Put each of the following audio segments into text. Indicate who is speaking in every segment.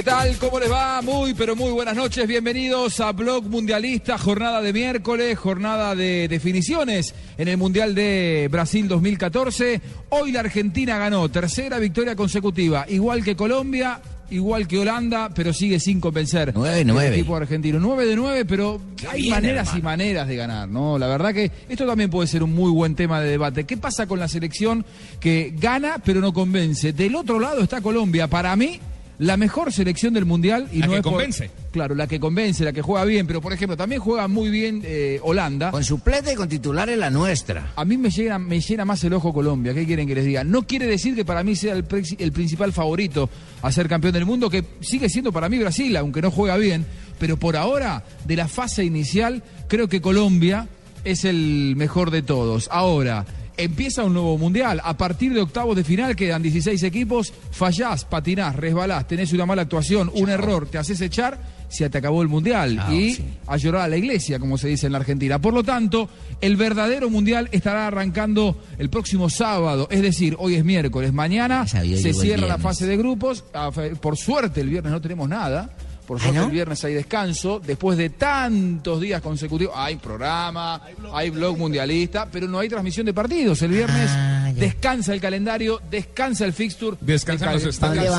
Speaker 1: ¿Qué tal? ¿Cómo les va? Muy, pero muy buenas noches. Bienvenidos a Blog Mundialista, jornada de miércoles, jornada de definiciones en el Mundial de Brasil 2014. Hoy la Argentina ganó tercera victoria consecutiva, igual que Colombia, igual que Holanda, pero sigue sin convencer.
Speaker 2: 9 de
Speaker 1: el
Speaker 2: 9.
Speaker 1: equipo argentino. 9 de 9, pero hay
Speaker 2: bien,
Speaker 1: maneras y maneras de ganar, ¿no? La verdad que esto también puede ser un muy buen tema de debate. ¿Qué pasa con la selección que gana pero no convence? Del otro lado está Colombia. Para mí, la mejor selección del Mundial. Y
Speaker 3: La
Speaker 1: no
Speaker 3: que
Speaker 1: es por-
Speaker 3: convence.
Speaker 1: Claro, la que convence, la que juega bien. Pero, por ejemplo, también juega muy bien eh, Holanda.
Speaker 2: Con suplete y con titular en la nuestra.
Speaker 1: A mí me llena, me llena más el ojo Colombia. ¿Qué quieren que les diga? No quiere decir que para mí sea el, pre- el principal favorito a ser campeón del mundo, que sigue siendo para mí Brasil, aunque no juega bien. Pero por ahora, de la fase inicial, creo que Colombia es el mejor de todos. Ahora. Empieza un nuevo mundial. A partir de octavos de final quedan 16 equipos. Fallás, patinás, resbalás, tenés una mala actuación, un error, te haces echar, se te acabó el mundial.
Speaker 2: Chao,
Speaker 1: y
Speaker 2: sí.
Speaker 1: a llorar a la iglesia, como se dice en la Argentina. Por lo tanto, el verdadero mundial estará arrancando el próximo sábado, es decir, hoy es miércoles, mañana se cierra la fase de grupos. Ah, Por suerte, el viernes no tenemos nada. Por
Speaker 2: ¿Ah,
Speaker 1: suerte,
Speaker 2: no?
Speaker 1: el viernes hay descanso. Después de tantos días consecutivos, hay programa, hay blog mundialista, pero no hay transmisión de partidos. El viernes
Speaker 2: Ah,
Speaker 1: descansa el calendario, descansa el fixture.
Speaker 3: Descansan los estadios.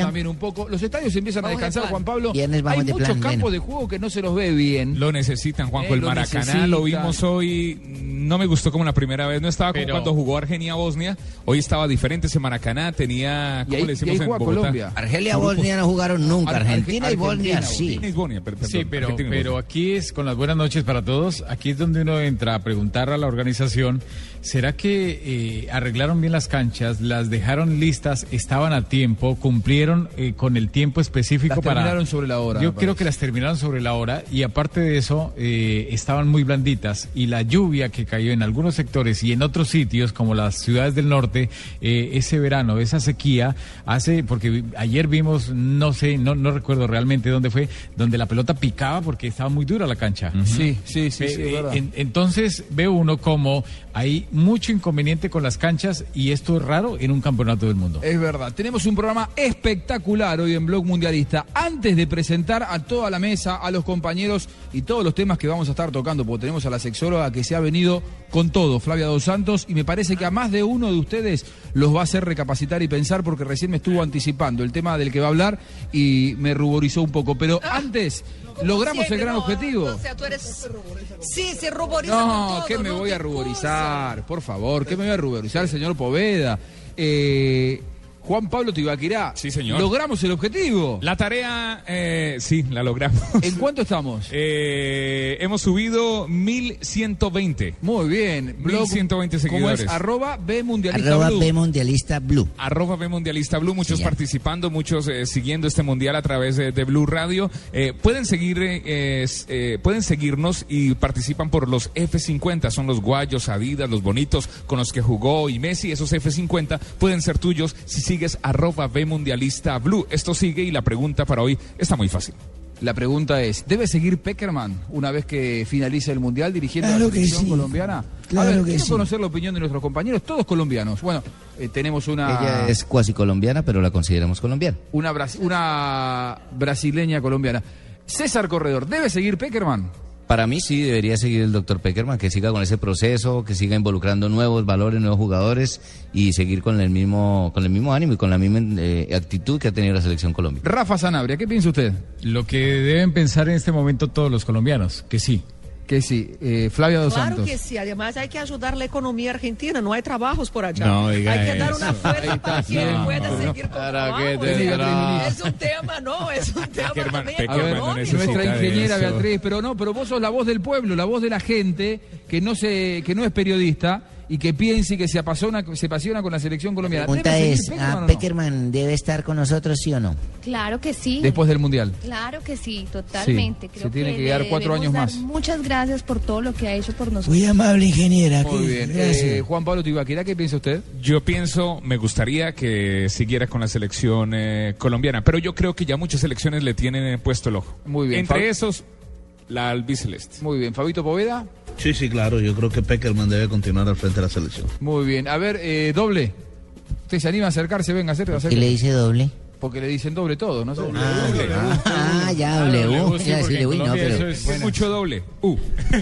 Speaker 1: También un poco. Los estadios empiezan a
Speaker 2: Vamos
Speaker 1: descansar. Juan Pablo.
Speaker 2: Viernes vamos
Speaker 1: hay
Speaker 2: de
Speaker 1: muchos
Speaker 2: plan,
Speaker 1: campos
Speaker 2: bueno.
Speaker 1: de juego que no se los ve bien.
Speaker 3: Lo necesitan, Juanjo.
Speaker 1: Eh,
Speaker 3: el
Speaker 1: lo
Speaker 3: Maracaná
Speaker 1: necesitan.
Speaker 3: lo vimos hoy. No me gustó como la primera vez. No estaba como
Speaker 4: Pero-
Speaker 3: cuando jugó Argenia-Bosnia. Hoy estaba diferente ese Maracaná. Tenía. ¿Cómo
Speaker 1: ahí,
Speaker 3: le
Speaker 1: y
Speaker 3: decimos en Bogotá?
Speaker 1: Colombia.
Speaker 2: Argelia y Bosnia no jugaron nunca.
Speaker 1: Ar-
Speaker 2: Argentina y
Speaker 1: Argentina,
Speaker 2: Bosnia sí.
Speaker 3: Argentina y Bosnia,
Speaker 4: Sí,
Speaker 3: perdón,
Speaker 4: pero,
Speaker 3: Argentina y
Speaker 4: pero
Speaker 3: Bosnia.
Speaker 4: aquí es con las buenas noches para todos. Aquí es donde uno entra a preguntar a la organización, ¿será que eh, arreglaron bien las canchas, las dejaron listas, estaban a tiempo, cumplieron eh, con el tiempo específico
Speaker 1: Las
Speaker 4: para...
Speaker 1: terminaron sobre la hora,
Speaker 4: Yo creo que las terminaron sobre la hora y aparte de eso eh, estaban muy blanditas y la lluvia que cayó en algunos sectores y en otros sitios como las ciudades del norte eh, ese verano, esa sequía hace porque ayer vimos no sé, no no recuerdo realmente dónde fue, donde la pelota picaba porque estaba muy dura la cancha.
Speaker 1: Sí, sí, sí, sí,
Speaker 4: Eh, eh, en- entonces ve uno como hay mucho inconveniente con las canchas y esto es raro en un campeonato del mundo.
Speaker 1: Es verdad, tenemos un programa espectacular hoy en Blog Mundialista. Antes de presentar a toda la mesa, a los compañeros y todos los temas que vamos a estar tocando, porque tenemos a la sexóloga que se ha venido con todo, Flavia Dos Santos, y me parece que a más de uno de ustedes los va a hacer recapacitar y pensar, porque recién me estuvo anticipando el tema del que va a hablar y me ruborizó un poco. Pero antes, logramos el gran
Speaker 5: no,
Speaker 1: objetivo.
Speaker 5: O sea, tú eres... Sí, se ruboriza con
Speaker 1: No,
Speaker 5: todo,
Speaker 1: ¿qué me
Speaker 5: no
Speaker 1: voy a ruborizar? Por favor, ¿qué me voy a ruborizar, señor Poveda? Eh, Juan Pablo Tibaquirá.
Speaker 3: Sí, señor.
Speaker 1: Logramos el objetivo.
Speaker 3: La tarea, eh, sí, la logramos.
Speaker 1: ¿En cuánto estamos?
Speaker 3: Eh, hemos subido 1120.
Speaker 1: Muy bien.
Speaker 3: 1120
Speaker 1: ¿Cómo
Speaker 3: seguidores.
Speaker 1: es? Arroba B Mundialista
Speaker 2: Arroba
Speaker 1: Blue.
Speaker 2: B Mundialista Blue.
Speaker 3: Arroba B Mundialista Blue, muchos
Speaker 2: Sí,
Speaker 3: participando, muchos eh, siguiendo este mundial a través de, de Blue Radio. Eh, pueden seguir, eh, eh, pueden seguirnos y participan por los F50, son los guayos, Adidas, los bonitos con los que jugó y Messi. Esos F50 pueden ser tuyos si sigues arroba B Mundialista Blue. Esto sigue y la pregunta para hoy está muy fácil.
Speaker 1: La pregunta es, ¿debe seguir Peckerman una vez que finalice el Mundial dirigiendo
Speaker 2: Claro
Speaker 1: la
Speaker 2: que
Speaker 1: selección
Speaker 2: sí.
Speaker 1: colombiana?
Speaker 2: Claro
Speaker 1: a ver,
Speaker 2: que
Speaker 1: quiero
Speaker 2: sí.
Speaker 1: conocer la opinión de nuestros compañeros, todos colombianos. Bueno, eh, tenemos una...
Speaker 2: Ella es cuasi colombiana, pero la consideramos colombiana.
Speaker 1: una, bras- una brasileña colombiana. César Corredor, ¿debe seguir Peckerman?
Speaker 2: Para mí sí debería seguir el doctor Peckerman, que siga con ese proceso, que siga involucrando nuevos valores, nuevos jugadores y seguir con el mismo, con el mismo ánimo y con la misma eh, actitud que ha tenido la selección Colombia.
Speaker 1: Rafa Sanabria, ¿qué piensa usted?
Speaker 4: Lo que deben pensar en este momento todos los colombianos, que sí.
Speaker 1: Que sí, eh, Flavia Dos
Speaker 5: Claro
Speaker 1: Santos.
Speaker 5: que sí, además hay que ayudar la economía argentina, no hay trabajos por allá.
Speaker 4: No
Speaker 5: hay que dar
Speaker 4: eso.
Speaker 5: una fuerza para que él
Speaker 4: No,
Speaker 5: pueda
Speaker 4: no.
Speaker 5: seguir con
Speaker 4: ¿Para
Speaker 5: trabajo.
Speaker 4: qué
Speaker 5: Es- un tema, no, es un tema
Speaker 3: Peckerman-
Speaker 5: también
Speaker 3: Peckerman no
Speaker 1: Nuestra
Speaker 3: de
Speaker 1: ingeniera
Speaker 3: eso.
Speaker 1: Beatriz, pero no, pero vos sos la voz del pueblo, la voz de la gente que no se, que no es periodista y que piensa y que se apasiona, se apasiona con la selección colombiana.
Speaker 2: La pregunta
Speaker 1: ¿Debe seguir
Speaker 2: es,
Speaker 1: Peckerman
Speaker 2: ¿ah,
Speaker 1: o no?
Speaker 2: ¿Peckerman debe estar con nosotros, sí o no?
Speaker 6: Claro que sí.
Speaker 1: Después del Mundial.
Speaker 6: Claro que sí, totalmente.
Speaker 1: Sí,
Speaker 6: Creo
Speaker 1: se tiene que
Speaker 6: le
Speaker 1: quedar cuatro años
Speaker 6: dar
Speaker 1: más.
Speaker 6: Muchas gracias por todo lo que ha hecho por nosotros.
Speaker 2: Muy amable, ingeniera.
Speaker 1: Muy bien. Eh, Juan Pablo Tibaquira, ¿qué piensa usted?
Speaker 3: Yo pienso, me gustaría que siguiera con la selección eh, colombiana, pero yo creo que ya muchas selecciones le tienen puesto el ojo.
Speaker 1: Muy bien,
Speaker 3: Entre
Speaker 1: Fab-
Speaker 3: esos, la albiceleste.
Speaker 1: Muy bien. Fabito Poveda.
Speaker 7: Sí, sí, claro. Yo creo que Peckerman debe continuar al frente de la selección.
Speaker 1: Muy bien. A ver, eh, doble. Usted se anima a acercarse, venga, acérquese.
Speaker 2: ¿Qué le dice doble?
Speaker 1: Porque le dicen doble todo, no sé.
Speaker 8: Ah, ya, W.
Speaker 9: sí,
Speaker 8: Ya
Speaker 9: porque
Speaker 8: decirle,
Speaker 9: en
Speaker 8: uy, no,
Speaker 9: Colombia
Speaker 8: pero.
Speaker 9: eso es-
Speaker 3: Mucho doble. Uh.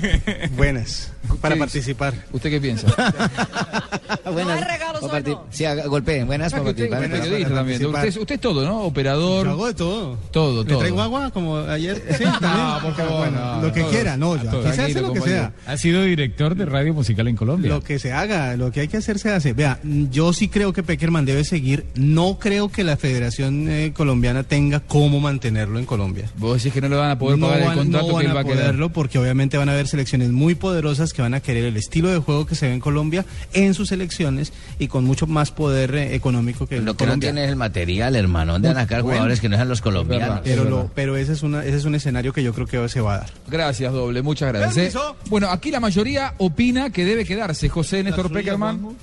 Speaker 10: Buenas. Para
Speaker 1: ¿Qué dice?
Speaker 10: participar.
Speaker 1: ¿Usted qué piensa?
Speaker 8: Buenas.
Speaker 5: hay regalos
Speaker 8: para
Speaker 5: hoy,
Speaker 8: parti-
Speaker 5: no.
Speaker 8: Sí, golpeen. Buenas para
Speaker 1: Ah,
Speaker 8: participar.
Speaker 1: es
Speaker 10: Buenas,
Speaker 1: periodista
Speaker 10: para
Speaker 1: también.
Speaker 10: participar.
Speaker 1: Usted, usted es todo, ¿no?
Speaker 10: Yo
Speaker 1: Operador.
Speaker 10: hago de todo.
Speaker 1: Todo,
Speaker 10: ¿Le
Speaker 1: todo.
Speaker 10: traigo agua como ayer? Sí,
Speaker 1: No,
Speaker 10: también.
Speaker 1: por favor,
Speaker 10: Bueno,
Speaker 1: no,
Speaker 10: lo que
Speaker 1: todo.
Speaker 10: quiera, no, yo
Speaker 1: Todo.
Speaker 10: aquí se hace lo que sea.
Speaker 9: Ha sido director de radio musical en Colombia.
Speaker 10: Lo que se haga, lo que hay que hacer se hace. Vea, yo sí creo que Peckerman debe seguir. No creo que la Federación eh, Colombiana tenga cómo mantenerlo en Colombia.
Speaker 1: Vos decís que no le van a poder
Speaker 10: no
Speaker 1: pagar
Speaker 10: van,
Speaker 1: el contrato
Speaker 10: no van
Speaker 1: que él va
Speaker 10: a
Speaker 1: a
Speaker 10: poderlo porque obviamente van a haber selecciones muy poderosas que van a querer el estilo de juego que se ve en Colombia en sus selecciones y con mucho más poder eh, económico que
Speaker 8: Lo que no tiene es el material, hermano, de anacar
Speaker 10: Bueno.
Speaker 8: jugadores que no sean los
Speaker 1: verdad.
Speaker 8: colombianos.
Speaker 10: pero,
Speaker 1: Es
Speaker 10: lo-
Speaker 1: verdad.
Speaker 10: pero ese es una ese es un escenario que yo creo que se va a dar.
Speaker 1: Gracias, doble, muchas gracias. ¿eh? Bueno, aquí la mayoría opina que debe quedarse José Néstor Peckerman.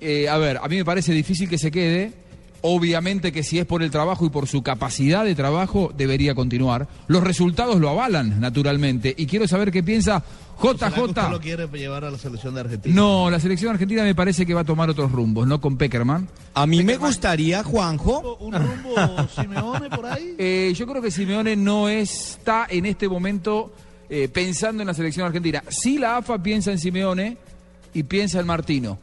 Speaker 1: Eh, a ver, a mí me parece difícil que se quede. Obviamente que si es por el trabajo y por su capacidad de trabajo, debería continuar. Los resultados lo avalan, naturalmente. Y quiero saber qué piensa
Speaker 11: ¿Será que usted
Speaker 1: JJ.
Speaker 11: lo quiere llevar a la selección de Argentina?
Speaker 1: No, la selección argentina me parece que va a tomar otros rumbos, no con Peckerman.
Speaker 12: A mí me gustaría, Juanjo,
Speaker 11: ¿Un rumbo Simeone por ahí?
Speaker 1: Eh, yo creo que Simeone no está en este momento eh, pensando en la selección argentina. Sí la AFA piensa en Simeone y piensa en Martino.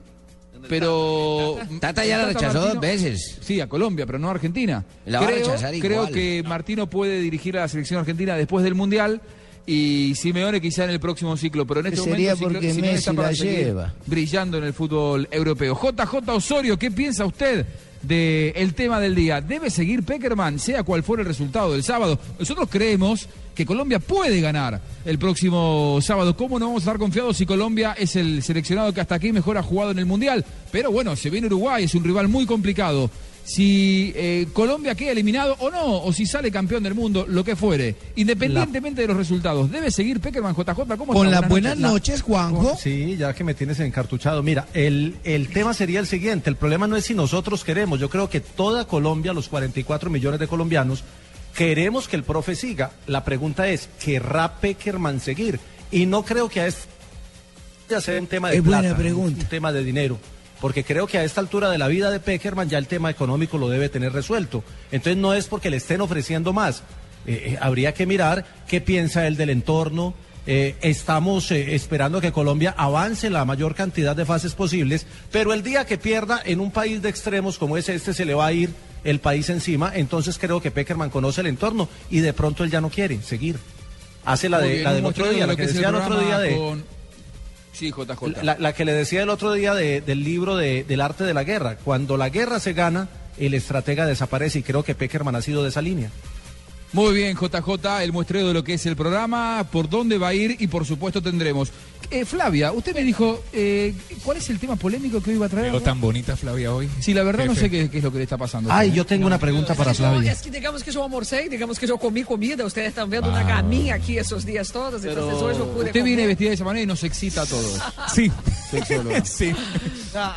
Speaker 1: Pero...
Speaker 8: Tata ya la rechazó
Speaker 1: Martino-
Speaker 8: dos veces.
Speaker 1: Sí, a Colombia, pero no a Argentina.
Speaker 8: La va a
Speaker 1: creo,
Speaker 8: rechazar
Speaker 1: creo
Speaker 8: igual.
Speaker 1: que Martino puede dirigir a la selección argentina después del Mundial y Simeone quizá en el próximo ciclo, pero en este
Speaker 8: Sería
Speaker 1: momento
Speaker 8: porque
Speaker 1: Simeone
Speaker 8: Messi
Speaker 1: está para
Speaker 8: la
Speaker 1: seguir
Speaker 8: lleva.
Speaker 1: brillando en el fútbol europeo. JJ Osorio, ¿qué piensa usted del tema del día? ¿Debe seguir Peckerman, sea cual fuera el resultado del sábado? Nosotros creemos que Colombia puede ganar el próximo sábado. ¿Cómo no vamos a estar confiados si Colombia es el seleccionado que hasta aquí mejor ha jugado en el Mundial? Pero bueno, se viene Uruguay, es un rival muy complicado. Si eh, Colombia queda eliminado o no, o si sale campeón del mundo, lo que fuere, independientemente de los resultados, ¿debe seguir Peckerman JJ? ¿Cómo
Speaker 12: con
Speaker 1: está?
Speaker 12: las buenas
Speaker 1: La-
Speaker 12: noches, Juanjo.
Speaker 13: Sí, ya que me tienes encartuchado. Mira, el, el tema sería el siguiente. El problema no es si nosotros queremos. Yo creo que toda Colombia, los 44 millones de colombianos, queremos que el profe siga. La pregunta es, ¿querrá Peckerman seguir? Y no creo que a este sea un tema de
Speaker 12: Es buena
Speaker 13: plata,
Speaker 12: pregunta.
Speaker 13: un tema de dinero. Porque creo que a esta altura de la vida de Peckerman ya el tema económico lo debe tener resuelto. Entonces no es porque le estén ofreciendo más. Eh, eh, habría que mirar qué piensa él del entorno. Eh, estamos esperando que Colombia avance la mayor cantidad de fases posibles, pero el día que pierda en un país de extremos como es este se le va a ir el país encima. Entonces creo que Peckerman conoce el entorno y de pronto él ya no quiere seguir. Hace la, de,
Speaker 1: bien,
Speaker 13: la del otro día, la que decía el otro día de...
Speaker 1: con- Sí, JJ.
Speaker 13: La, la que le decía el otro día de- del libro de- del arte de la guerra. Cuando la guerra se gana, el estratega desaparece y creo que Peckerman ha sido de esa línea.
Speaker 1: Muy bien, JJ, el muestreo de lo que es el programa, por dónde va a ir y por supuesto tendremos. Eh, Flavia, usted me dijo, eh, ¿cuál es el tema polémico que hoy va a traer?
Speaker 3: Veo tan bonita Flavia hoy.
Speaker 1: Sí, la verdad no sé qué, qué es lo que le está pasando.
Speaker 13: Ay, yo tengo una pregunta para
Speaker 5: Yo,
Speaker 13: Flavia.
Speaker 5: es que digamos que yo almorcé, digamos que yo comí comida, ustedes están viendo una gaminha aquí esos días todos, entonces hoy yo pude
Speaker 1: Usted viene
Speaker 5: comer.
Speaker 1: vestida de esa manera y nos excita a todos.
Speaker 3: Sí, sí.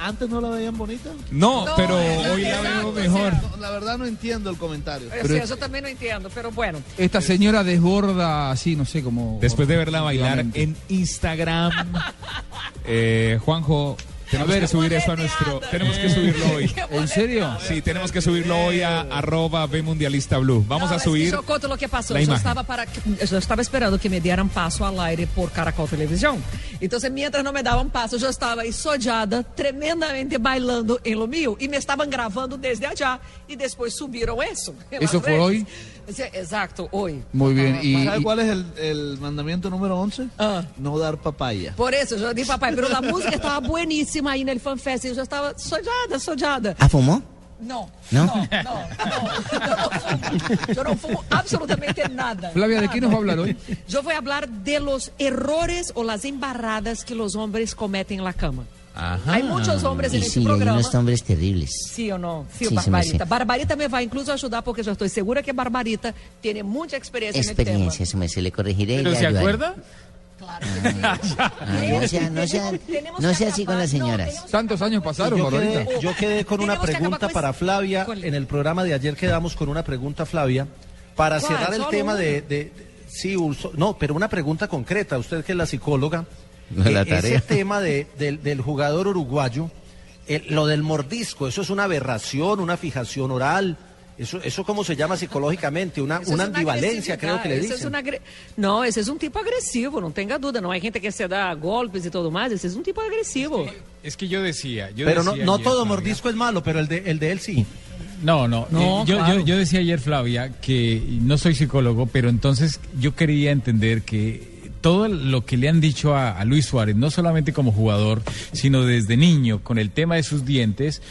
Speaker 11: ¿Antes no la veían bonita?
Speaker 3: No,
Speaker 5: No,
Speaker 3: pero hoy la veo
Speaker 5: o
Speaker 3: mejor.
Speaker 5: sea,
Speaker 11: la verdad no entiendo el comentario.
Speaker 5: O sea, yo también no entiendo, pero bueno.
Speaker 1: Esta señora desborda así, no sé cómo.
Speaker 3: Después de verla bailar en Instagram. Eh, Juanjo, tenemos
Speaker 1: A ver.
Speaker 3: que subir esto a nuestro. Tenemos que subirlo hoy.
Speaker 1: ¿En serio?
Speaker 3: Sí, tenemos que subirlo hoy a arroba B Mundialista Blue. Vamos
Speaker 5: No,
Speaker 3: a
Speaker 5: es que
Speaker 3: subir.
Speaker 5: yo conto lo que pasó.
Speaker 3: la
Speaker 5: Yo estaba, para, yo estaba esperando que me dieran paso al aire por Caracol Televisión. Entonces, mientras no me daban paso, yo estaba ensojada, tremendamente bailando en lo mío. Y me estaban grabando desde allá. Y después subieron eso.
Speaker 1: ¿Eso fue hoy?
Speaker 5: Sí, exacto, hoy.
Speaker 1: Muy bien. Y,
Speaker 11: ¿Sabe
Speaker 1: y-
Speaker 11: cuál es el, el mandamiento número 11?
Speaker 5: Ah.
Speaker 11: No dar papaya.
Speaker 5: Por eso, yo di papai, pero la música estaba buenísima ahí en el FanFest. Y yo estaba sojada, sojada.
Speaker 8: ¿Ah, fumó?
Speaker 5: No,
Speaker 8: ¿No?
Speaker 5: no, no, no, yo no fumo. Yo no fumo absolutamente nada.
Speaker 1: Flavia, ¿de qué nos va a hablar hoy?
Speaker 5: Yo voy a hablar de los errores o las embarradas que los hombres cometen en la cama. Hay muchos hombres en
Speaker 8: Y
Speaker 5: este
Speaker 8: sí, hay
Speaker 5: programa.
Speaker 8: unos hombres terribles.
Speaker 5: Sí o no? Sí,
Speaker 8: Sí,
Speaker 5: Barbarita. Barbarita me va incluso a ayudar porque yo estoy segura que Barbarita tiene mucha experiencia,
Speaker 8: Experiencia, eso me se le corregiré.
Speaker 9: ¿Pero se
Speaker 8: ayudaré.
Speaker 9: acuerda?
Speaker 5: en el tema. Claro que sí.
Speaker 8: Ah, no sea, no sea, no sea así con las
Speaker 5: no,
Speaker 8: señoras.
Speaker 5: que
Speaker 1: ¿Tantos años pasaron,
Speaker 13: yo,
Speaker 1: Barbarita?
Speaker 13: quedé, yo quedé con una pregunta
Speaker 5: con
Speaker 13: para. Flavia. En el programa de ayer quedamos con una pregunta, Flavia, para cerrar el
Speaker 5: ¿Solo
Speaker 13: tema de, de- de- Sí, no, pero una pregunta concreta. Usted que es la psicóloga.
Speaker 8: La
Speaker 13: eh,
Speaker 8: tarea.
Speaker 13: Ese tema de- del, del jugador uruguayo, el- lo del mordisco, ¿eso es una aberración, una fijación oral? Eso, eso como se llama psicológicamente, una,
Speaker 5: Eso
Speaker 13: una ambivalencia, creo que le
Speaker 5: agresividad, eso es
Speaker 13: dicen.
Speaker 5: una No, ese es un tipo agresivo, no tenga duda. No hay gente que se da golpes y todo más. Ese es un tipo agresivo.
Speaker 4: Es que yo decía, yo
Speaker 13: Pero no,
Speaker 4: decía
Speaker 13: no
Speaker 4: ayer,
Speaker 13: todo
Speaker 4: Flavia,
Speaker 13: mordisco es malo, pero el de, el de él sí.
Speaker 4: No, no.
Speaker 5: No,
Speaker 4: eh, yo,
Speaker 5: claro.
Speaker 4: yo, yo decía ayer, Flavia, que no soy psicólogo, pero entonces yo quería entender que todo lo que le han dicho a, Luis Suárez, no solamente como jugador, sino desde niño, con el tema de sus dientes,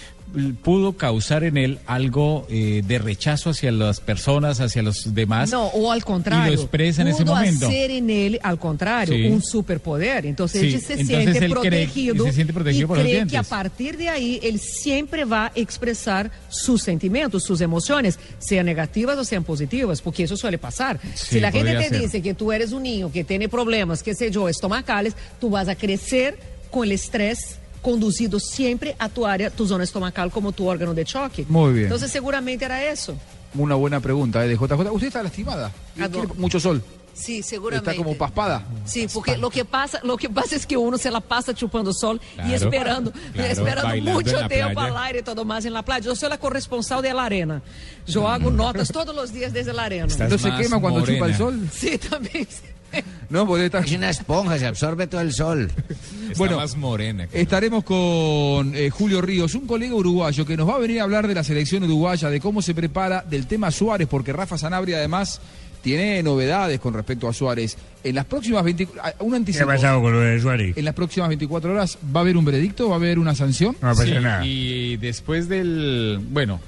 Speaker 4: pudo causar en él algo eh, de rechazo hacia las personas, hacia los demás.
Speaker 5: No, o al contrario.
Speaker 4: Y lo expresa en ese
Speaker 5: pudo
Speaker 4: momento.
Speaker 5: hacer en él, al contrario,
Speaker 4: Sí.
Speaker 5: un superpoder. Entonces
Speaker 4: Sí,
Speaker 5: él se
Speaker 4: entonces
Speaker 5: siente
Speaker 4: él cree-
Speaker 5: protegido.
Speaker 4: se siente protegido
Speaker 5: y
Speaker 4: por
Speaker 5: cree que a partir de ahí él siempre va a expresar sus sentimientos, sus emociones, sean negativas o sean positivas, porque eso suele pasar.
Speaker 4: Sí,
Speaker 5: si la gente te
Speaker 4: ser.
Speaker 5: dice que tú eres un niño que tiene problemas, qué sé yo, estomacales, tú vas a crecer con el estrés conducido siempre a tu área, tu zona estomacal como tu órgano de choque.
Speaker 1: Muy bien.
Speaker 5: Entonces seguramente era eso.
Speaker 1: Una buena pregunta eh, de JJ. ¿Usted está lastimada?
Speaker 5: Ah,
Speaker 1: ¿Quiere
Speaker 5: no.
Speaker 1: mucho sol?
Speaker 5: Sí, seguramente.
Speaker 1: ¿Está como paspada?
Speaker 5: Sí, porque lo que pasa, lo que pasa es que uno se la pasa chupando sol
Speaker 3: Claro,
Speaker 5: y esperando,
Speaker 3: claro,
Speaker 5: esperando mucho tiempo al aire y todo más en la playa. Yo soy la corresponsal de la arena. Yo hago notas todos los días desde la arena.
Speaker 1: ¿No se quema cuando chupa el
Speaker 3: morena.
Speaker 1: sol?
Speaker 5: Sí, también.
Speaker 1: No, está...
Speaker 14: Es una esponja, se absorbe todo el sol.
Speaker 3: Está
Speaker 1: Bueno,
Speaker 3: más morena.
Speaker 1: Estaremos con eh, Julio Ríos, un colega uruguayo que nos va a venir a hablar de la selección uruguaya, de cómo se prepara, del tema Suárez, porque Rafa Sanabria además tiene novedades con respecto a Suárez. En las próximas 20, ah, un
Speaker 15: ¿Qué ha
Speaker 1: anticipo.
Speaker 15: pasado con lo de Suárez?
Speaker 1: En las próximas 24 horas va a haber un veredicto, va a haber una sanción.
Speaker 15: No pasa
Speaker 4: Sí,
Speaker 15: nada.
Speaker 4: Y después del, bueno,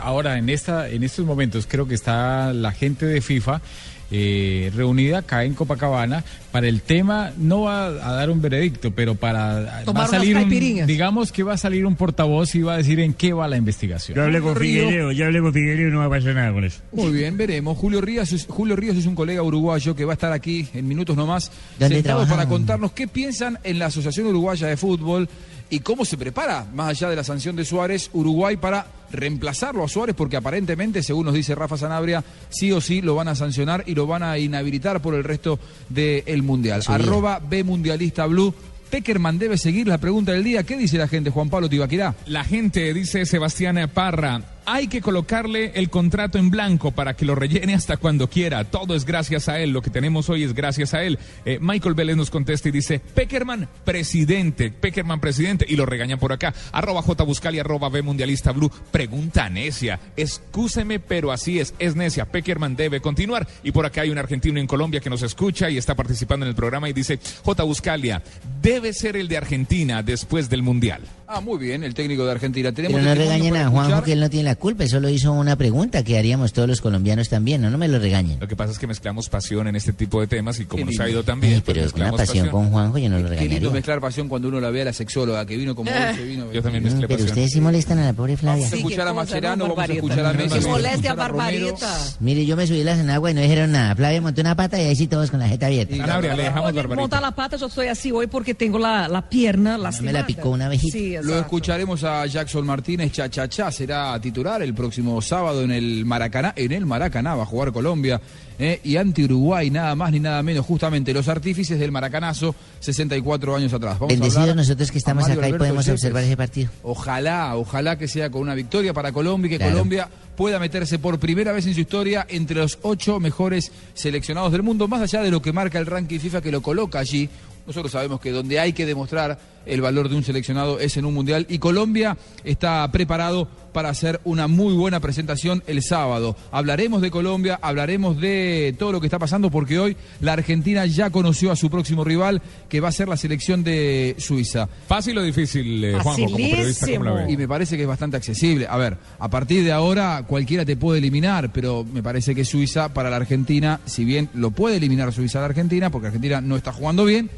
Speaker 4: ahora en esta, en estos momentos creo que está la gente de FIFA eh, reunida acá en Copacabana para el tema. No va a dar un veredicto, pero para
Speaker 5: Tomar
Speaker 4: va a salir
Speaker 5: unas
Speaker 4: un, digamos que va a salir un portavoz y va a decir en qué va la investigación.
Speaker 15: Yo hablé con. Figueiredo, ya hablé con Figueiredo y no va a pasar nada con eso.
Speaker 1: Muy bien, veremos. Julio Ríos, es, Julio Ríos es un colega uruguayo que va a estar aquí en minutos nomás,
Speaker 14: ¿Dónde
Speaker 1: sentado para contarnos qué piensan en la Asociación Uruguaya de Fútbol y cómo se prepara, más allá de la sanción de Suárez, Uruguay para reemplazarlo a Suárez, porque aparentemente, según nos dice Rafa Sanabria, sí o sí lo van a sancionar y lo van a inhabilitar por el resto del Mundial.
Speaker 14: Su vida.
Speaker 1: Arroba B Mundialista Blue. Peckerman debe seguir la pregunta del día. ¿Qué dice la gente, Juan Pablo Tibaquirá?
Speaker 3: La gente, dice Sebastián Parra, hay que colocarle el contrato en blanco para que lo rellene hasta cuando quiera. Todo es gracias a él. Lo que tenemos hoy es gracias a él. Eh, Michael Vélez nos contesta y dice, Peckerman, presidente. Peckerman, presidente. Y lo regañan por acá. Arroba J Buscali, arroba B Mundialista Blue. Pregunta necia. Excúseme, pero así es. Es necia. Peckerman debe continuar. Y por acá hay un argentino en Colombia que nos escucha y está participando en el programa y dice, J Buscalia, debe ser el de Argentina después del Mundial.
Speaker 1: Ah, muy bien, el técnico de Argentina. Tenemos
Speaker 14: Pero no
Speaker 1: testimonio
Speaker 14: regañen a Juanjo que él no tiene la culpa, él solo hizo una pregunta que haríamos todos los colombianos también, no, no me lo regañen.
Speaker 3: Lo que pasa es que mezclamos pasión en este tipo de temas y como nos ha ido tan bien,
Speaker 14: Ay,
Speaker 3: pues
Speaker 14: pero una
Speaker 3: mezclamos
Speaker 14: pasión con Juanjo yo no lo
Speaker 1: Qué lindo
Speaker 14: regañaría.
Speaker 1: mezclar pasión cuando uno la ve a la sexóloga que vino como hoy, se vino.
Speaker 3: Yo también mezclé
Speaker 14: Pero
Speaker 3: pasión.
Speaker 14: ustedes sí molestan a la pobre Flavia.
Speaker 1: Vamos a escuchar a Macherano,
Speaker 5: ¿no?
Speaker 1: vamos a escuchar a
Speaker 5: Que
Speaker 1: Messi. a
Speaker 5: moleste a. Barbarita.
Speaker 14: Mire, yo me subí las enaguas y no dijeron nada. Flavia montó una pata y ahí sí todos con la jeta abierta.
Speaker 3: Sanabria, le dejamos Barbarita.
Speaker 5: la pata, yo estoy así hoy porque tengo la, la pierna lastimada.
Speaker 14: la picó una abejita.
Speaker 5: Sí,
Speaker 1: Lo escucharemos a Jackson Martínez, Chachachá, será titular el próximo sábado en el Maracaná, en el Maracaná va a jugar Colombia eh, y ante Uruguay, nada más ni nada menos, justamente los artífices del Maracanazo, 64 años atrás. Vamos a
Speaker 14: Bendecidos
Speaker 1: hablar
Speaker 14: nosotros que
Speaker 1: a
Speaker 14: estamos acá y podemos observar ese partido.
Speaker 1: Ojalá, ojalá que sea con una victoria para Colombia y que
Speaker 14: Claro.
Speaker 1: Colombia pueda meterse por primera vez en su historia entre los ocho mejores seleccionados del mundo, más allá de lo que marca el ranking FIFA que lo coloca allí. Nosotros sabemos que donde hay que demostrar el valor de un seleccionado es en un mundial y Colombia está preparado para hacer una muy buena presentación el sábado. Hablaremos de Colombia, hablaremos de todo lo que está pasando porque hoy la Argentina ya conoció a su próximo rival que va a ser la selección de Suiza.
Speaker 3: ¿Fácil o difícil, eh, Juanjo, como periodista, cómo la ve?
Speaker 1: Y me parece que es bastante accesible. A ver, a partir de ahora cualquiera te puede eliminar, pero me parece que Suiza para la Argentina, si bien lo puede eliminar Suiza a la Argentina, porque Argentina no está jugando bien,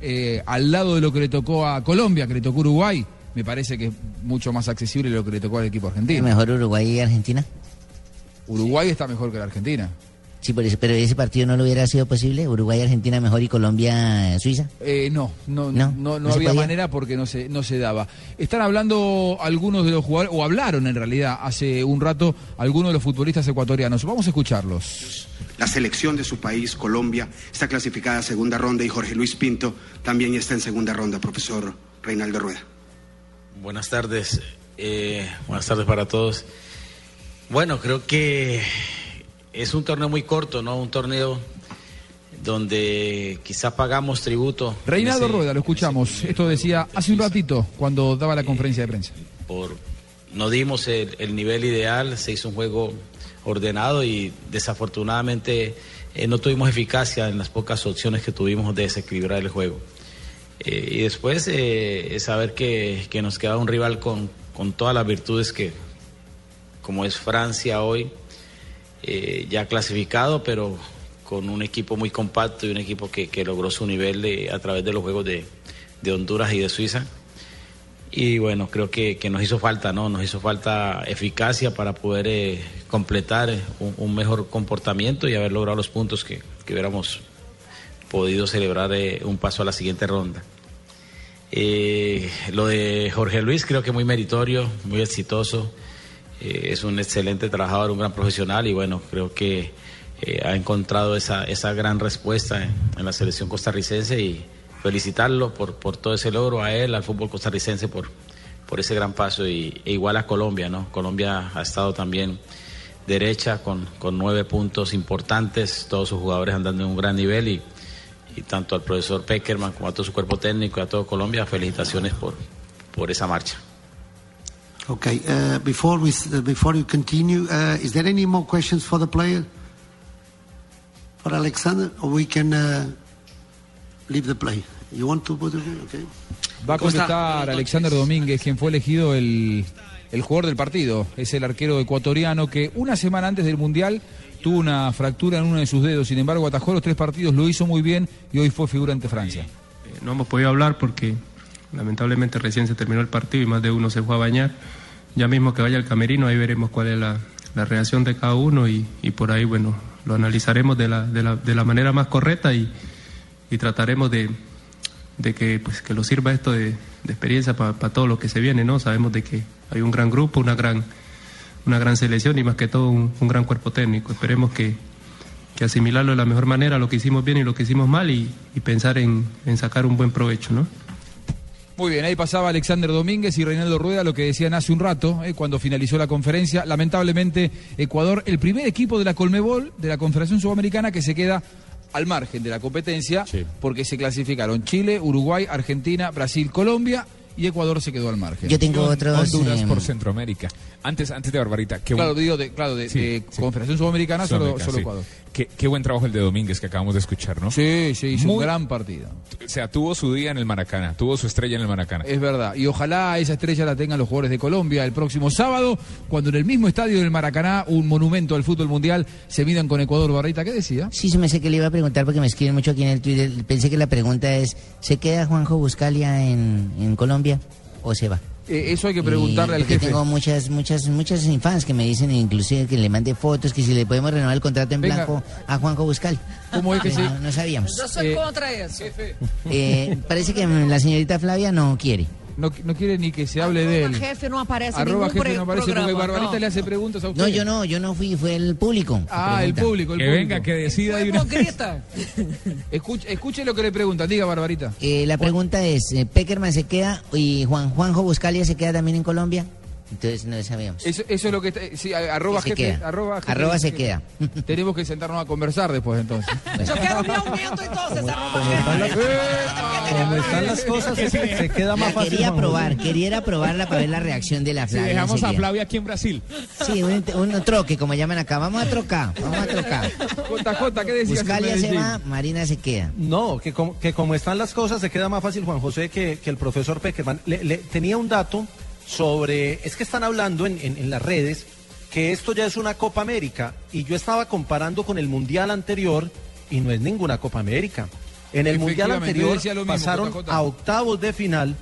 Speaker 1: eh, al lado de lo que le tocó a Colombia, que le tocó Uruguay, me parece que es mucho más accesible lo que le tocó al equipo argentino.
Speaker 14: Mejor Uruguay y Argentina.
Speaker 1: Uruguay está mejor que la Argentina.
Speaker 14: Sí, por eso, pero ese partido no lo hubiera sido posible. Uruguay, Argentina mejor y Colombia, Suiza.
Speaker 1: Eh, no, no,
Speaker 14: No,
Speaker 1: no, no,
Speaker 14: no se
Speaker 1: había manera porque no se, no se daba. Están hablando algunos de los jugadores, o hablaron en realidad hace un rato algunos de los futbolistas ecuatorianos. Vamos a escucharlos.
Speaker 16: La selección de su país, Colombia, está clasificada a segunda ronda y Jorge Luis Pinto también está en segunda ronda, profesor Reinaldo Rueda.
Speaker 17: Buenas tardes, eh, buenas tardes para todos. Bueno, creo que es un torneo muy corto, ¿no? Un torneo donde quizás pagamos tributo.
Speaker 1: Reinaldo
Speaker 17: ese-
Speaker 1: Rueda, lo escuchamos. Esto decía hace un ratito cuando daba la conferencia de prensa.
Speaker 17: por no dimos el, el nivel ideal, se hizo un juego ordenado y desafortunadamente eh, no tuvimos eficacia en las pocas opciones que tuvimos de desequilibrar el juego. Eh, y después eh, saber que, que nos queda un rival con, con todas las virtudes que, como es Francia hoy, eh, ya clasificado, pero con un equipo muy compacto y un equipo que, que logró su nivel a través de los juegos de, de Honduras y de Suiza. Y bueno, creo que, que nos hizo falta, ¿no? Nos hizo falta eficacia para poder eh, completar un, mejor comportamiento y haber logrado los puntos que, que hubiéramos podido celebrar eh, un paso a la siguiente ronda. Lo de Jorge Luis creo que muy meritorio, muy exitoso. Eh, es un excelente trabajador, un gran profesional y bueno, creo que eh, ha encontrado esa, esa gran respuesta en, la selección costarricense y felicitarlo por, por todo ese logro, a él, al fútbol costarricense por, por ese gran paso y, e igual a Colombia, ¿no? Colombia ha estado también derecha con, con nueve puntos importantes, todos sus jugadores andando en un gran nivel y, y tanto al profesor Peckerman como a todo su cuerpo técnico y a todo Colombia, felicitaciones por, por esa marcha.
Speaker 16: Okay, uh, before we s- uh, before you continue, uh, is there any more questions for the player? For Alexander, or we can uh, leave the play? You want to put it? Okay.
Speaker 1: Va a contestar Alexander Domínguez, quien fue elegido el, el jugador del partido. Es el arquero ecuatoriano que una semana antes del Mundial tuvo una fractura en uno de sus dedos. Sin embargo, atajó los tres partidos, lo hizo muy bien y hoy fue figura ante Francia.
Speaker 18: Eh, no hemos podido hablar porque lamentablemente recién se terminó el partido y más de uno se fue a bañar. Ya mismo que vaya al camerino, ahí veremos cuál es la, la reacción de cada uno y, y por ahí, bueno, lo analizaremos de la, de la, de la manera más correcta y, y trataremos de, de que, pues, que lo sirva esto de, de experiencia para todo lo que se viene, ¿no? Sabemos de que hay un gran grupo, una gran, una gran selección y más que todo un, un gran cuerpo técnico. Esperemos que, que asimilarlo de la mejor manera, lo que hicimos bien y lo que hicimos mal y, y pensar en, en sacar un buen provecho, ¿no?
Speaker 1: Muy bien, ahí pasaba Alexander Domínguez y Reinaldo Rueda, lo que decían hace un rato, eh, cuando finalizó la conferencia. Lamentablemente, Ecuador, el primer equipo de la Colmebol, de la Confederación Sudamericana, que se queda al margen de la competencia, porque se clasificaron Chile, Uruguay, Argentina, Brasil, Colombia y Ecuador se quedó al margen.
Speaker 3: Y Honduras por Centroamérica. Antes, antes de Barbarita. qué
Speaker 1: Claro, digo, de, claro, de,
Speaker 3: Sí,
Speaker 1: de
Speaker 3: sí.
Speaker 1: Confederación Sudamericana, solo,
Speaker 3: Sudamericana,
Speaker 1: solo
Speaker 3: sí.
Speaker 1: Ecuador.
Speaker 3: Qué, qué buen trabajo el de Domínguez que acabamos de escuchar, ¿no?
Speaker 1: Sí, sí, hizo un
Speaker 3: Muy-
Speaker 1: gran partido.
Speaker 3: O sea, tuvo su día en el Maracana, tuvo su estrella en el Maracana.
Speaker 1: Es verdad, y ojalá esa estrella la tengan los jugadores de Colombia el próximo sábado, cuando en el mismo estadio del Maracaná, un monumento al fútbol mundial, se midan con Ecuador. Barrita, ¿qué decía?
Speaker 14: Sí, se me sé que le iba a preguntar porque me escriben mucho aquí en el Twitter. Pensé que la pregunta es, ¿se queda Juanjo Buscalia en, en Colombia o se va?
Speaker 1: Eh, eso hay que preguntarle
Speaker 14: Y
Speaker 1: al jefe.
Speaker 14: Tengo muchas, muchas, muchas fans que me dicen inclusive que le mande fotos, que si le podemos renovar el contrato en
Speaker 1: Venga.
Speaker 14: blanco a Juanjo Buscalia.
Speaker 1: ¿Cómo es que se-
Speaker 14: no, no sabíamos.
Speaker 5: Yo soy contra eso.
Speaker 14: Eh, parece que la señorita Flavia no quiere.
Speaker 1: No, no quiere ni que se hable de él.
Speaker 5: Jefe no aparece
Speaker 1: Arroba jefe no aparece porque Barbarita
Speaker 5: no.
Speaker 1: le hace preguntas a usted.
Speaker 14: No, yo no, yo no fui, fue el público.
Speaker 1: Ah, el público, el
Speaker 3: Que
Speaker 1: público.
Speaker 3: venga, que decida una
Speaker 5: grita.
Speaker 1: Escuche, escuche lo que le preguntan, diga Barbarita.
Speaker 14: Eh, la pregunta es, eh, ¿Peckerman se queda y Juan Juanjo Buscalia se queda también en Colombia? Entonces no sabíamos.
Speaker 1: Eso, eso es lo que está, sí, a- arroba
Speaker 14: Se
Speaker 1: jefe,
Speaker 14: queda.
Speaker 1: arroba jefe.
Speaker 14: Arroba se queda.
Speaker 1: Tenemos que sentarnos a conversar después entonces.
Speaker 5: Yo quiero mi aumento entonces.
Speaker 13: Como están las cosas, se, se queda más fácil.
Speaker 14: Quería probar, quería probarla para ver la reacción de la
Speaker 3: Si
Speaker 14: Flavia.
Speaker 3: dejamos a. Flavia aquí en Brasil.
Speaker 14: Sí, un, un troque, como llaman acá. Vamos a trocar, vamos a trocar.
Speaker 1: JJ, ¿qué decías?
Speaker 14: Buscalia se va, Marina se queda.
Speaker 13: No, que como, que como están las cosas, se queda más fácil Juan José que, que el profesor Peckerman. Le, le- tenía un dato sobre, es que están hablando en, en- en las redes que esto ya es una Copa América y yo estaba comparando con el Mundial anterior y no es ninguna Copa América. En el Mundial anterior
Speaker 1: mismo,
Speaker 13: pasaron a octavos de final.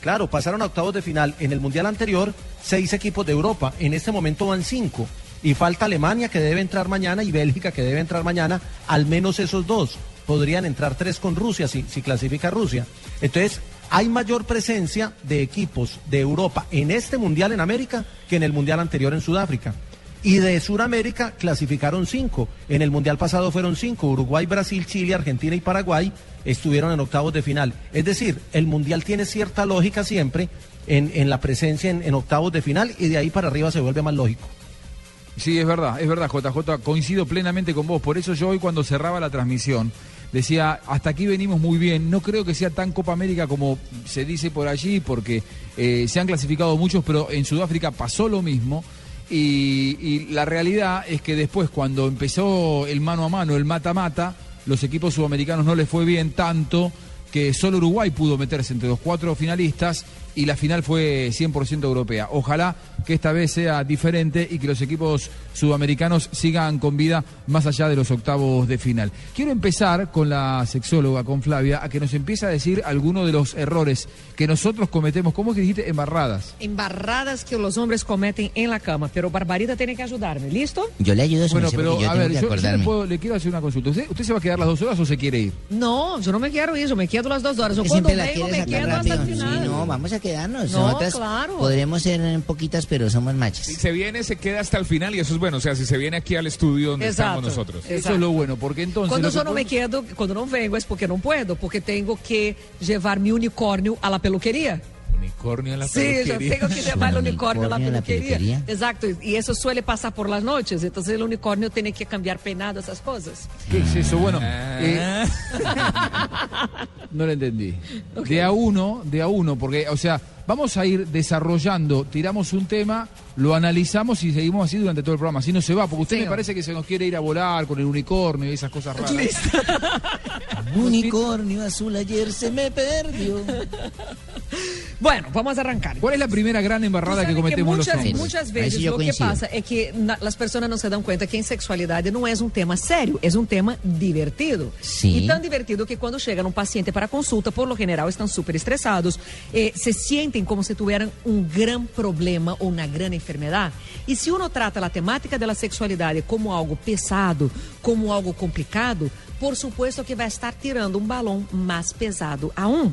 Speaker 13: Claro, pasaron a octavos de final. En el Mundial anterior, seis equipos de Europa. En este momento van cinco. Y falta Alemania que debe entrar mañana y Bélgica que debe entrar mañana. Al menos esos dos. Podrían entrar tres con Rusia si, si clasifica Rusia. Entonces, hay mayor presencia de equipos de Europa en este Mundial en América que en el Mundial anterior en Sudáfrica. Y de Sudamérica clasificaron cinco. En el Mundial pasado fueron cinco. Uruguay, Brasil, Chile, Argentina y Paraguay estuvieron en octavos de final. Es decir, el Mundial tiene cierta lógica siempre en, en la presencia en, en octavos de final y de ahí para arriba se vuelve más lógico.
Speaker 1: Sí, es verdad, es verdad, JJ, coincido plenamente con vos. Por eso yo hoy cuando cerraba la transmisión decía, hasta aquí venimos muy bien. No creo que sea tan Copa América como se dice por allí, porque eh, se han clasificado muchos, pero en Sudáfrica pasó lo mismo. Y, y la realidad es que después, cuando empezó el mano a mano, el mata-mata, los equipos sudamericanos no les fue bien tanto que solo Uruguay pudo meterse entre los cuatro finalistas y la final fue 100% europea. Ojalá que esta vez sea diferente y que los equipos sudamericanos sigan con vida más allá de los octavos de final. Quiero empezar con la sexóloga, con Flavia, a que nos empiece a decir algunos de los errores que nosotros cometemos. ¿Cómo es que dijiste? Embarradas.
Speaker 5: Embarradas que los hombres cometen en la cama, pero Barbarita tiene que ayudarme, ¿listo?
Speaker 14: Yo le ayudo,
Speaker 1: Bueno, pero
Speaker 14: yo
Speaker 1: a ver, yo, yo le, puedo- le quiero hacer una consulta. ¿Usted, ¿Usted se va a quedar las dos horas o se quiere ir?
Speaker 5: No, yo no me quiero ir, yo me quedo las dos horas. Yo cuando
Speaker 14: la
Speaker 5: vengo me quedo hasta el final.
Speaker 14: Sí, no, vamos a quedarnos.
Speaker 5: No,
Speaker 14: Nosotras
Speaker 5: claro.
Speaker 14: podremos ser eh, poquitas, pero somos machos.
Speaker 3: Si se viene, se queda hasta el final y eso es bueno. O sea, si se viene aquí al estudio donde
Speaker 5: Exacto.
Speaker 3: estamos nosotros.
Speaker 1: Eso es lo bueno, porque entonces... Que
Speaker 5: eu não me quedo, quando não vengo, é porque não puedo, porque tenho que levar meu unicórnio à la peluqueria.
Speaker 3: Unicornio en la
Speaker 5: Sí, yo
Speaker 3: peluquería.
Speaker 5: tengo que llevar el unicornio a la peluquería. Exacto, y eso suele pasar por las noches, entonces el unicornio tiene que cambiar peinado, esas cosas.
Speaker 1: ¿Qué es eso? Bueno,
Speaker 3: Ah.
Speaker 1: eh, no lo entendí. De a uno, de a uno, porque, o sea, vamos a ir desarrollando, tiramos un tema, lo analizamos y seguimos así durante todo el programa. Así no se va, porque usted
Speaker 5: Sí.
Speaker 1: me parece que se nos quiere ir a volar con el unicornio y esas cosas raras.
Speaker 14: Unicornio azul ayer se me perdió.
Speaker 5: Bueno, vamos a arrancar.
Speaker 1: ¿Cuál es la primera gran embarrada que cometemos
Speaker 5: muchas,
Speaker 1: los hombres?
Speaker 5: muchas veces
Speaker 14: sí
Speaker 5: lo que pasa é que na- as pessoas não se dão conta que em sexualidade não é um tema sério, é um tema divertido. E tão divertido que quando chega um paciente para consulta, por lo general estão super estressados, eh, se sentem como se tuvieran um gran problema ou uma gran enfermedade. E se uno trata a temática da sexualidade como algo pesado, como algo complicado, por supuesto que vai estar tirando um balão mais pesado aún.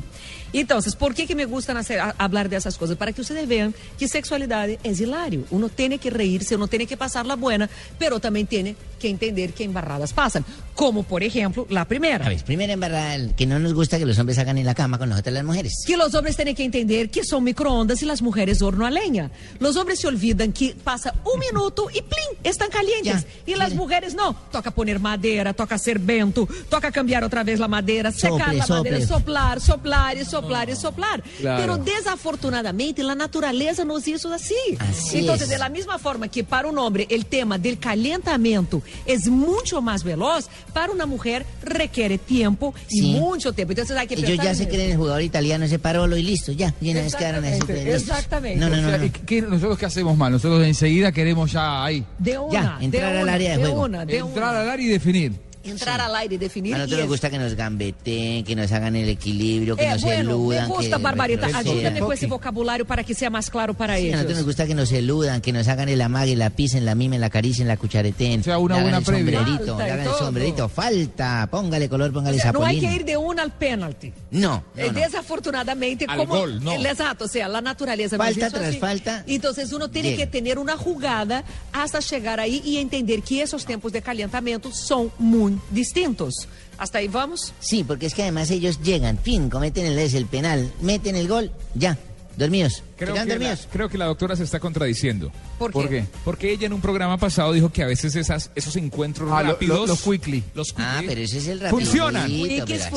Speaker 5: Então, por que que me gusta nacer- a- hablar dessas coisas? Para que vocês vejam que sexualidade é hilário. Uno tem que reírse, uno tem que passar la buena, pero também tem que entender que embarradas passam. Como, por exemplo, la
Speaker 14: A
Speaker 5: primera.
Speaker 14: ver, primera embarrada, que no nos gusta que los hombres hagan en la cama con nosotras las mujeres.
Speaker 5: Que os homens têm que entender que são micro-ondas e as mulheres horno a lenha. Os homens se olvidam que passa um minuto e plim, estão calientes.
Speaker 14: Ya,
Speaker 5: e as mulheres não. Toca poner madeira, toca ser bento, toca cambiar outra vez a madeira, secar
Speaker 14: Sople,
Speaker 5: a madeira,
Speaker 14: sople.
Speaker 5: soplar, soplar e soplar e soplar.
Speaker 1: Claro.
Speaker 5: Pero desafortunadamente a natureza nos hizo assim.
Speaker 14: Así
Speaker 5: então,
Speaker 14: es.
Speaker 5: da mesma forma que para um homem o tema del calentamento é muito mais veloz, para uma mulher requer tempo e
Speaker 14: Sí.
Speaker 5: muito tempo. Então, tem que
Speaker 14: Ellos
Speaker 5: pensar
Speaker 14: ya se creen el jugador italiano ese parolo y listo, ya. Y una vez quedaron así.
Speaker 5: Exactamente, exactamente.
Speaker 14: No, no,
Speaker 1: O
Speaker 14: no.
Speaker 1: sea,
Speaker 14: no.
Speaker 1: ¿y qué- nosotros qué hacemos mal? Nosotros enseguida queremos ya ahí.
Speaker 5: De una,
Speaker 14: Ya, entrar
Speaker 5: de
Speaker 14: al
Speaker 5: una,
Speaker 14: área de
Speaker 5: de
Speaker 14: juego.
Speaker 5: una, de
Speaker 1: Entrar
Speaker 5: una.
Speaker 1: al área y definir.
Speaker 5: Entrar al aire y definir.
Speaker 14: A
Speaker 5: y
Speaker 14: nosotros nos gusta que nos gambeteen, que nos hagan el equilibrio, que
Speaker 5: É,
Speaker 14: nos
Speaker 5: bueno,
Speaker 14: eludan.
Speaker 5: me gusta,
Speaker 14: que
Speaker 5: Barbarita. Ayúdame com esse vocabulário para que seja mais claro para
Speaker 14: Sí, a nosotros nos
Speaker 5: ellos.
Speaker 14: gusta que nos eludan, que nos hagan el amague, la pisen, la mimen, la acaricien, la cuchareten.
Speaker 1: O sea, una buena
Speaker 14: el
Speaker 1: previa.
Speaker 14: sombrerito,
Speaker 5: Falta y
Speaker 14: hagan el sombrerito. Falta, póngale color, póngale
Speaker 5: O sea, não há
Speaker 14: zapolín.
Speaker 5: que ir de una al penalti.
Speaker 14: No,
Speaker 5: Eh,
Speaker 14: no, no.
Speaker 5: Desafortunadamente,
Speaker 3: Al
Speaker 5: como.
Speaker 3: gol, no.
Speaker 5: Eh, Exato, o sea, la naturaleza.
Speaker 14: Falta tras
Speaker 5: así.
Speaker 14: falta,
Speaker 5: Entonces, uno tiene
Speaker 14: llega.
Speaker 5: que tener una jugada hasta chegar aí e entender que esos tempos de calentamento são muito distintos. Hasta aí vamos?
Speaker 14: Sí, porque es que además ellos llegan, fin, cometen el, el penal, meten el gol, ya, dormidos.
Speaker 3: Creo
Speaker 14: ¿Se quedan
Speaker 3: que, la, creo que la doctora se está contradiciendo.
Speaker 5: ¿Por
Speaker 1: ¿Por qué?
Speaker 3: Porque ella en un programa pasado dijo que a veces esas, esos encuentros
Speaker 1: Ah, lo-
Speaker 3: rápidos...
Speaker 1: lo- los quickly.
Speaker 3: Los
Speaker 14: Ah,
Speaker 3: quickly
Speaker 14: pero ese es el rapidito.
Speaker 3: Funcionan.
Speaker 5: Quickies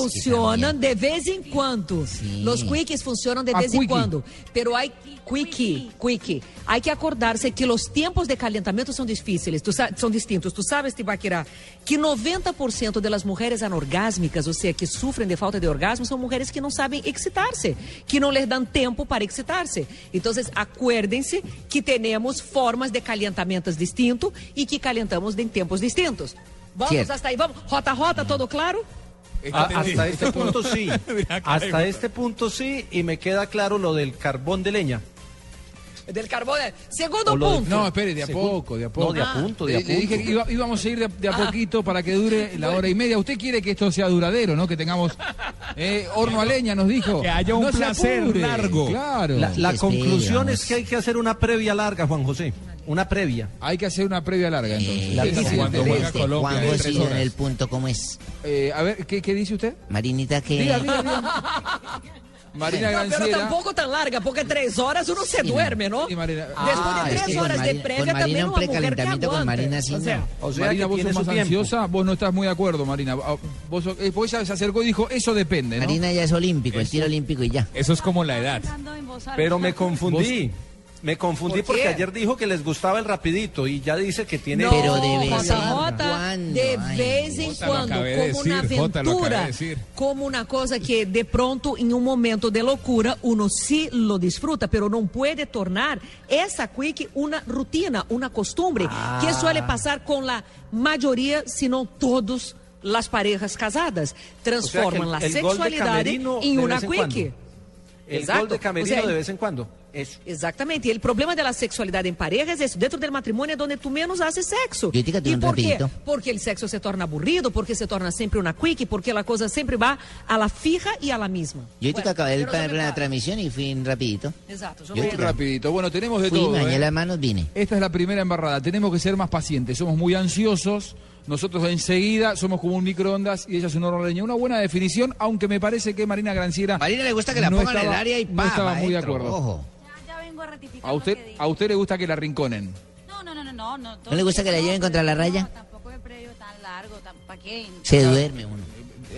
Speaker 14: también.
Speaker 5: de vez em quando.
Speaker 14: Sim.
Speaker 5: Los quickies funcionam de
Speaker 1: Ah,
Speaker 5: vez
Speaker 1: quickie.
Speaker 5: quando. Pero hay quickie, quickie. Hay que acordarse que los tiempos de difíceis, tu sa- são distintos. Tu sabes, Tibaquirá, que 90% das mulheres anorgásmicas, ou seja, que sofrem de falta de orgasmo, são mulheres que não sabem excitar-se, que não lhes dão tempo para excitar-se. Então, acuérdense que temos formas de calentamentos distintos e que calentamos em tempos distintos. Vamos
Speaker 14: Cierto.
Speaker 5: hasta aí, vamos. Rota, rota, todo claro?
Speaker 13: A- hasta este punto sí. Hasta este punto sí. Y me queda claro lo del carbón de leña.
Speaker 5: Del carbón. Segundo punto.
Speaker 1: No, espere, de a
Speaker 13: Segundo.
Speaker 1: poco, de a poco.
Speaker 13: No, de a punto, de a
Speaker 1: Le- le dije
Speaker 13: punto.
Speaker 1: que iba- íbamos a ir de, a- de a poquito para que dure la hora y media. ¿Usted quiere que esto sea duradero, no? Que tengamos eh, horno a leña, nos dijo.
Speaker 3: Que haya un
Speaker 1: No
Speaker 3: placer
Speaker 1: apure,
Speaker 3: largo.
Speaker 1: Claro.
Speaker 13: La, la conclusión es que hay que hacer una previa larga, Juan José. Una previa.
Speaker 1: Hay que hacer una previa larga, entonces.
Speaker 14: Eh,
Speaker 13: La-
Speaker 1: ¿Qué dice
Speaker 3: cuando juega
Speaker 14: este,
Speaker 3: Colombia
Speaker 14: Juan José en el punto, ¿cómo es?
Speaker 1: Eh, a ver, ¿qué, qué dice usted?
Speaker 14: Marinita, que...
Speaker 1: Diga, diga, diga. Marina
Speaker 5: No, pero tampoco tan larga, porque tres horas uno se duerme, ¿no?
Speaker 1: Sí, Marina.
Speaker 5: Después
Speaker 14: Ah,
Speaker 5: de
Speaker 14: es
Speaker 5: tres
Speaker 14: que
Speaker 5: horas de
Speaker 14: Marina-
Speaker 5: previa
Speaker 14: con
Speaker 5: también
Speaker 14: un
Speaker 5: una mujer que
Speaker 14: precalentamiento, con
Speaker 5: aguante.
Speaker 14: Marina sí
Speaker 5: O sea.
Speaker 13: O sea,
Speaker 1: Marina,
Speaker 13: que
Speaker 1: vos sos más
Speaker 13: tiempo.
Speaker 1: ansiosa, vos no estás muy de acuerdo, Marina. Ah, Vos, sos- eh, ella se acercó y dijo, eso depende, ¿no?
Speaker 14: Marina ya es olímpico, el tiro olímpico y ya.
Speaker 3: Eso es como la edad.
Speaker 13: Pero me confundí. Me confundí
Speaker 5: ¿Por
Speaker 13: porque ayer dijo que les gustaba el rapidito y ya dice que tiene...
Speaker 5: No,
Speaker 14: Pero de vez en cuando,
Speaker 5: de vez en
Speaker 3: Jota
Speaker 5: cuando,
Speaker 3: de
Speaker 5: como una
Speaker 3: de
Speaker 5: aventura, como una cosa que de pronto, en un momento de locura, uno sí lo disfruta, pero no puede tornar esa quick una rutina, una costumbre, que suele pasar con la mayoría, si no todos, las parejas casadas. Transforman
Speaker 13: el-
Speaker 5: la
Speaker 13: el
Speaker 5: sexualidad en una
Speaker 13: en
Speaker 5: quick.
Speaker 13: cuando. El
Speaker 5: Exacto.
Speaker 13: gol de Camerino
Speaker 5: O sea,
Speaker 13: de vez en cuando. Eso.
Speaker 5: Exactamente. Y el problema de la sexualidad en pareja es eso. Dentro del matrimonio es donde tú menos haces sexo.
Speaker 14: Yo te
Speaker 5: ¿Y
Speaker 14: tengo un
Speaker 5: por qué? Porque el sexo se torna aburrido, porque se torna siempre una quick, porque la cosa siempre va a la fija y a la misma.
Speaker 14: Yo
Speaker 5: Bueno,
Speaker 14: acabé de
Speaker 5: no
Speaker 14: ver la transmisión y fui rapidito.
Speaker 5: Exacto. Yo
Speaker 14: Yo te-
Speaker 1: Rapidito. Bueno, tenemos de
Speaker 14: Fui,
Speaker 1: todo.
Speaker 14: bañé
Speaker 1: ¿eh?
Speaker 14: manos, vine.
Speaker 1: Esta es la primera embarrada. Tenemos que ser más pacientes. Somos muy ansiosos. Nosotros enseguida somos como un microondas y ella es una leña. Una buena definición, aunque me parece que Marina Granciera.
Speaker 14: Marina le gusta que la
Speaker 1: no
Speaker 14: pongan en el
Speaker 1: estaba-
Speaker 14: área y
Speaker 1: No
Speaker 14: pa,
Speaker 1: estaba muy de
Speaker 14: adentro,
Speaker 1: acuerdo.
Speaker 14: Ojo.
Speaker 19: Vengo a ratificar
Speaker 1: A usted,
Speaker 19: lo que dije.
Speaker 1: a usted le gusta que la rinconen.
Speaker 19: No, no, no, no, no. ¿No,
Speaker 14: ¿No le gusta que la lleven contra la raya?
Speaker 19: No, tampoco el previo tan largo, ¿para qué?
Speaker 14: Se duerme uno.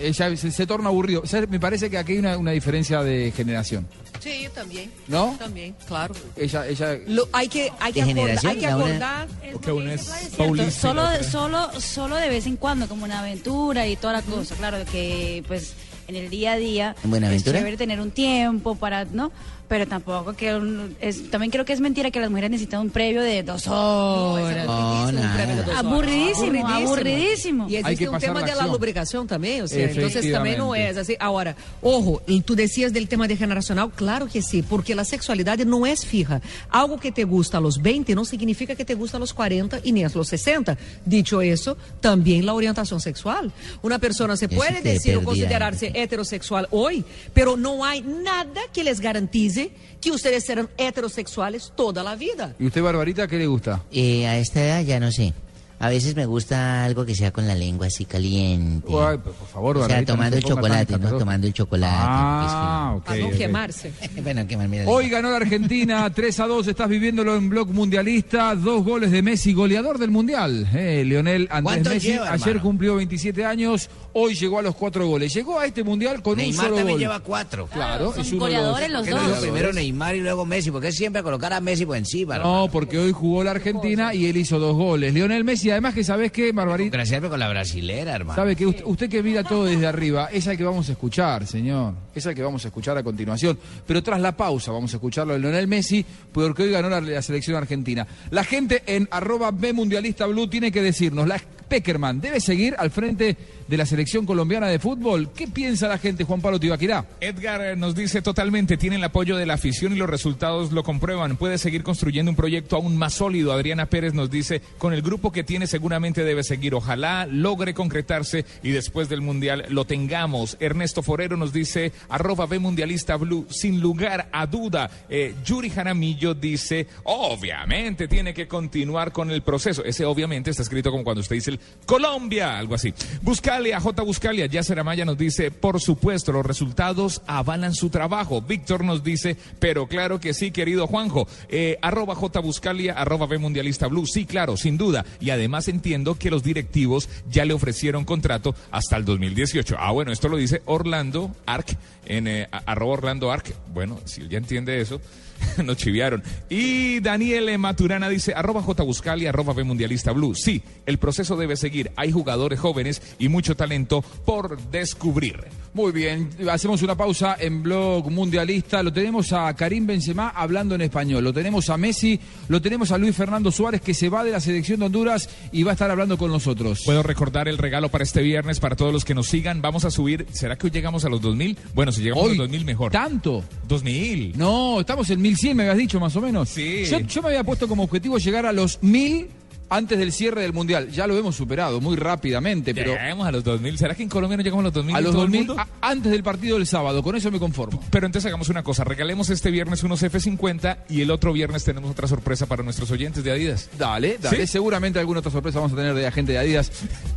Speaker 1: Ella se, se torna aburrido. O sea, me parece que aquí hay una, una diferencia de generación.
Speaker 5: Sí, yo también.
Speaker 1: ¿No?
Speaker 5: También, claro.
Speaker 1: Ella, ella.
Speaker 5: Lo- hay que, hay que
Speaker 14: ¿De
Speaker 5: acordar,
Speaker 14: generación?
Speaker 5: hay que
Speaker 14: una-
Speaker 5: acordar.
Speaker 3: Que una es Paulista
Speaker 19: solo, solo, solo de vez en cuando, como una aventura y toda la cosa. Claro que pues en el día a día
Speaker 14: ¿En Buenaventura?
Speaker 19: es chévere tener un tiempo para, ¿no? Pero tampoco que un- es, también creo que es mentira que las mujeres necesitan un previo de dos horas.
Speaker 14: No, nada.
Speaker 19: Aburridísimo, aburridísimo.
Speaker 5: Y
Speaker 1: Hay
Speaker 5: existe un tema
Speaker 1: la
Speaker 5: de la lubricación también, o sea, entonces también no es así. Ahora, ojo, y tú decías del tema de generacional, claro que sí, porque la sexualidad no es fija. Algo que te gusta a los 20 no significa que te gusta a los 40 y ni a los 60. Dicho eso, también la orientación sexual. Una persona se puede decir o considerarse heterosexual hoy, pero no hay nada que les garantice que ustedes serán heterosexuales toda la vida.
Speaker 1: ¿Y usted, Barbarita, qué le gusta?
Speaker 14: Eh, a esta edad ya no sé. A veces me gusta algo que sea con la lengua así caliente.
Speaker 1: Ay, por favor,
Speaker 14: o sea,
Speaker 1: Barbarita, no
Speaker 14: tomando el chocolate, ¿no? Tomando el chocolate.
Speaker 1: Ah, ok.
Speaker 5: Para no
Speaker 1: ok.
Speaker 5: quemarse.
Speaker 14: bueno, quemarme
Speaker 1: Hoy ganó la Argentina 3 a 2, estás viviéndolo en block mundialista, dos goles de Messi, goleador del mundial. Eh, Leonel Andrés
Speaker 14: ¿Cuántos
Speaker 1: Messi
Speaker 14: lleva,
Speaker 1: ayer
Speaker 14: hermano?
Speaker 1: cumplió 27 años, hoy llegó a los cuatro goles. Llegó a este mundial con
Speaker 12: Neymar
Speaker 1: un solo
Speaker 12: también
Speaker 1: gol.
Speaker 12: lleva cuatro.
Speaker 1: Claro,
Speaker 19: Son
Speaker 1: es uno de los-
Speaker 19: goleadores los
Speaker 12: ¿Por qué no
Speaker 19: dos.
Speaker 12: primero Neymar y luego Messi? Porque es siempre colocar a Messi por encima.
Speaker 1: No, porque hoy jugó la Argentina y él hizo dos goles. Leonel Messi, además que sabes que, Barbarita,
Speaker 12: Gracias con la brasilera, hermano.
Speaker 1: sabe que usted, usted que mira todo desde arriba, es el que vamos a escuchar, señor. Es el que vamos a escuchar a continuación. Pero tras la pausa vamos a escucharlo de Leonel Messi, porque hoy ganó la, la selección argentina. La gente en arroba B Mundialista Blue tiene que decirnos, la Peckerman debe seguir al frente de la selección colombiana de fútbol. ¿Qué piensa la gente, Juan Pablo Tibaquirá?
Speaker 3: Edgar eh, nos dice totalmente, tiene el apoyo de la afición y los resultados lo comprueban. Puede seguir construyendo un proyecto aún más sólido. Adriana Pérez nos dice, con el grupo que tiene seguramente debe seguir. Ojalá logre concretarse y después del Mundial lo tengamos. Ernesto Forero nos dice, arroba B Mundialista Blue, sin lugar a duda. Eh, Yuri Jaramillo dice, obviamente tiene que continuar con el proceso. Ese obviamente está escrito como cuando usted dice el Colombia, algo así. Buscalia, J. Buscalia, Yasser Amaya nos dice, por supuesto, los resultados avalan su trabajo. Víctor nos dice, pero claro que sí, querido Juanjo. Eh, arroba J. Buscalia, arroba B Mundialista Blue. Sí, claro, sin duda. Y además entiendo que los directivos ya le ofrecieron contrato hasta el 2018. Ah, bueno, esto lo dice Orlando Arc, en eh, arroba Orlando Arc. Bueno, si él ya entiende eso. Nos chiviaron. Y Daniel Maturana dice, arroba J Buscali, arroba B Mundialista Blue. Sí, el proceso debe seguir. Hay jugadores jóvenes y mucho talento por descubrir.
Speaker 1: Muy bien, hacemos una pausa en blog mundialista. Lo tenemos a Karim Benzema hablando en español. Lo tenemos a Messi, lo tenemos a Luis Fernando Suárez que se va de la selección de Honduras y va a estar hablando con nosotros.
Speaker 3: Puedo recordar el regalo para este viernes, para todos los que nos sigan. Vamos a subir, ¿será que hoy llegamos a los 2000? Bueno, si llegamos
Speaker 1: Hoy,
Speaker 3: a los 2000 mejor.
Speaker 1: ¿Tanto?
Speaker 3: 2000.
Speaker 1: No, estamos en 1100, me habías dicho más o menos.
Speaker 3: Sí.
Speaker 1: Yo, yo me había puesto como objetivo llegar a los 1000 antes del cierre del Mundial. Ya lo hemos superado muy rápidamente, pero
Speaker 20: Llegaremos a los 2000. ¿Será que en Colombia no llegamos a los 2000?
Speaker 1: a los
Speaker 20: todo el
Speaker 1: 2000,
Speaker 20: mundo?
Speaker 1: a- antes del partido del sábado, con eso me conformo.
Speaker 20: Pero entonces hagamos una cosa, regalemos este viernes unos F50 y el otro viernes tenemos otra sorpresa para nuestros oyentes de Adidas.
Speaker 1: Dale, dale.
Speaker 20: ¿Sí?
Speaker 1: Seguramente alguna otra sorpresa vamos a tener de agente de Adidas.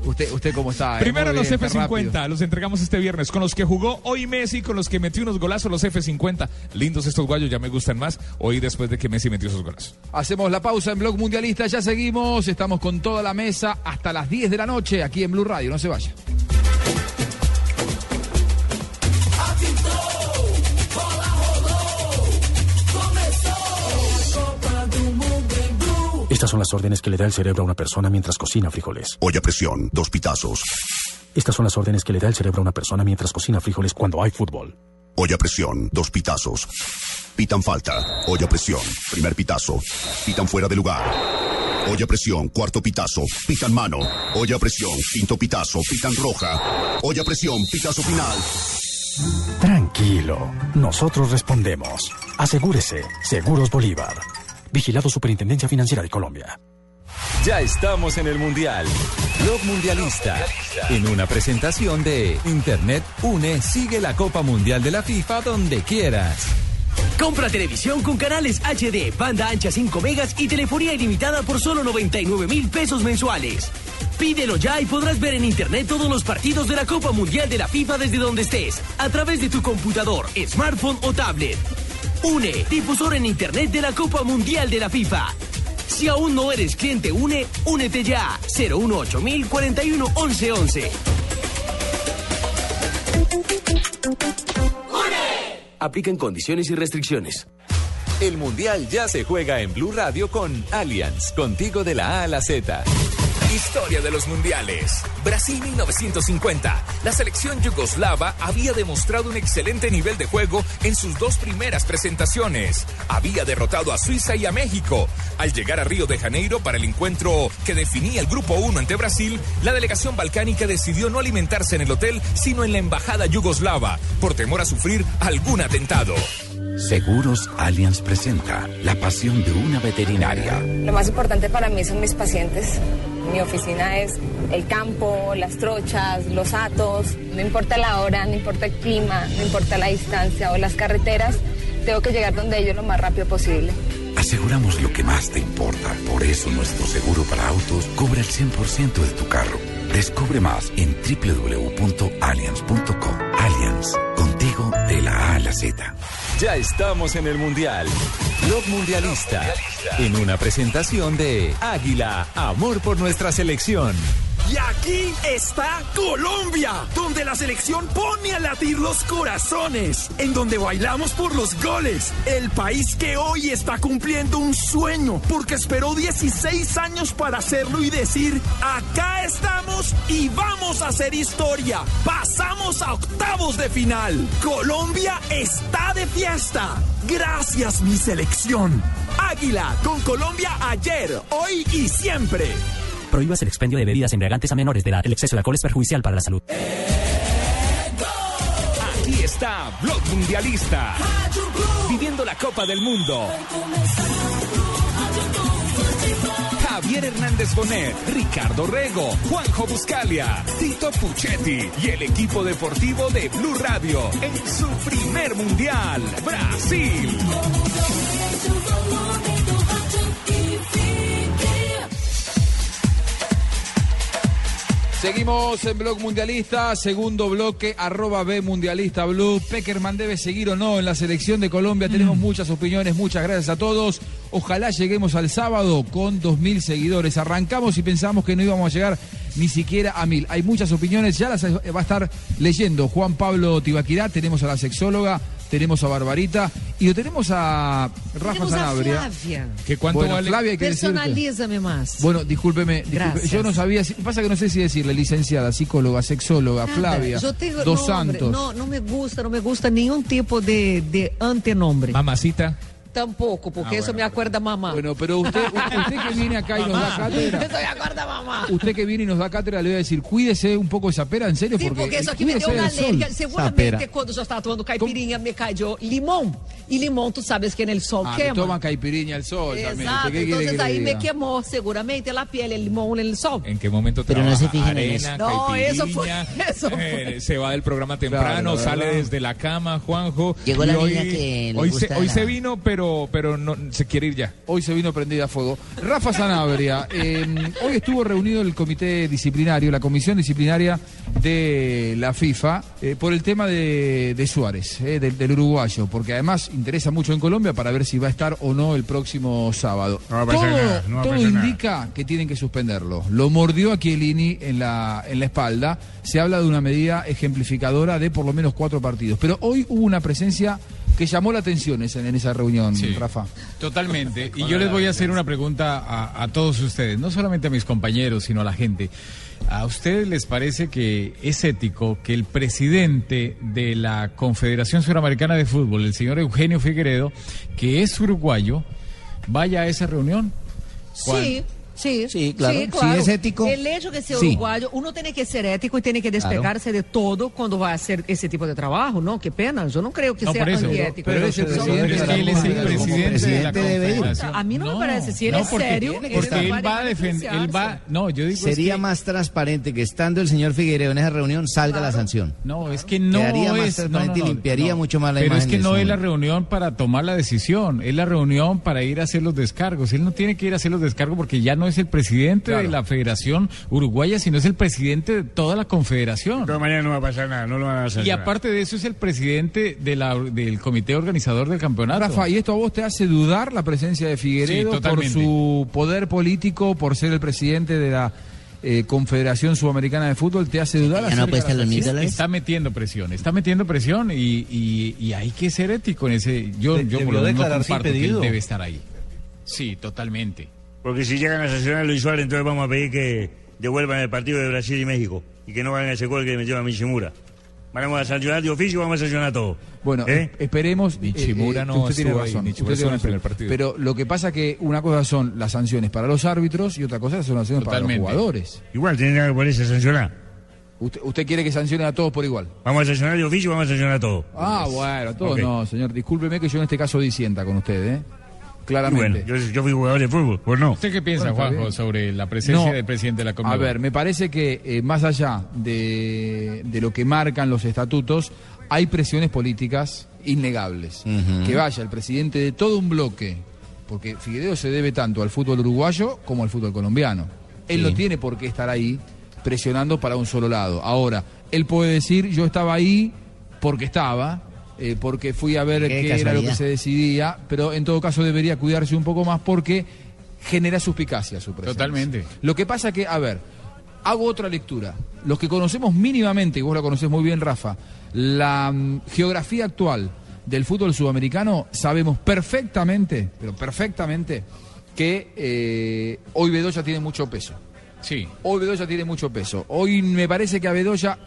Speaker 1: Usted, usted cómo está. eh?
Speaker 20: Primero los
Speaker 1: bien, qué
Speaker 20: F50,
Speaker 1: rápido.
Speaker 20: los entregamos este viernes, con los que jugó hoy Messi, con los que metió unos golazos los F50. Lindos estos guayos, ya me gustan más, hoy después de que Messi metió esos golazos.
Speaker 1: Hacemos la pausa en Blog Mundialista, ya seguimos, estamos con toda la mesa hasta las 10 de la noche aquí en Blue Radio, no se vaya.
Speaker 21: Estas son las órdenes que le da el cerebro a una persona mientras cocina frijoles.
Speaker 22: Olla presión, dos pitazos.
Speaker 21: Estas son las órdenes que le da el cerebro a una persona mientras cocina frijoles cuando hay fútbol.
Speaker 22: Olla presión, dos pitazos. Pitan falta. Olla presión, primer pitazo. Pitan fuera de lugar. Olla presión, cuarto pitazo. Pitan mano. Olla presión, quinto pitazo. Pitan roja. Olla presión, pitazo final.
Speaker 21: Tranquilo, nosotros respondemos. Asegúrese, Seguros Bolívar. Vigilado Superintendencia Financiera de Colombia.
Speaker 23: Ya estamos en el Mundial. Blog Mundialista. En una presentación de Internet Une, sigue la Copa Mundial de la FIFA donde quieras.
Speaker 24: Compra televisión con canales HD, banda ancha 5 megas y telefonía ilimitada por solo 99 mil pesos mensuales. Pídelo ya y podrás ver en internet todos los partidos de la Copa Mundial de la FIFA desde donde estés, a través de tu computador, smartphone o tablet. UNE, difusor en internet de la Copa Mundial de la FIFA. Si aún no eres cliente UNE, únete ya. 018 41 11 11. Aplican condiciones y restricciones.
Speaker 23: El Mundial ya se juega en Blue Radio con Allianz, contigo de la A a la Z.
Speaker 3: Historia de los mundiales. Brasil 1950. La selección yugoslava había demostrado un excelente nivel de juego en sus dos primeras presentaciones. Había derrotado a Suiza y a México. Al llegar a Río de Janeiro para el encuentro que definía el Grupo 1 ante Brasil, la delegación balcánica decidió no alimentarse en el hotel, sino en la embajada yugoslava, por temor a sufrir algún atentado.
Speaker 25: Seguros Allianz presenta la pasión de una veterinaria.
Speaker 26: Lo más importante para mí son mis pacientes. Mi oficina es el campo, las trochas, los atos. No importa la hora, no importa el clima, no importa la distancia o las carreteras, tengo que llegar donde ellos lo más rápido posible.
Speaker 25: Aseguramos lo que más te importa. Por eso nuestro seguro para autos cubre el 100% de tu carro. Descubre más en www.allianz.com. Allianz, contigo de la A a la Z.
Speaker 23: Ya estamos en el Mundial. Blog Mundialista. En una presentación de Águila, amor por nuestra selección.
Speaker 27: Y aquí está Colombia, donde la selección pone a latir los corazones, en donde bailamos por los goles. El país que hoy está cumpliendo un sueño, porque esperó 16 años para hacerlo y decir, acá estamos y vamos a hacer historia. Pasamos a octavos de final. Colombia está de fiesta. Gracias mi selección. Águila, con Colombia ayer, hoy y siempre.
Speaker 28: Prohíbas el expendio de bebidas embriagantes a menores de edad. El exceso de alcohol es perjudicial para la salud.
Speaker 3: Aquí está Blog Mundialista. Viviendo la Copa del Mundo. Javier Hernández Bonet, Ricardo Rego, Juanjo Buscalia, Tito Puchetti y el equipo deportivo de Blue Radio en su primer mundial, Brasil.
Speaker 1: Seguimos en Blog Mundialista, segundo bloque, arroba B Mundialista Blue. Peckerman debe seguir o no en la selección de Colombia. Tenemos muchas opiniones, muchas gracias a todos. Ojalá lleguemos al sábado con 2.000 seguidores. Arrancamos y pensamos que no íbamos a llegar ni siquiera a mil. Hay muchas opiniones, ya las va a estar leyendo Juan Pablo Tibaquirá, tenemos a la sexóloga, tenemos a Barbarita y lo tenemos a Rafa
Speaker 5: Tenemos a
Speaker 1: Sanabria.
Speaker 5: Flavia.
Speaker 1: ¿Que cuánto Bueno, vale? Flavia, hay que decirte.
Speaker 5: Personalízame más.
Speaker 1: Bueno, discúlpeme,
Speaker 5: Gracias.
Speaker 1: yo no sabía, si- pasa que no sé si decirle licenciada, psicóloga, sexóloga,
Speaker 5: Nada,
Speaker 1: Flavia,
Speaker 5: yo tengo-
Speaker 1: Dos
Speaker 5: no, hombre,
Speaker 1: Santos.
Speaker 5: No, no me gusta, no me gusta ningún tipo de, de antenombre.
Speaker 20: Mamacita.
Speaker 5: Tampoco, porque
Speaker 1: Ah,
Speaker 5: eso me acuerda mamá.
Speaker 1: Bueno, pero usted, usted que viene acá y nos da cátedra.
Speaker 5: Eso me acuerda mamá.
Speaker 1: Usted que viene y nos da cátedra le voy a decir, cuídese un poco esa pera, en serio, porque,
Speaker 5: porque isso aqui me
Speaker 1: del sol.
Speaker 5: alergia. Seguramente, quando eu estava tomando caipirinha, me cayó limão. E limão, tu sabes que en el sol
Speaker 1: Ah, que
Speaker 5: quema.
Speaker 1: toman caipirinha al sol también.
Speaker 5: Exato,
Speaker 1: ¿Usted qué quiere
Speaker 5: entonces
Speaker 1: que
Speaker 5: ahí me quemó seguramente la piel, el limón en el sol.
Speaker 3: ¿En qué momento
Speaker 14: Pero no
Speaker 3: trabaja?
Speaker 14: se fijen en eso.
Speaker 5: No, eso fue, eso
Speaker 3: eh, se va del programa temprano,
Speaker 1: Claro,
Speaker 3: sale desde la cama, Juanjo.
Speaker 14: Llegó
Speaker 3: y
Speaker 14: la
Speaker 3: hoy,
Speaker 14: niña que le
Speaker 3: hoy,
Speaker 14: gusta
Speaker 3: se, hoy se vino, pero, pero no, se quiere ir ya.
Speaker 1: Hoy se vino prendida a fuego. Rafa Sanabria, eh, hoy estuvo reunido el comité disciplinario, la comisión disciplinaria de la FIFA, eh, por el tema de, de Suárez, eh, del, del uruguayo, porque además interesa mucho en Colombia para ver si va a estar o no el próximo sábado.
Speaker 4: No va a pasar
Speaker 1: todo
Speaker 4: nada, no va a
Speaker 1: todo
Speaker 4: pasar nada.
Speaker 1: indica que tienen que suspenderlo. Lo mordió a Chiellini en la, en la espalda. Se habla de una medida ejemplificadora de por lo menos cuatro partidos. Pero hoy hubo una presencia que llamó la atención en esa reunión, Rafa.
Speaker 4: Totalmente. Y yo les voy a hacer una pregunta a, a todos ustedes, no solamente a mis compañeros, sino a la gente. ¿A ustedes les parece que es ético que el presidente de la Confederación Suramericana de Fútbol, el señor Eugenio Figueredo, que es uruguayo, vaya a esa reunión?
Speaker 5: Sí. Sí,
Speaker 4: Sí, claro.
Speaker 5: Sí, claro.
Speaker 4: Sí, es ético.
Speaker 5: El hecho de ser
Speaker 4: Sí.
Speaker 5: uruguayo, uno tiene que ser ético y tiene que despegarse de todo cuando va a hacer ese tipo de trabajo, ¿no? Qué pena, yo no creo que
Speaker 4: No,
Speaker 5: sea antiético.
Speaker 4: Pero es el presidente
Speaker 5: Él es el
Speaker 4: Confederación.
Speaker 5: presidente
Speaker 4: de la.
Speaker 5: A mí no, me parece, si él
Speaker 4: No,
Speaker 5: es
Speaker 4: porque-
Speaker 5: serio,
Speaker 4: porque
Speaker 5: él
Speaker 4: él
Speaker 5: va
Speaker 4: a defender, él va, no, yo digo es
Speaker 29: Sería
Speaker 4: que-
Speaker 29: más transparente que estando el señor Figueiredo en esa reunión salga la sanción.
Speaker 4: No, es que no
Speaker 29: Quedaría más
Speaker 4: es
Speaker 29: transparente
Speaker 4: no, no,
Speaker 29: y limpiaría
Speaker 4: no.
Speaker 29: mucho más la
Speaker 4: Pero
Speaker 29: imagen
Speaker 4: es que no es la reunión para tomar la decisión, es la reunión para ir a hacer los descargos. Él no tiene que ir a hacer los descargos porque ya no es el presidente de la Federación Uruguaya, sino es el presidente de toda la Confederación.
Speaker 15: De todas maneras no va a pasar nada, no lo van a hacer.
Speaker 4: Y aparte de eso es el presidente de la, del comité organizador del campeonato.
Speaker 1: Rafa, ¿y esto a vos te hace dudar la presencia de Figueredo
Speaker 4: Sí,
Speaker 1: por su poder político, por ser el presidente de la eh, Confederación Sudamericana de Fútbol? ¿Te hace dudar? acerca de la sanción?
Speaker 4: Está metiendo presión, está metiendo presión y, y- y hay que ser ético en ese. Yo,
Speaker 13: De-
Speaker 4: yo por lo menos no comparto que él debe estar ahí. Sí, totalmente.
Speaker 15: Porque si llegan a sancionar a Luis Suárez, entonces vamos a pedir que devuelvan el partido de Brasil y México y que no hagan ese gol que metió a Michimura. Vamos a sancionar de oficio, vamos a sancionar todo.
Speaker 1: Bueno,
Speaker 15: ¿Eh?
Speaker 1: es- esperemos.
Speaker 3: Nichimura
Speaker 1: eh,
Speaker 3: no
Speaker 1: usted tiene
Speaker 3: ahí,
Speaker 1: razón,
Speaker 3: Nichimura
Speaker 1: usted tiene
Speaker 3: el
Speaker 1: razón.
Speaker 3: primer partido.
Speaker 1: Pero lo que pasa que una cosa son las sanciones para los árbitros y otra cosa son las sanciones
Speaker 15: Totalmente.
Speaker 1: para los jugadores.
Speaker 15: Igual, tienen que ponerse a sancionar.
Speaker 1: Usted, usted quiere que sancionen a todos por igual.
Speaker 15: Vamos a sancionar de oficio, vamos a sancionar todo.
Speaker 1: Ah, bueno, a todos no, señor. Discúlpeme que yo en este caso disienta con usted, ¿eh? Claramente.
Speaker 15: bueno, yo, yo fui jugador de fútbol, pues no.
Speaker 4: ¿Usted qué piensa,
Speaker 1: Bueno,
Speaker 4: Juanjo, sobre la presencia
Speaker 1: No.
Speaker 4: del presidente de la
Speaker 1: A
Speaker 4: Conmebol?
Speaker 1: ver, me parece que eh, más allá de, de lo que marcan los estatutos, hay presiones políticas innegables. Que vaya el presidente de todo un bloque, porque Figueredo se debe tanto al fútbol uruguayo como al fútbol colombiano. Él
Speaker 29: Sí.
Speaker 1: no tiene por qué estar ahí presionando para un solo lado. Ahora, él puede decir, yo estaba ahí porque estaba, eh, porque fui a ver
Speaker 29: Qué
Speaker 1: qué, era lo que se decidía, pero en todo caso debería cuidarse un poco más porque genera suspicacia su presencia.
Speaker 4: Totalmente.
Speaker 1: Lo que pasa que, a ver, hago otra lectura. Los que conocemos mínimamente, y vos la conocés muy bien, Rafa, la mm, geografía actual del fútbol sudamericano, sabemos perfectamente, pero perfectamente, que eh, hoy Bedoya tiene mucho peso.
Speaker 4: Sí.
Speaker 1: Hoy Bedoya tiene mucho peso. Hoy me parece que a Bedoya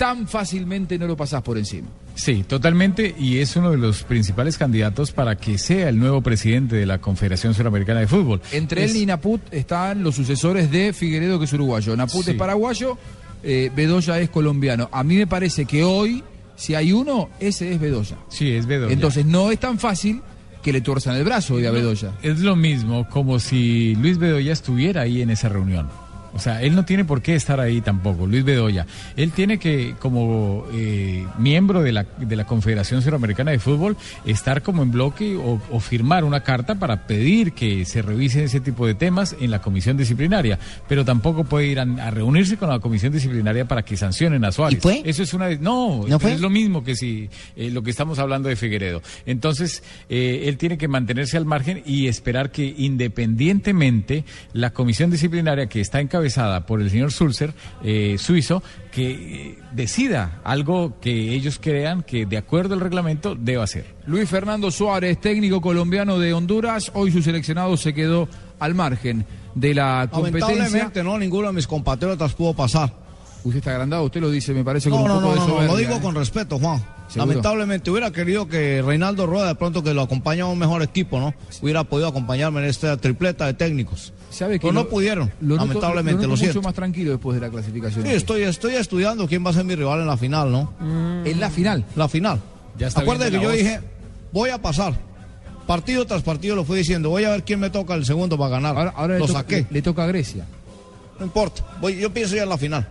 Speaker 1: tan fácilmente no lo pasás por encima.
Speaker 4: Sí, totalmente, y es uno de los principales candidatos para que sea el nuevo presidente de la Confederación Suramericana de Fútbol.
Speaker 1: Entre
Speaker 4: Es-
Speaker 1: él y Naput están los sucesores de Figueredo, que es uruguayo. Naput
Speaker 4: Sí.
Speaker 1: es paraguayo, eh, Bedoya es colombiano. A mí me parece que hoy, si hay uno, ese es Bedoya.
Speaker 4: Sí, es Bedoya.
Speaker 1: Entonces no es tan fácil que le tuerzan el brazo hoy a Bedoya.
Speaker 4: Es lo mismo como si Luis Bedoya estuviera ahí en esa reunión. O sea, él no tiene por qué estar ahí tampoco, Luis Bedoya. Él tiene que, como eh, miembro de la, de la Confederación Suramericana de Fútbol, estar como en bloque o, o firmar una carta para pedir que se revisen ese tipo de temas en la comisión disciplinaria. Pero tampoco puede ir a, a reunirse con la comisión disciplinaria para que sancionen a Suárez.
Speaker 29: ¿Y fue?
Speaker 4: Eso es una... No,
Speaker 29: ¿No fue?
Speaker 4: es lo mismo que si eh, lo que estamos hablando de Figueredo. Entonces, eh, él tiene que mantenerse al margen y esperar que independientemente la comisión disciplinaria que está encabezada por el señor Sulzer, eh, suizo, que eh, decida algo que ellos crean que de acuerdo al reglamento deba hacer.
Speaker 1: Luis Fernando Suárez, técnico colombiano de Honduras, hoy su seleccionado se quedó al margen de la competencia.
Speaker 30: Lamentablemente no, ninguno de mis compatriotas pudo pasar.
Speaker 1: Usted está agrandado, usted lo dice, me parece con
Speaker 30: No,
Speaker 1: un
Speaker 30: no,
Speaker 1: poco
Speaker 30: no,
Speaker 1: de
Speaker 30: no, no,
Speaker 1: soberbia.
Speaker 30: lo digo
Speaker 1: ¿eh?
Speaker 30: con respeto, Juan.
Speaker 1: ¿Seguro?
Speaker 30: Lamentablemente hubiera querido que Reinaldo Rueda de pronto que lo acompañaba a un mejor equipo, ¿no? Hubiera podido acompañarme en esta tripleta de técnicos.
Speaker 1: ¿Sabe que
Speaker 30: Pero no
Speaker 1: lo-
Speaker 30: pudieron,
Speaker 1: lo noto-
Speaker 30: lamentablemente,
Speaker 1: lo,
Speaker 30: lo, siento.
Speaker 1: mucho más tranquilo después de la clasificación.
Speaker 30: Sí, estoy, estoy estudiando quién va a ser mi rival en la final, ¿no?
Speaker 1: En la final.
Speaker 30: La final.
Speaker 4: Ya está
Speaker 30: Acuérdate que yo
Speaker 4: voz.
Speaker 30: dije, voy a pasar. Partido tras partido lo fui diciendo, voy a ver quién me toca el segundo para ganar.
Speaker 1: Ahora, ahora
Speaker 30: lo
Speaker 1: le, toca-
Speaker 30: saqué.
Speaker 1: le toca a Grecia.
Speaker 30: No importa. Voy, yo pienso ya en la final.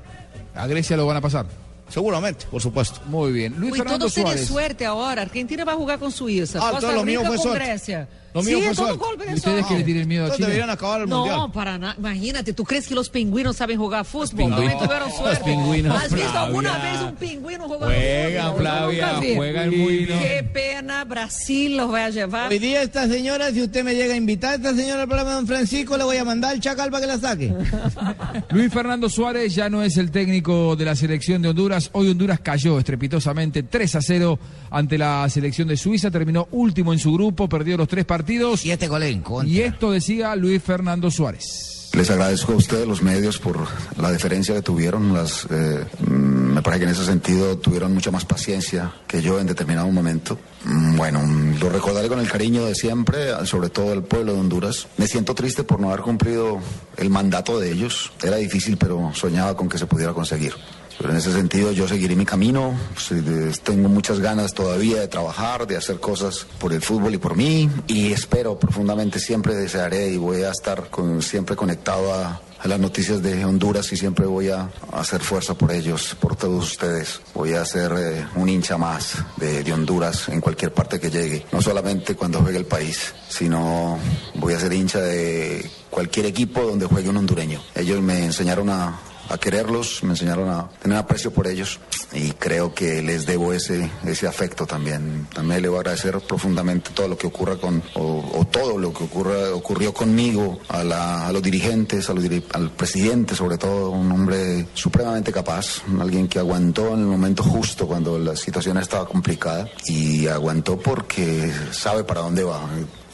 Speaker 1: A Grecia lo van a pasar.
Speaker 30: Seguramente, por supuesto.
Speaker 1: Muy bien. Luis
Speaker 5: Uy,
Speaker 1: Fernando
Speaker 5: todo sería
Speaker 1: Suárez.
Speaker 5: suerte ahora. Argentina va a jugar con Suiza.
Speaker 30: Ah,
Speaker 5: Costa
Speaker 30: entonces lo mío
Speaker 5: Rica
Speaker 30: fue
Speaker 5: con
Speaker 30: suerte.
Speaker 5: Grecia.
Speaker 30: Lo mío
Speaker 5: sí,
Speaker 30: fue
Speaker 5: todo
Speaker 30: suerte.
Speaker 5: golpe de
Speaker 1: ¿Y ustedes que le tienen miedo a Chile?
Speaker 30: deberían acabar el
Speaker 5: No,
Speaker 30: mundial.
Speaker 5: para nada. Imagínate, ¿tú crees que los pingüinos saben jugar fútbol?
Speaker 30: pingüinos.
Speaker 5: También tuvieron suerte.
Speaker 30: pingüinos.
Speaker 5: ¿Has visto alguna
Speaker 3: Flavia.
Speaker 5: vez un pingüino jugando fútbol? Yo
Speaker 3: Flavia, juegan muy bien.
Speaker 5: Qué pena, Brasil los va a llevar.
Speaker 29: Hoy día esta señora, si usted me llega a invitar a esta señora al programa de Don Francisco, le voy a mandar el chacal para que la saque.
Speaker 1: Luis Fernando Suárez ya no es el técnico de la selección de Honduras. Hoy Honduras cayó estrepitosamente 3 a 0 ante la selección de Suiza. Terminó último en su grupo, perdió los tres partidos.
Speaker 12: Siete goles en contra.
Speaker 1: Y esto decía Luis Fernando Suárez.
Speaker 31: Les agradezco a ustedes, los medios, por la deferencia que tuvieron. Las, eh, me parece que en ese sentido tuvieron mucha más paciencia que yo en determinado momento. Mm, Bueno, lo recordaré con el cariño de siempre, sobre todo el pueblo de Honduras. Me siento triste por no haber cumplido el mandato de ellos. Era difícil, pero soñaba con que se pudiera conseguir. Pero en ese sentido yo seguiré mi camino, Sí, de- tengo muchas ganas todavía de trabajar, de hacer cosas por el fútbol y por mí y espero profundamente, siempre desearé y voy a estar con- siempre conectado a, las noticias de Honduras y siempre voy a, a hacer fuerza por ellos, por todos ustedes. Voy a ser eh, un hincha más de, de Honduras en cualquier parte que llegue, no solamente cuando juegue el país, sino voy a ser hincha de cualquier equipo donde juegue un hondureño. Ellos me enseñaron a a quererlos, me enseñaron a tener aprecio por ellos y creo que les debo ese, ese afecto también. También le voy a agradecer profundamente todo lo que ocurra con, o, o todo lo que ocurra, ocurrió conmigo, a, la- a los dirigentes, a los al presidente sobre todo, un hombre supremamente capaz, alguien que aguantó en el momento justo cuando la situación estaba complicada y aguantó porque sabe para dónde va.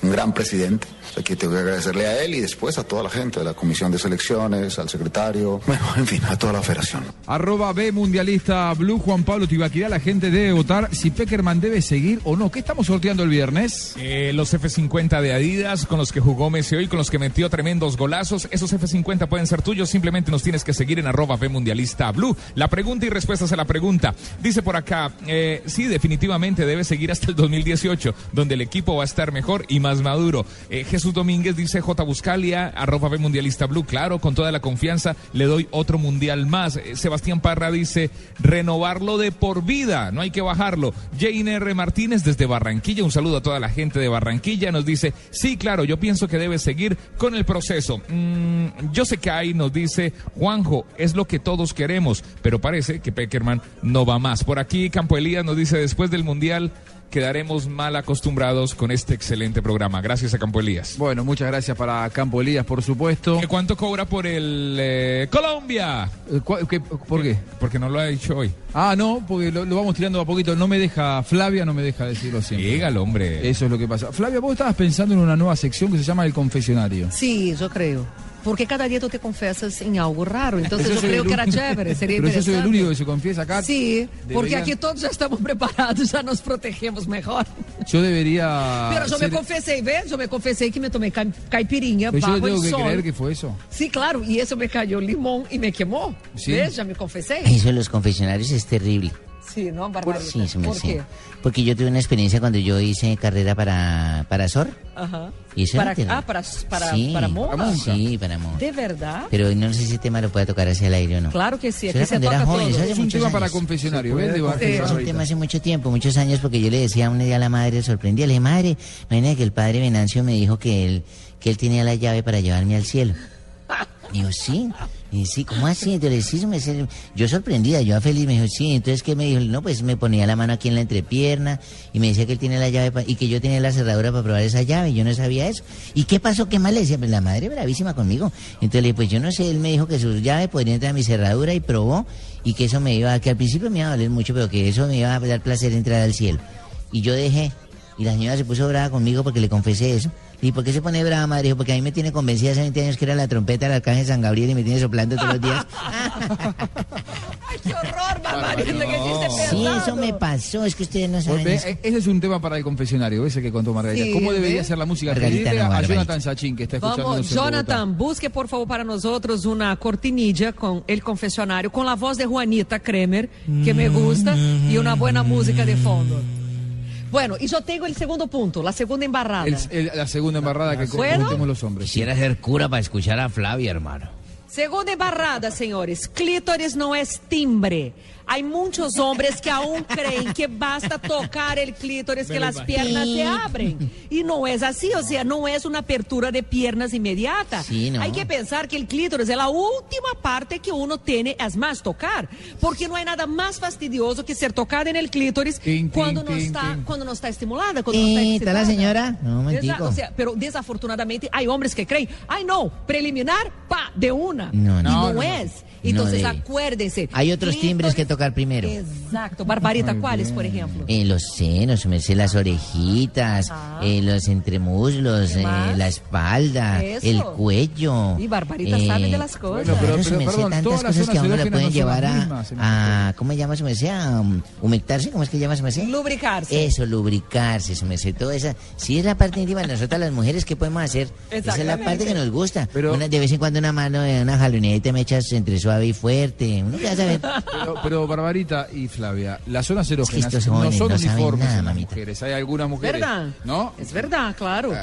Speaker 31: Un gran presidente. Aquí tengo que agradecerle a él y después a toda la gente de la Comisión de Selecciones, al secretario, bueno, en fin, a toda la federación.
Speaker 1: Arroba B Mundialista Blue, Juan Pablo Tibaquirá, la gente debe votar si Peckerman debe seguir o no. ¿Qué estamos sorteando el viernes?
Speaker 3: Eh, los F50 de Adidas con los que jugó Messi hoy, con los que metió tremendos golazos. Esos F50 pueden ser tuyos. Simplemente nos tienes que seguir en arroba B Mundialista Blue. La pregunta y respuestas a la pregunta. Dice por acá, eh, sí, definitivamente debe seguir hasta el 2018, donde el equipo va a estar mejor y más maduro. Eh, Jesús Domínguez dice J. Buscalia, arroba B Mundialista Blue. Claro, con toda la confianza le doy otro mundial más. Eh, Sebastián Parra dice renovarlo de por vida, no hay que bajarlo. Jane R. Martínez desde Barranquilla, un saludo a toda la gente de Barranquilla, nos dice, sí, claro, yo pienso que debe seguir con el proceso. Mm, yo sé que ahí nos dice, Juanjo, es lo que todos queremos, pero parece que Peckerman no va más. Por aquí Campo Elías nos dice, después del Mundial quedaremos mal acostumbrados con este excelente programa. Gracias a Campo Elías.
Speaker 1: Bueno, muchas gracias para Campo Elías, por supuesto.
Speaker 3: ¿Qué ¿Cuánto cobra por el eh, Colombia?
Speaker 1: Eh, ¿cuál- qué- ¿Por qué?
Speaker 3: Porque no lo ha dicho hoy.
Speaker 1: Ah, no, porque lo, lo vamos tirando a poquito. No me deja, Flavia no me deja decirlo siempre.
Speaker 3: Dígalo, hombre.
Speaker 1: Eso es lo que pasa. Flavia, vos estabas pensando en una nueva sección que se llama El Confesionario.
Speaker 5: Sí, yo creo. Porque cada día tú te confesas en algo raro. Entonces
Speaker 1: Yo
Speaker 5: yo creo que era chévere, sería
Speaker 1: Pero yo soy el
Speaker 5: interesante.
Speaker 1: único que se confiesa acá.
Speaker 5: Sí, porque
Speaker 1: Debería-
Speaker 5: aquí todos ya estamos preparados, ya nos protegemos mejor.
Speaker 1: Yo debería.
Speaker 5: Pero yo
Speaker 1: ser-
Speaker 5: me confesé, ¿ves? Yo me confesé que me tomé ca- caipirinha
Speaker 1: Pero yo
Speaker 5: bajo
Speaker 1: le tengo
Speaker 5: el
Speaker 1: que
Speaker 5: sol.
Speaker 1: creer que fue eso.
Speaker 5: Sí, claro, y eso me cayó limón y me quemó.
Speaker 14: Sí.
Speaker 5: ¿Ves? Ya me confesé.
Speaker 14: Eso de los confesionarios es terrible.
Speaker 5: Sí, ¿no, Barbarita?
Speaker 14: Sí, eso me
Speaker 5: ¿Por
Speaker 14: sé.
Speaker 5: qué?
Speaker 14: Porque yo tuve una experiencia cuando yo hice carrera para, para SOR.
Speaker 5: Ajá.
Speaker 14: Y eso
Speaker 5: para,
Speaker 14: era
Speaker 5: ah, para, para,
Speaker 14: sí,
Speaker 5: para Monja.
Speaker 14: Sí, para Monja.
Speaker 5: ¿De verdad?
Speaker 14: Pero no sé si ese tema lo puede tocar hacia el aire o no.
Speaker 5: Claro que sí,
Speaker 14: Eso
Speaker 5: aquí
Speaker 14: era
Speaker 5: se
Speaker 14: cuando era
Speaker 5: toca
Speaker 14: joven,
Speaker 5: todo.
Speaker 14: eso hace
Speaker 1: Es un tema para
Speaker 14: años.
Speaker 1: confesionario,
Speaker 14: Se
Speaker 1: ¿ves? Barbarita.
Speaker 14: Es un tema hace mucho tiempo, muchos años, porque yo le decía un día a la madre sorprendida, le dije, madre, imagínate que el padre Venancio me dijo que él, que él tenía la llave para llevarme al cielo. Y yo, sí. Y sí, ¿cómo así? Entonces, sí, me- yo sorprendida, yo a feliz, me dijo, sí, entonces, ¿qué me dijo? No, pues me ponía la mano aquí en la entrepierna y me decía que él tiene la llave y que yo tenía la cerradura para probar esa llave y yo no sabía eso. ¿Y qué pasó? ¿Qué más le decía? Pues la madre bravísima conmigo. Entonces pues yo no sé, él me dijo que su llave podría entrar a mi cerradura y probó y que eso me iba, que al principio me iba a doler mucho, pero que eso me iba a dar placer entrar al cielo. Y yo dejé, y la señora se puso brava conmigo porque le confesé eso. ¿Y por qué se pone brava, madre? Dijo, porque a mí me tiene convencida hace 20 años que era la trompeta del arcángel San Gabriel y me tiene soplando todos los días.
Speaker 5: ¡Qué horror! ¡Qué chiste
Speaker 14: Sí, eso me pasó, es que ustedes no saben eso.
Speaker 1: eh, Ese es un tema para el confesionario, ese que contó Margarita.
Speaker 5: Sí,
Speaker 1: ¿Cómo debería
Speaker 5: ¿ve?
Speaker 1: ser la música?
Speaker 14: Margarita no,
Speaker 1: a. Jonathan Sachin, que está escuchando.
Speaker 5: Vamos, Jonathan, busque por favor para nosotros una cortinilla con el confesionario, con la voz de Juanita Kremer, que me gusta, y una buena música de fondo. Bueno, y yo tengo el segundo punto, la segunda embarrada.
Speaker 1: la segunda embarrada que
Speaker 5: ¿Bueno?
Speaker 1: cometemos los hombres.
Speaker 12: Quisiera ser cura para escuchar a Flavia, hermano.
Speaker 5: Segunda embarrada, señores. Clítoris no es timbre. Hay muchos hombres que aún creen que basta tocar el clítoris que las piernas se abren. Y no es así, o sea, no es una apertura de piernas inmediata.
Speaker 14: Sí, ¿no?
Speaker 5: Hay que pensar que el clítoris es la última parte que uno tiene, es más, tocar. Porque no hay nada más fastidioso que ser tocada en el clítoris cuando, no
Speaker 14: tin,
Speaker 5: está, cuando no está estimulada, cuando no está
Speaker 14: ¿Está la
Speaker 5: excitada.
Speaker 14: señora? No,
Speaker 5: o sea, pero desafortunadamente hay hombres que creen, ay no, preliminar, pa, de una.
Speaker 14: No,
Speaker 5: y
Speaker 14: no.
Speaker 5: no,
Speaker 14: No, no,
Speaker 5: es.
Speaker 14: no
Speaker 5: Entonces
Speaker 14: debe.
Speaker 5: acuérdense.
Speaker 14: Hay otros timbres que tocar primero.
Speaker 5: Exacto. Barbarita,
Speaker 14: Muy
Speaker 5: ¿cuáles,
Speaker 14: bien.
Speaker 5: por ejemplo?
Speaker 14: Eh, los senos, me sé las orejitas, eh, los entremuslos,
Speaker 5: ¿Qué
Speaker 14: eh, la espalda,
Speaker 5: Eso.
Speaker 14: el cuello.
Speaker 5: Y Barbarita
Speaker 14: eh,
Speaker 5: sabe de las cosas.
Speaker 14: Claro,
Speaker 1: pero-
Speaker 14: su
Speaker 1: pero,
Speaker 14: merced,
Speaker 1: perdón,
Speaker 14: tantas
Speaker 1: todas las
Speaker 14: cosas que a uno le pueden
Speaker 1: no
Speaker 14: llevar a,
Speaker 1: mismas,
Speaker 14: a- ¿cómo se llama su merced? A um, humectarse, ¿cómo es que llama su merced?
Speaker 5: Lubricarse.
Speaker 14: Eso, lubricarse, su merced, toda esa. Sí, es la parte íntima de nosotras las mujeres, ¿qué podemos hacer? Esa es la parte que nos gusta. Una- de vez en cuando una mano, eh, una jaloneta me echas entre suave y fuerte. Uno ya sabe.
Speaker 1: Pero, pero Barbarita y Flavia, las zonas erógenas
Speaker 14: estos
Speaker 1: no
Speaker 14: jóvenes
Speaker 1: son
Speaker 14: no
Speaker 1: uniformes
Speaker 14: nada,
Speaker 1: en las
Speaker 14: mamita.
Speaker 1: mujeres. Hay algunas mujeres,
Speaker 5: ¿Verdad?
Speaker 1: ¿no?
Speaker 5: Es verdad, claro.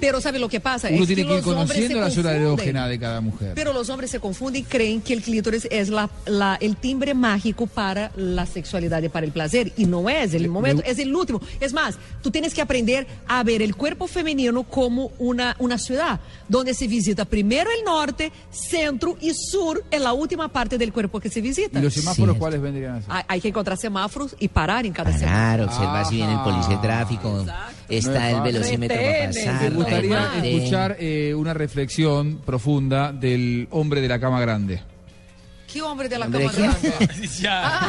Speaker 5: Pero ¿sabe lo que pasa?
Speaker 1: Uno
Speaker 5: es
Speaker 1: tiene que ir
Speaker 5: los hombres
Speaker 1: conociendo la zona erógena de cada mujer.
Speaker 5: Pero los hombres se confunden y creen que el clítoris es la, la- el timbre mágico para la sexualidad y para el placer. Y no es el momento, es el último. Es más, tú tienes que aprender a ver el cuerpo femenino como una, una ciudad, donde se visita primero el norte, centro y sur en la última parte del cuerpo que se visita.
Speaker 1: ¿Y los semáforos cuáles vendrían a ser?
Speaker 5: Hay, hay que encontrar semáforos y parar en cada semáforo.
Speaker 14: Claro, observar si viene el policía de tráfico, está el velocímetro para pasar.
Speaker 1: Me gustaría
Speaker 14: no
Speaker 1: escuchar eh, una reflexión profunda del hombre de la cama grande.
Speaker 5: ¿Qué hombre de la
Speaker 14: ¿Hombre
Speaker 5: cama
Speaker 14: de
Speaker 5: grande?
Speaker 1: Ya.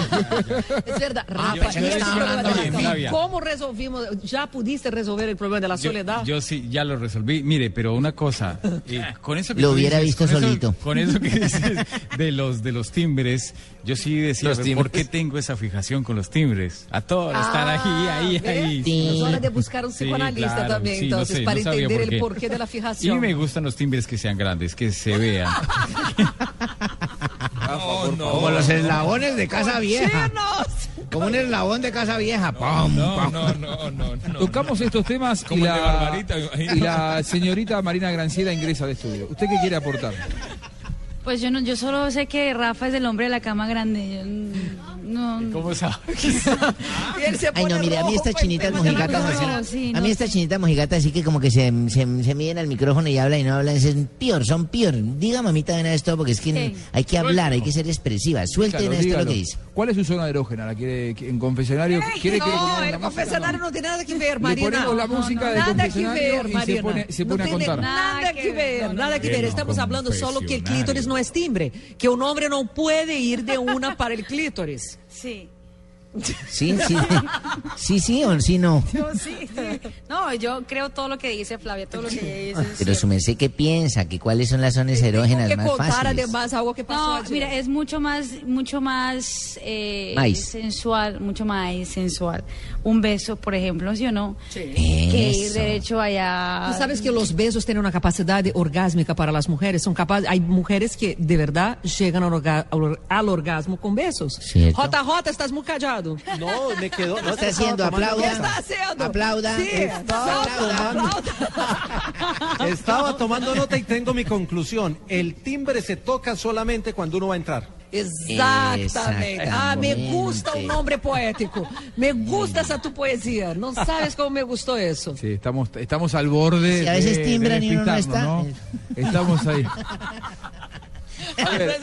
Speaker 5: Es verdad.
Speaker 4: Ah, estaba
Speaker 5: problema
Speaker 4: hablando
Speaker 5: de. ¿Cómo resolvimos? ¿Ya pudiste resolver el problema de la
Speaker 4: Yo,
Speaker 5: soledad?
Speaker 4: yo sí, ya lo resolví. Mire, pero una cosa, eh, con eso que
Speaker 14: Lo hubiera
Speaker 4: dices,
Speaker 14: visto
Speaker 4: con eso-
Speaker 14: solito.
Speaker 4: con eso que dices de los de los timbres, yo sí decía, ¿por qué tengo esa fijación con los timbres? A todos están ahí, ahí,
Speaker 5: ¿ves?
Speaker 4: ahí.
Speaker 5: Es hora de buscar un
Speaker 4: Sí,
Speaker 5: psicoanalista
Speaker 4: claro,
Speaker 5: también,
Speaker 4: sí, no
Speaker 5: entonces,
Speaker 4: sé,
Speaker 5: para
Speaker 4: no
Speaker 5: entender
Speaker 4: por
Speaker 5: el
Speaker 4: qué.
Speaker 5: porqué de la
Speaker 4: Y
Speaker 5: fijación.
Speaker 4: me gustan los timbres que sean grandes, que se vean.
Speaker 30: Como los eslabones de casa vieja. Como un eslabón de casa vieja. ¡Pum, pum!
Speaker 3: no, no, no.
Speaker 1: Tocamos estos temas
Speaker 3: de Barbarita,
Speaker 1: y la señorita Marina Granciera ingresa al estudio. ¿Usted qué quiere aportar?
Speaker 32: Pues yo no, yo solo sé que Rafa es el hombre de la cama grande. Yo no.
Speaker 4: ¿Cómo sabe?
Speaker 14: Ay, no, mire, a mí estas chinitas mojigatas
Speaker 5: no,
Speaker 14: A mí estas chinitas mojigatas así que como que se, se, se miden al micrófono y hablan y no hablan, es peor, son peor. Diga mamita de una vez todo porque es que
Speaker 32: Sí.
Speaker 14: hay que hablar, hay que ser expresiva. Suelten
Speaker 1: Dígalo,
Speaker 14: esto lo que dice.
Speaker 1: ¿Cuál es su zona erógena? ¿La quiere en confesionario? ¿Quiere que le
Speaker 5: No,
Speaker 1: pongamos
Speaker 5: el confesionario no tiene nada que ver,
Speaker 1: Le
Speaker 5: Marina.
Speaker 1: ponemos la música de
Speaker 5: nada que
Speaker 1: confesionario y se pone- se pone
Speaker 5: no
Speaker 1: a
Speaker 5: tiene
Speaker 1: contar.
Speaker 5: nada que ver, nada que ver. Estamos hablando solo que el clítoris no es timbre, que un hombre no puede ir de una para el clítoris.
Speaker 32: Sí.
Speaker 14: Sí, sí. Sí, sí o sí no.
Speaker 32: Yo sí, sí. No, yo creo todo lo que dice Flavia, todo lo que ella dice.
Speaker 14: Pero su merced, ¿qué piensa? ¿Que ¿Cuáles son las zonas erógenas
Speaker 5: que
Speaker 14: más
Speaker 5: contar
Speaker 14: fáciles?
Speaker 5: además algo que pasó
Speaker 32: No,
Speaker 5: ayer.
Speaker 32: mira, es mucho más, mucho más eh, sensual, mucho más sensual. Un beso, por ejemplo, ¿sí o no? Que ir derecho allá.
Speaker 5: Tú sabes que los besos tienen una capacidad orgásmica para las mujeres. Son capaces, hay mujeres que de verdad llegan al, orga- al- al orgasmo con besos.
Speaker 14: Cierto.
Speaker 5: Rota, rota, estás muy callado.
Speaker 13: No, me quedó.
Speaker 14: ¿Qué
Speaker 13: No,
Speaker 14: está
Speaker 13: estaba
Speaker 14: haciendo?
Speaker 13: tomando
Speaker 14: Aplauda.
Speaker 5: ¿Qué
Speaker 13: nota.
Speaker 5: está haciendo?
Speaker 14: Aplauda.
Speaker 5: Sí,
Speaker 13: Estaba
Speaker 5: aplauda,
Speaker 13: tomando-
Speaker 5: aplauda.
Speaker 13: Estaba tomando nota y tengo mi conclusión. El timbre se toca solamente cuando uno va a entrar.
Speaker 5: Exactamente. Ah, me gusta un nombre poético. Me gusta esa tu poesía. No sabes cómo me gustó eso.
Speaker 1: Sí, estamos, estamos al borde
Speaker 14: Si a veces
Speaker 1: de,
Speaker 14: timbran
Speaker 1: de
Speaker 14: y uno no
Speaker 1: despistarnos, ¿no? Estamos ahí. A ver,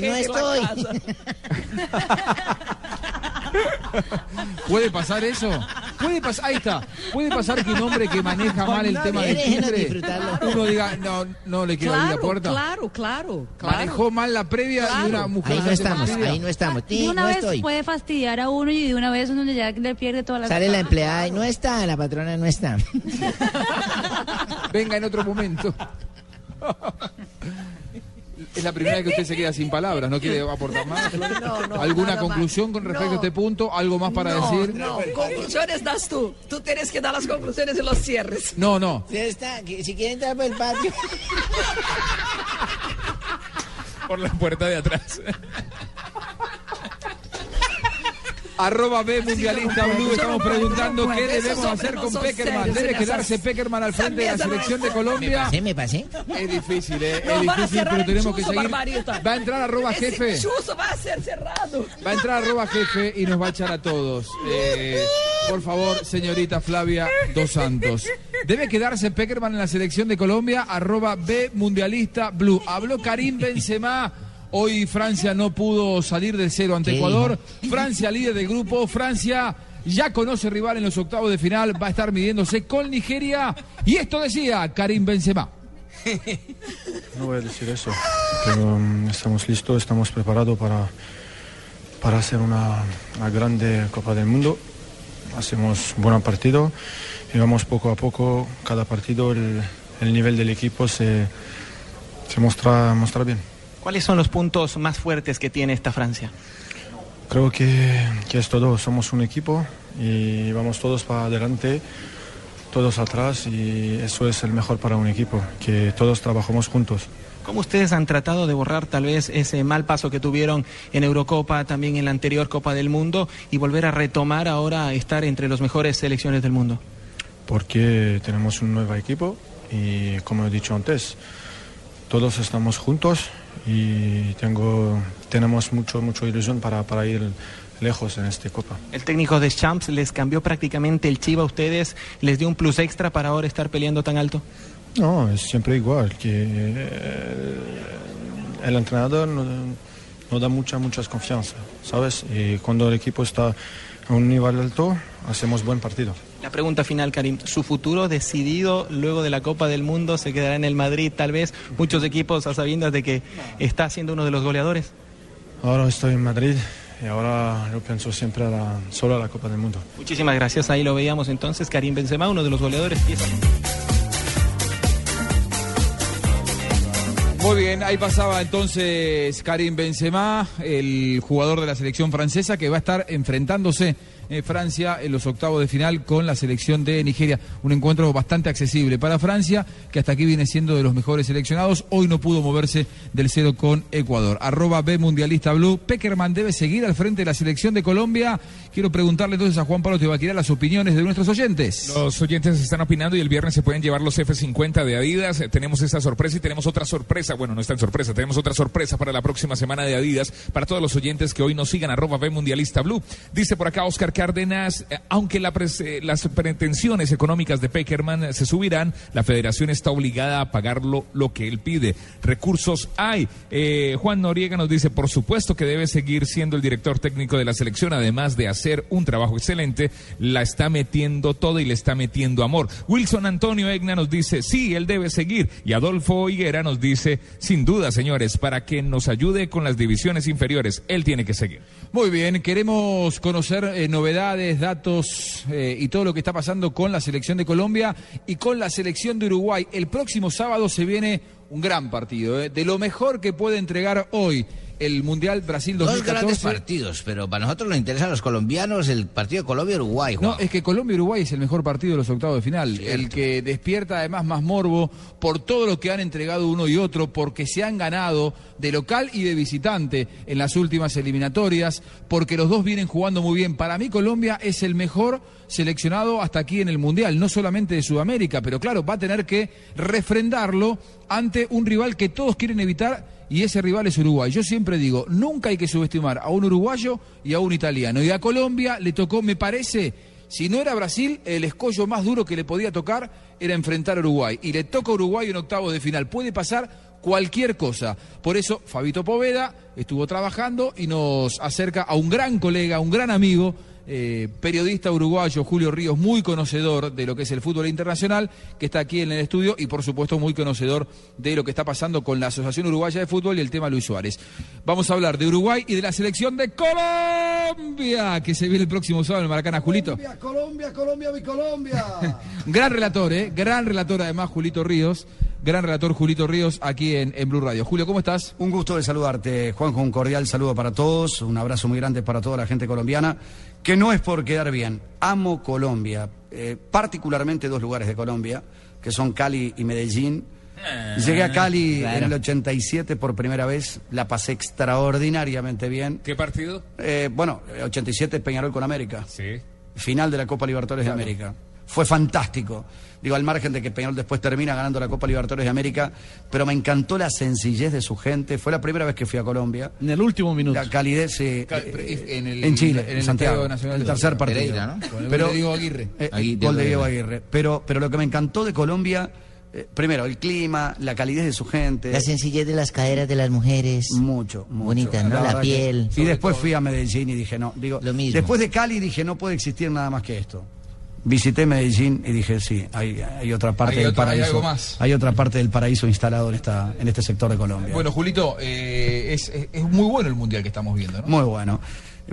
Speaker 14: no estoy.
Speaker 1: ¿Puede pasar eso? puede pasar, ahí está, puede pasar que un hombre que maneja mal el tema del timbre, uno diga, no, no le quiero abrir la
Speaker 5: Claro,
Speaker 1: puerta.
Speaker 5: claro, claro, claro.
Speaker 1: Manejó mal la previa y una mujer.
Speaker 14: Ahí no estamos, ahí no estamos.
Speaker 32: De una
Speaker 14: no
Speaker 32: vez
Speaker 14: estoy.
Speaker 32: puede fastidiar a uno y de una vez uno ya le pierde toda la
Speaker 14: Sale la empleada y no está, la patrona no está.
Speaker 1: Venga en otro momento. Es la primera vez que usted se queda sin palabras, ¿no quiere aportar más?
Speaker 5: No, no,
Speaker 1: ¿Alguna
Speaker 5: más.
Speaker 1: conclusión con respecto
Speaker 5: No.
Speaker 1: a este punto? ¿Algo más para
Speaker 5: no,
Speaker 1: decir?
Speaker 5: No, conclusiones das tú. Tú tienes que dar las conclusiones y los cierres.
Speaker 1: No, no.
Speaker 14: Si, está, que- si quiere entrar por el patio.
Speaker 3: Por la puerta de atrás.
Speaker 1: Arroba B Mundialista Blue, estamos preguntando qué debemos hacer con Peckerman. ¿Debe quedarse Peckerman al frente de la selección de Colombia?
Speaker 14: me pasé.
Speaker 1: Es difícil, ¿eh? Es difícil, pero tenemos que seguir. Va a entrar arroba jefe.
Speaker 5: va a ser cerrado.
Speaker 1: Va a entrar arroba jefe y nos va a echar a todos. Eh, por favor, señorita Flavia Dos Santos. Debe quedarse Peckerman en la selección de Colombia, arroba B Mundialista Blue. Habló Karim Benzema. Hoy Francia no pudo salir del cero ante
Speaker 14: ¿Qué
Speaker 1: Ecuador. Francia líder del grupo. Francia ya conoce rival en los octavos de final. Va a estar midiéndose con Nigeria. Y esto decía Karim Benzema.
Speaker 33: No voy a decir eso, pero mm, estamos listos, estamos preparados para, para hacer una, una grande Copa del Mundo. Hacemos buen partido y vamos poco a poco, cada partido el, el nivel del equipo se, se muestra, muestra bien.
Speaker 34: ¿Cuáles son los puntos más fuertes que tiene esta Francia?
Speaker 33: Creo que, que es todo, somos un equipo y vamos todos para adelante, todos atrás y eso es el mejor para un equipo, que todos trabajamos juntos.
Speaker 34: ¿Cómo ustedes han tratado de borrar tal vez ese mal paso que tuvieron en Eurocopa, también en la anterior Copa del Mundo y volver a retomar ahora a estar entre las mejores selecciones del mundo?
Speaker 33: porque tenemos un nuevo equipo y como he dicho antes, todos estamos juntos y tengo, tenemos mucho, mucho ilusión para, para ir lejos en esta Copa.
Speaker 34: El técnico de Champs les cambió prácticamente el chivo a ustedes, les dio un plus extra para ahora estar peleando tan alto.
Speaker 33: No, es siempre igual, que eh, el entrenador no, no da mucha, mucha confianza, ¿sabes? Y cuando el equipo está a un nivel alto, hacemos buen partido.
Speaker 34: La pregunta final, Karim. ¿Su futuro decidido luego de la Copa del Mundo se quedará en el Madrid? Tal vez muchos equipos a sabiendas de que está siendo uno de los goleadores.
Speaker 33: Ahora estoy en Madrid y ahora yo pienso siempre a la, solo a la Copa del Mundo.
Speaker 34: Muchísimas gracias. Ahí lo veíamos entonces. Karim Benzema, uno de los goleadores.
Speaker 1: Muy bien, ahí pasaba entonces Karim Benzema, el jugador de la selección francesa que va a estar enfrentándose eh, Francia en los octavos de final con la selección de Nigeria. Un encuentro bastante accesible para Francia, que hasta aquí viene siendo de los mejores seleccionados. Hoy no pudo moverse del cero con Ecuador. Arroba B Mundialista Blue. Peckerman debe seguir al frente de la selección de Colombia. Quiero preguntarle entonces a Juan Pablo Tebaquirá las opiniones de nuestros oyentes.
Speaker 3: Los oyentes están opinando y el viernes se pueden llevar los F50 de Adidas. Eh, Tenemos esta sorpresa y tenemos otra sorpresa. Bueno, no es tan sorpresa, tenemos otra sorpresa para la próxima semana de Adidas para todos los oyentes que hoy nos sigan arroba B Mundialista Blue. Dice por acá Oscar Cárdenas, eh, aunque eh, las pretensiones económicas de Peckerman eh, se subirán, la federación está obligada a pagarlo lo que él pide. Recursos hay. Eh, Juan Noriega nos dice, por supuesto que debe seguir siendo el director técnico de la selección, además de hacer un trabajo excelente, la está metiendo todo y le está metiendo amor. Wilson Antonio Egna nos dice, sí, él debe seguir. Y Adolfo Higuera nos dice, sin duda, señores, para que nos ayude con las divisiones inferiores, él tiene que seguir.
Speaker 1: Muy bien, queremos conocer eh, novedades, datos eh, y todo lo que está pasando con la selección de Colombia y con la selección de Uruguay. El próximo sábado se viene un gran partido, eh, de lo mejor que puede entregar hoy el Mundial Brasil
Speaker 12: Dos
Speaker 1: 2014.
Speaker 12: grandes partidos, pero para nosotros nos interesan los colombianos el partido de Colombia-Uruguay.
Speaker 1: No, es que Colombia-Uruguay es el mejor partido de los octavos de final. El que despierta además más morbo por todo lo que han entregado uno y otro, porque se han ganado de local y de visitante en las últimas eliminatorias, porque los dos vienen jugando muy bien. Para mí Colombia es el mejor seleccionado hasta aquí en el Mundial, no solamente de Sudamérica, pero claro, va a tener que refrendarlo ante un rival que todos quieren evitar y ese rival es Uruguay. Yo siempre digo, nunca hay que subestimar a un uruguayo y a un italiano. Y a Colombia le tocó, me parece, si no era Brasil, el escollo más duro que le podía tocar era enfrentar a Uruguay. Y le toca a Uruguay en octavo de final. Puede pasar cualquier cosa. Por eso, Fabito Poveda estuvo trabajando y nos acerca a un gran colega, un gran amigo eh, periodista uruguayo, Julio Ríos, muy conocedor de lo que es el fútbol internacional, que está aquí en el estudio y por supuesto muy conocedor de lo que está pasando con la Asociación Uruguaya de Fútbol y el tema Luis Suárez. Vamos a hablar de Uruguay y de la selección de Colombia, que se viene el próximo sábado en el Maracaná. Julito.
Speaker 35: Colombia, Colombia, mi Colombia.
Speaker 1: Gran relator, ¿eh? Gran relator además, Julito Ríos. Gran relator Julito Ríos aquí en, en Blue Radio. Julio, ¿cómo estás?
Speaker 35: Un gusto de saludarte, Juanjo. Un cordial saludo para todos. Un abrazo muy grande para toda la gente colombiana. Que no es por quedar bien. Amo Colombia. eh, particularmente dos lugares de Colombia, que son Cali y Medellín. Llegué a Cali
Speaker 3: Claro.
Speaker 35: en el 87 por primera vez. La pasé extraordinariamente bien.
Speaker 3: ¿Qué partido?
Speaker 35: Eh, bueno, 87 Peñarol con América.
Speaker 3: Sí.
Speaker 35: Final de la Copa Libertadores
Speaker 3: Claro.
Speaker 35: de América. Fue fantástico. Digo, al margen de que Peñarol después termina ganando la Copa Libertadores de América, pero me encantó la sencillez de su gente. Fue la primera vez que fui a Colombia.
Speaker 13: En el último minuto.
Speaker 35: La calidez eh,
Speaker 1: Ca-
Speaker 35: eh,
Speaker 1: en el-
Speaker 35: en Chile,
Speaker 1: en
Speaker 35: en,
Speaker 1: el
Speaker 35: Santiago,
Speaker 1: Nacional
Speaker 35: el tercer partido.
Speaker 1: Pereira, ¿no? Con el gol
Speaker 35: Pero,
Speaker 1: de Diego Aguirre.
Speaker 35: eh, gol de Diego
Speaker 1: Aguirre.
Speaker 35: Pero, pero lo que me encantó de Colombia, eh, primero, el clima, la calidez de su gente.
Speaker 14: La sencillez de las caderas de las mujeres.
Speaker 35: Mucho, mucho.
Speaker 14: Bonitas, ¿no? La,
Speaker 35: que-
Speaker 14: piel.
Speaker 35: Y después fui a Medellín y dije, no, digo,
Speaker 14: Lo mismo.
Speaker 35: después de Cali dije, no puede existir nada más que esto. Visité Medellín y dije, sí, hay, hay otra parte
Speaker 1: Hay
Speaker 35: del
Speaker 1: otra- hay
Speaker 35: paraíso.
Speaker 1: algo más.
Speaker 35: Hay otra parte del paraíso instalado en esta, en este sector de Colombia.
Speaker 1: Bueno, Julito, eh, es, es- es muy bueno el mundial que estamos viendo, ¿no?
Speaker 35: Muy bueno.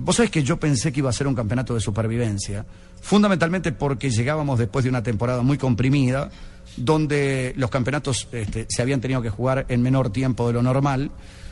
Speaker 35: Vos sabés que yo pensé que iba a ser un campeonato de supervivencia, fundamentalmente porque llegábamos después de una temporada muy comprimida, donde los campeonatos este, se habían tenido que jugar en menor tiempo de lo normal,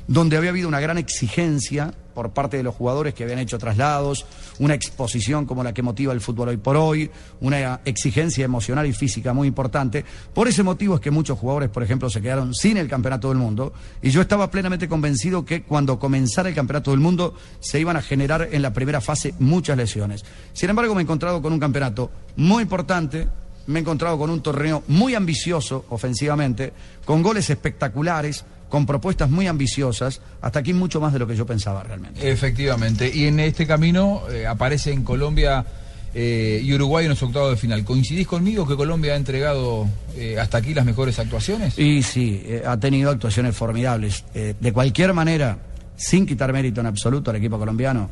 Speaker 35: donde había habido una gran exigencia por parte de los jugadores que habían hecho traslados, una exposición como la que motiva el fútbol hoy por hoy, una exigencia emocional y física muy importante. Por ese motivo es que muchos jugadores, por ejemplo, se quedaron sin el Campeonato del Mundo y yo estaba plenamente convencido que cuando comenzara el Campeonato del Mundo se iban a generar en la primera fase muchas lesiones. Sin embargo, me he encontrado con un campeonato muy importante, me he encontrado con un torneo muy ambicioso ofensivamente, con goles espectaculares, con propuestas muy ambiciosas, hasta aquí mucho más de lo que yo pensaba realmente.
Speaker 1: Efectivamente. Y en este camino eh, aparece en Colombia eh, y Uruguay en los octavos de final. ¿Coincidís conmigo que Colombia ha entregado eh, hasta aquí las mejores actuaciones?
Speaker 35: Y sí, ha tenido actuaciones formidables. De cualquier manera, sin quitar mérito en absoluto al equipo colombiano,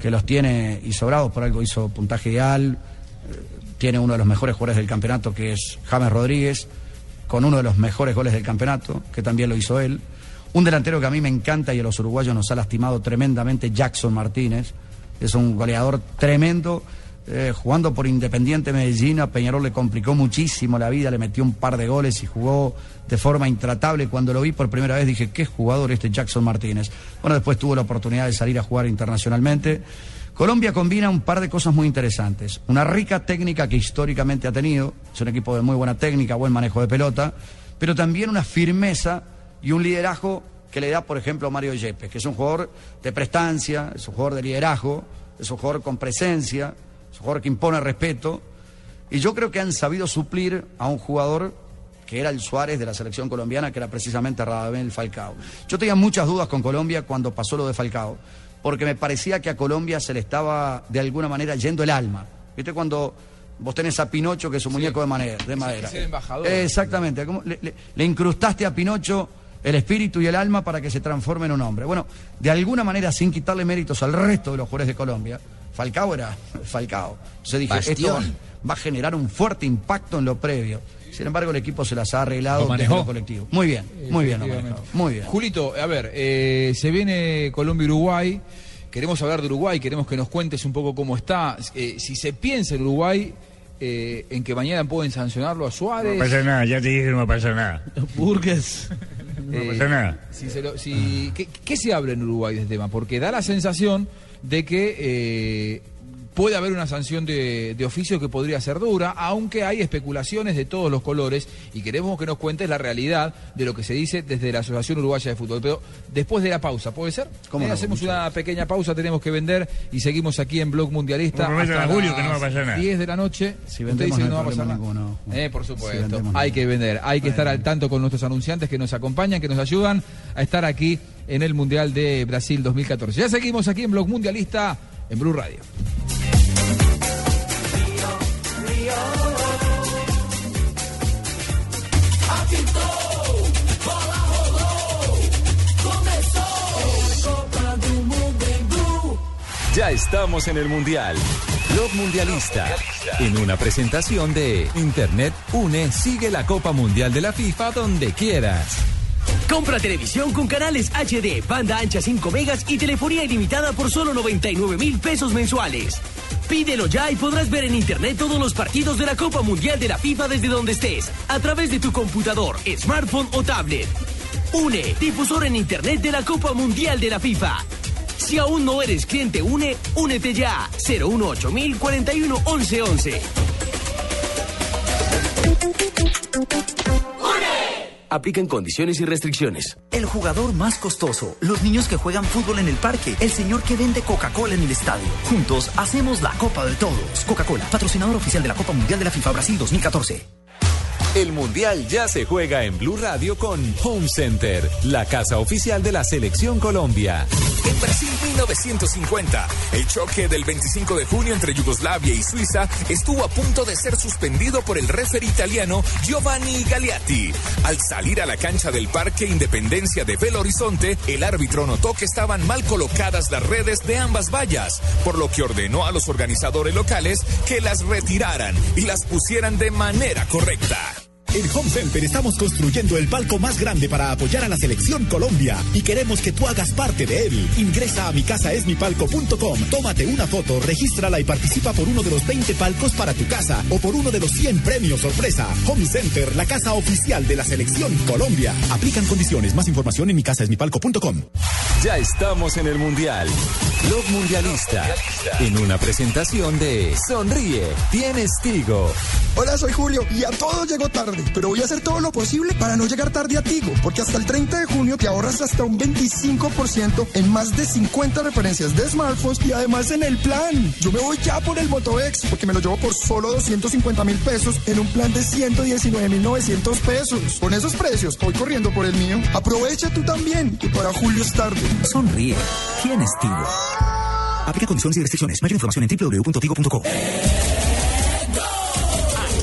Speaker 35: que los tiene y sobrados, por algo hizo puntaje ideal, tiene uno de los mejores jugadores del campeonato, que es James Rodríguez, con uno de los mejores goles del campeonato, que también lo hizo él. Un delantero que a mí me encanta y a los uruguayos nos ha lastimado tremendamente, Jackson Martínez. Es un goleador tremendo. eh, jugando por Independiente Medellín, a Peñarol le complicó muchísimo la vida, le metió un par de goles y jugó de forma intratable. Cuando lo vi por primera vez dije, qué jugador este Jackson Martínez. Bueno, después tuvo la oportunidad de salir a jugar internacionalmente. Colombia combina un par de cosas muy interesantes. Una rica técnica que históricamente ha tenido, es un equipo de muy buena técnica, buen manejo de pelota, pero también una firmeza y un liderazgo que le da, por ejemplo, Mario Yepes, que es un jugador de prestancia, es un jugador de liderazgo, es un jugador con presencia, es un jugador que impone respeto. Y yo creo que han sabido suplir a un jugador que era el Suárez de la selección colombiana, que era precisamente Radamel Falcao. Yo tenía muchas dudas con Colombia cuando pasó lo de Falcao, porque me parecía que a Colombia se le estaba de alguna manera yendo el alma. ¿Viste cuando vos tenés a Pinocho, que es un muñeco de, madera? de madera?
Speaker 1: es el embajador.
Speaker 35: Exactamente. como Le, le- le incrustaste a Pinocho el espíritu y el alma para que se transforme en un hombre. Bueno, de alguna manera, sin quitarle méritos al resto de los jugadores de Colombia, Falcao era Falcao. Entonces dije, esto va a generar un fuerte impacto en lo previo. Sin embargo, el equipo se las ha arreglado
Speaker 1: Lo manejó.
Speaker 35: desde lo colectivo. Muy bien, muy bien lo manejado. Muy bien.
Speaker 1: Julito, a ver, eh, se viene Colombia-Uruguay. Queremos hablar de Uruguay, queremos que nos cuentes un poco cómo está. Eh, si se piensa en Uruguay, eh, en que mañana pueden sancionarlo a Suárez.
Speaker 15: No pasa nada, ya te dije que no va a pasar nada.
Speaker 13: Burgues.
Speaker 15: No
Speaker 1: Eh,
Speaker 15: pasa nada.
Speaker 1: Si se lo- si- ¿qué, qué se habla en Uruguay de este tema? Porque da la sensación de que eh, puede haber una sanción de, de oficio que podría ser dura, aunque hay especulaciones de todos los colores y queremos que nos cuentes la realidad de lo que se dice desde la Asociación Uruguaya de Fútbol. Pero después de la pausa, ¿puede ser?
Speaker 35: ¿Cómo
Speaker 1: Eh,
Speaker 35: no?
Speaker 1: hacemos una pequeña pausa, tenemos que vender y seguimos aquí en Blog Mundialista.
Speaker 15: Prometan
Speaker 1: hasta
Speaker 15: a Julio que no va a pasar nada.
Speaker 1: 10 de la noche.
Speaker 35: Si
Speaker 1: Usted dice que
Speaker 35: no
Speaker 1: va a pasar nada.
Speaker 35: ninguno.
Speaker 1: Eh, por supuesto. hay que vender, hay que estar al tanto con nuestros anunciantes que nos acompañan, que nos ayudan a estar aquí en el Mundial de Brasil 2014. Ya seguimos aquí en Blog Mundialista en Blue Radio.
Speaker 23: Ya estamos en el Mundial. Blog Mundialista. En una presentación de Internet Une, sigue la Copa Mundial de la FIFA donde quieras.
Speaker 24: Compra televisión con canales HD, banda ancha 5 megas y telefonía ilimitada por solo 99 mil pesos mensuales. Pídelo ya y podrás ver en internet todos los partidos de la Copa Mundial de la FIFA desde donde estés, a través de tu computador, smartphone o tablet. UNE, difusor en internet de la Copa Mundial de la FIFA. Si aún no eres cliente UNE, únete ya. 018 41 11 11. Aplican condiciones y restricciones.
Speaker 36: El jugador más costoso, los niños que juegan fútbol en el parque, el señor que vende Coca-Cola en el estadio. Juntos hacemos la Copa de Todos. Coca-Cola, patrocinador oficial de la Copa Mundial de la FIFA Brasil 2014.
Speaker 23: El Mundial ya se juega en Blue Radio con Home Center, la casa oficial de la Selección Colombia.
Speaker 3: En Brasil 1950, el choque del 25 de junio entre Yugoslavia y Suiza estuvo a punto de ser suspendido por el referee italiano Giovanni Galeatti. Al salir a la cancha del Parque Independencia de Belo Horizonte, el árbitro notó que estaban mal colocadas las redes de ambas vallas, por lo que ordenó a los organizadores locales que las retiraran y las pusieran de manera correcta.
Speaker 37: En Home Center estamos construyendo el palco más grande para apoyar a la selección Colombia y queremos que tú hagas parte de él. Ingresa a micasaesmipalco.com, tómate una foto, regístrala y participa por uno de los 20 palcos para tu casa o por uno de los 100 premios sorpresa. Home Center, la casa oficial de la selección Colombia. Aplican condiciones. Más información en micasaesmipalco.com.
Speaker 23: Ya estamos en el Mundial. Blog Mundialista. En una presentación de Sonríe, tienes Tigo.
Speaker 38: Hola, soy Julio y a todos llego tarde, pero voy a hacer todo lo posible para no llegar tarde a Tigo, porque hasta el 30 de junio te ahorras hasta un 25% en más de 50 referencias de smartphones y además en el plan. Yo me voy ya por el Moto X, porque me lo llevo por solo 250 mil pesos en un plan de 119 mil 900 pesos. Con esos precios, voy corriendo por el mío. Aprovecha tú también, que para Julio es tarde.
Speaker 36: Sonríe. Tienes Tigo. Aplica condiciones y restricciones. Mayor información en www.tigo.com.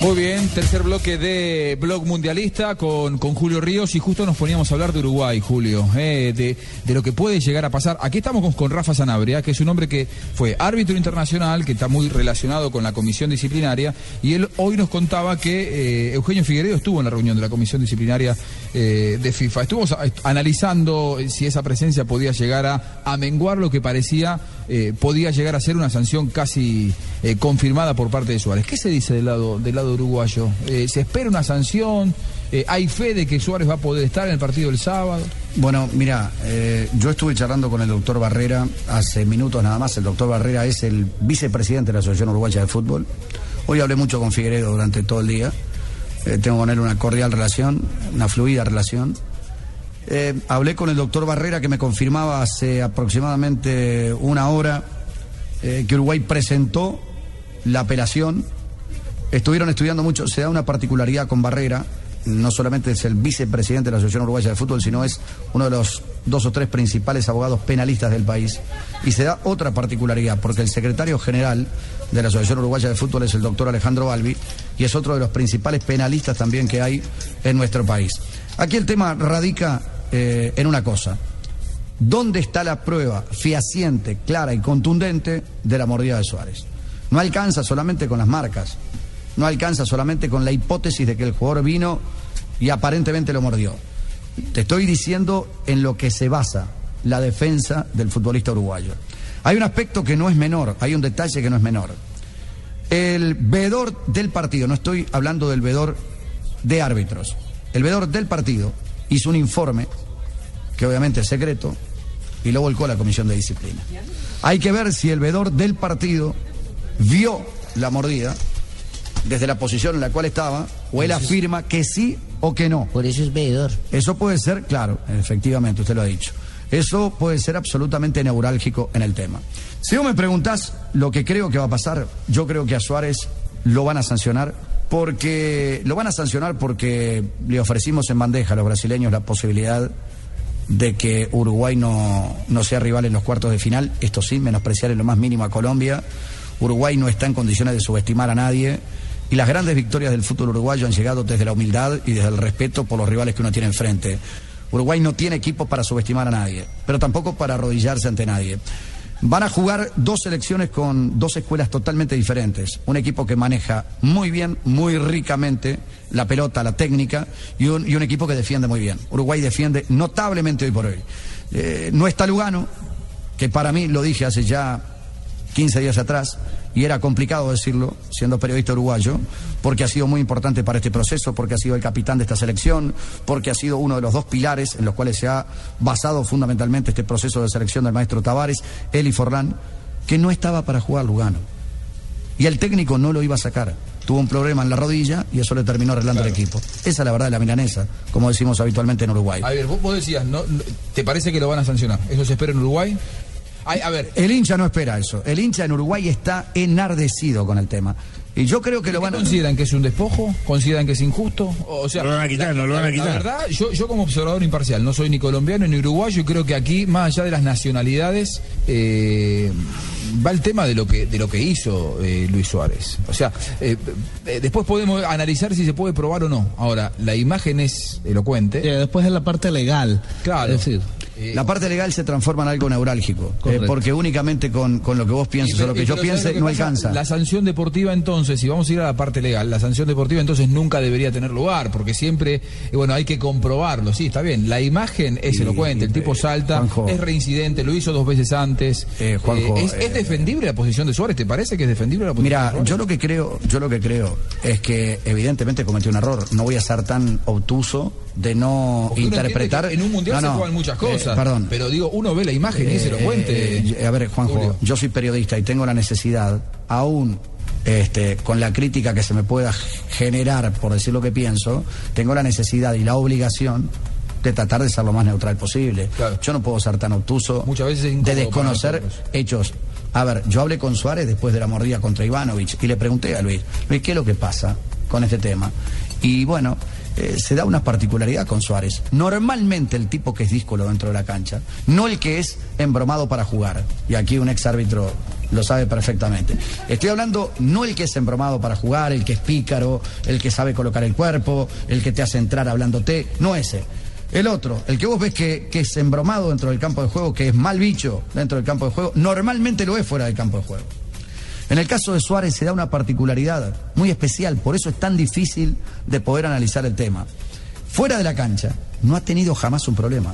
Speaker 1: Muy bien, tercer bloque de Blog Mundialista con, con Julio Ríos y justo nos poníamos a hablar de Uruguay, Julio, eh, de, de lo que puede llegar a pasar. Aquí estamos con, con Rafa Sanabria, que es un hombre que fue árbitro internacional, que está muy relacionado con la comisión disciplinaria, y él hoy nos contaba que eh, Eugenio Figueredo estuvo en la reunión de la comisión disciplinaria eh, de FIFA. Estuvo analizando si esa presencia podía llegar a, a menguar lo que parecía, eh, podía llegar a ser una sanción casi eh, confirmada por parte de Suárez. ¿Qué se dice del lado, del lado uruguayo? Eh, ¿Se espera una sanción? ¿Hay fe de que Suárez va a poder estar en el partido del sábado?
Speaker 35: Bueno, mira, yo estuve charlando con el doctor Barrera hace minutos nada más. El doctor Barrera es el vicepresidente de la Asociación Uruguaya de Fútbol. Hoy hablé mucho con Figueredo durante todo el día. Tengo con él una cordial relación, una fluida relación. Eh, hablé con el doctor Barrera que me confirmaba hace aproximadamente una hora eh, que Uruguay presentó la apelación. Estuvieron estudiando mucho, se da una particularidad con Barrera, no solamente es el vicepresidente de la Asociación Uruguaya de Fútbol, sino es uno de los dos o tres principales abogados penalistas del país. Y se da otra particularidad, porque el secretario general de la Asociación Uruguaya de Fútbol es el doctor Alejandro Balbi, y es otro de los principales penalistas también que hay en nuestro país. Aquí el tema radica eh, en una cosa. ¿Dónde está la prueba fehaciente, clara y contundente de la mordida de Suárez? No alcanza solamente con las marcas, no alcanza solamente con la hipótesis de que el jugador vino y aparentemente lo mordió. Te estoy diciendo en lo que se basa la defensa del futbolista uruguayo. Hay un aspecto que no es menor, hay un detalle que no es menor. El veedor del partido, no estoy hablando del veedor de árbitros, el veedor del partido hizo un informe, que obviamente es secreto, y lo volcó a la comisión de disciplina. Hay que ver si el veedor del partido vio la mordida desde la posición en la cual estaba, o él afirma que sí o que no.
Speaker 14: Por eso es veedor.
Speaker 35: Eso puede ser, claro, efectivamente, usted lo ha dicho. Eso puede ser absolutamente neurálgico en el tema. Si vos me preguntás lo que creo que va a pasar, yo creo que a Suárez lo van a sancionar porque lo van a sancionar porque le ofrecimos en bandeja a los brasileños la posibilidad de que Uruguay no, no sea rival en los cuartos de final, esto sí, menospreciar en lo más mínimo a Colombia. Uruguay no está en condiciones de subestimar a nadie y las grandes victorias del fútbol uruguayo han llegado desde la humildad y desde el respeto por los rivales que uno tiene enfrente. Uruguay no tiene equipo para subestimar a nadie, pero tampoco para arrodillarse ante nadie. Van a jugar dos selecciones con dos escuelas totalmente diferentes. Un equipo que maneja muy bien, muy ricamente la pelota, la técnica, y un, equipo que defiende muy bien. Uruguay defiende notablemente hoy por hoy. Eh, no está Lugano, que para mí, lo dije hace ya 15 días atrás, y era complicado decirlo, siendo periodista uruguayo, porque ha sido muy importante para este proceso, porque ha sido el capitán de esta selección, porque ha sido uno de los dos pilares en los cuales se ha basado fundamentalmente este proceso de selección del maestro Tavares, y Forlán, que no estaba para jugar Lugano. Y el técnico no lo iba a sacar. Tuvo un problema en la rodilla y eso le terminó arreglando el equipo. Esa es la verdad de la milanesa, como decimos habitualmente en Uruguay.
Speaker 1: A ver, vos, vos decías, no- ¿te parece que lo van a sancionar? ¿Eso se espera en Uruguay? Ay, a ver,
Speaker 35: El hincha no espera eso. El hincha en Uruguay está enardecido con el tema. Y yo creo que lo van a...
Speaker 1: ¿consideran que es un despojo? ¿Consideran que es injusto? O sea,
Speaker 15: Lo van a quitar, no lo van a quitar.
Speaker 1: La verdad, yo, yo como observador imparcial, no soy ni colombiano ni uruguayo y creo que aquí, más allá de las nacionalidades, eh, va el tema de lo que, de lo que hizo eh, Luis Suárez. O sea, eh, eh, después podemos analizar si se puede probar o no. Ahora, la imagen es elocuente.
Speaker 30: después de la parte legal.
Speaker 1: Claro.
Speaker 30: Es decir,
Speaker 35: La parte legal se transforma en algo neurálgico, eh, porque únicamente con, con lo que vos pienses o lo que yo
Speaker 1: pero ¿sabes
Speaker 35: piense
Speaker 1: que
Speaker 35: no
Speaker 1: pasa?
Speaker 35: alcanza.
Speaker 1: La sanción deportiva entonces, si vamos a ir a la parte legal, la sanción deportiva entonces nunca debería tener lugar, porque siempre, eh, bueno, hay que comprobarlo, sí, está bien. La imagen es
Speaker 35: Y-
Speaker 1: elocuente, el tipo salta,
Speaker 35: Juanjo.
Speaker 1: es reincidente, lo hizo dos veces antes.
Speaker 35: Eh, Juanjo,
Speaker 1: Eh, ¿es,
Speaker 35: eh,
Speaker 1: es defendible la posición de Suárez? ¿Te parece que es defendible la posición
Speaker 35: Mira, yo lo que creo, yo lo que creo es que evidentemente cometió un error. No voy a ser tan obtuso de no interpretar.
Speaker 1: en un mundial
Speaker 35: No,
Speaker 1: se juegan muchas
Speaker 35: eh,
Speaker 1: cosas.
Speaker 35: perdón.
Speaker 1: Pero digo, uno ve la imagen y es elocuente.
Speaker 35: Eh, a ver, Juanjo,
Speaker 1: Julio.
Speaker 35: yo soy periodista y tengo la necesidad, aún este, con la crítica que se me pueda generar por decir lo que pienso, tengo la necesidad y la obligación de tratar de ser lo más neutral posible. Yo no puedo ser tan obtuso
Speaker 1: Muchas veces es
Speaker 35: de desconocer hechos. A ver, yo hablé con Suárez después de la mordida contra Ivanovich y le pregunté a Luis, Luis, ¿qué es lo que pasa con este tema? Y bueno, eh, se da una particularidad con Suárez. Normalmente el tipo que es díscolo dentro de la cancha, no el que es embromado para jugar. Y aquí un ex árbitro lo sabe perfectamente. Estoy hablando no el que es embromado para jugar, el que es pícaro, el que sabe colocar el cuerpo, el que te hace entrar hablándote, no ese. El otro, el que vos ves que, que es embromado dentro del campo de juego, que es mal bicho dentro del campo de juego, normalmente lo es fuera del campo de juego. En el caso de Suárez se da una particularidad muy especial, por eso es tan difícil de poder analizar el tema. Fuera de la cancha, no ha tenido jamás un problema.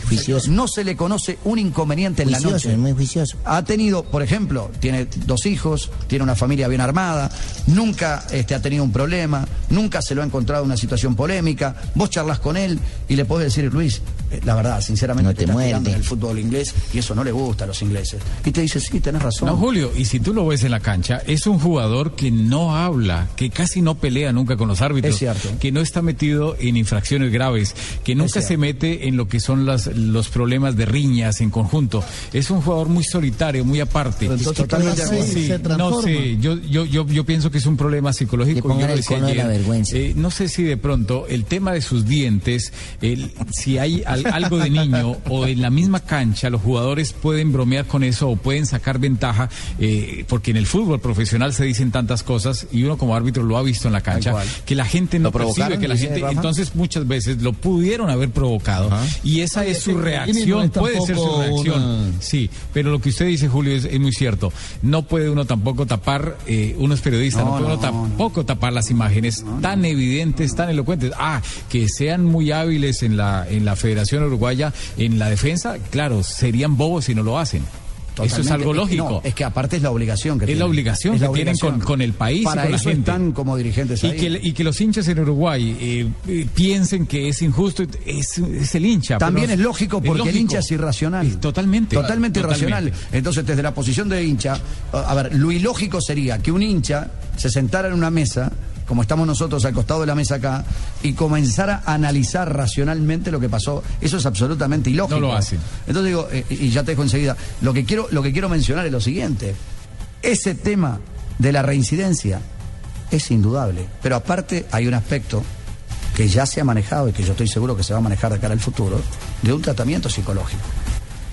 Speaker 35: No se le conoce un inconveniente en la
Speaker 14: Juicioso,
Speaker 35: noche.
Speaker 14: es muy juicioso.
Speaker 35: Ha tenido, por ejemplo, tiene dos hijos, tiene una familia bien armada, nunca este, ha tenido un problema, nunca se lo ha encontrado en una situación polémica. Vos charlas con él y le podés decir, Luis, eh, la verdad, sinceramente,
Speaker 14: No te
Speaker 35: estás
Speaker 14: muerde.
Speaker 35: en el fútbol inglés y eso no le gusta a los ingleses. Y te dice, sí, tenés razón.
Speaker 4: No, Julio, y si tú lo ves en la cancha, es un jugador que no habla, que casi no pelea nunca con los árbitros,
Speaker 35: Es cierto.
Speaker 4: que no está metido en infracciones graves, que nunca
Speaker 35: cierto.
Speaker 4: Se mete en lo que son las, los problemas de riñas en conjunto. Es un jugador muy solitario, muy aparte.
Speaker 30: entonces,
Speaker 35: totalmente.
Speaker 4: Sí,
Speaker 30: se
Speaker 4: no sé, yo, yo, yo, yo pienso que es un problema
Speaker 14: Le
Speaker 4: psicológico. yo lo decía
Speaker 14: de.
Speaker 4: Eh, no sé si de pronto el tema de sus dientes, el- si hay al- algo de niño o en la misma cancha, los jugadores pueden bromear con eso o pueden sacar ventaja, eh, porque en el fútbol profesional se dicen tantas cosas y uno como árbitro lo ha visto en la cancha, que la gente no
Speaker 35: ¿Lo
Speaker 4: percibe, que la gente,
Speaker 35: Rafa?
Speaker 4: entonces muchas veces lo pudieron haber provocado y esa es su
Speaker 30: no
Speaker 4: reacción, puede ser su reacción.
Speaker 30: una-
Speaker 4: Sí, pero lo que usted dice, Julio, es, es muy cierto. No puede uno tampoco tapar, eh, uno es periodista, no,
Speaker 35: No,
Speaker 4: puede uno
Speaker 35: no,
Speaker 4: tampoco tapar las imágenes tan evidentes, tan elocuentes. Ah, que sean muy hábiles en la, en la Federación Uruguaya, en la defensa, claro, serían bobos si no lo hacen. Eso es algo lógico.
Speaker 35: no, es que aparte es la obligación que
Speaker 4: Es
Speaker 35: tienen.
Speaker 4: la obligación
Speaker 35: Es la
Speaker 4: que tienen con, con el país
Speaker 35: Para
Speaker 4: y con la
Speaker 35: eso
Speaker 4: gente.
Speaker 35: están como dirigentes
Speaker 4: y
Speaker 35: ahí.
Speaker 4: que, y que los hinchas en Uruguay eh, eh, piensen que es injusto, es, es el hincha.
Speaker 35: También es lógico porque el
Speaker 4: lógico.
Speaker 35: hincha es irracional.
Speaker 4: Es totalmente.
Speaker 35: Totalmente
Speaker 4: Totalmente.
Speaker 35: irracional. Entonces, desde la posición de hincha, a ver, lo ilógico sería que un hincha se sentara en una mesa como estamos nosotros al costado de la mesa acá, y comenzar a analizar racionalmente lo que pasó. Eso es absolutamente ilógico.
Speaker 4: No lo hacen.
Speaker 35: Entonces digo, eh, y ya te dejo enseguida, lo que quiero, lo que quiero mencionar es lo siguiente. Ese tema de la reincidencia es indudable, pero aparte hay un aspecto que ya se ha manejado y que yo estoy seguro que se va a manejar de cara al futuro, de un tratamiento psicológico.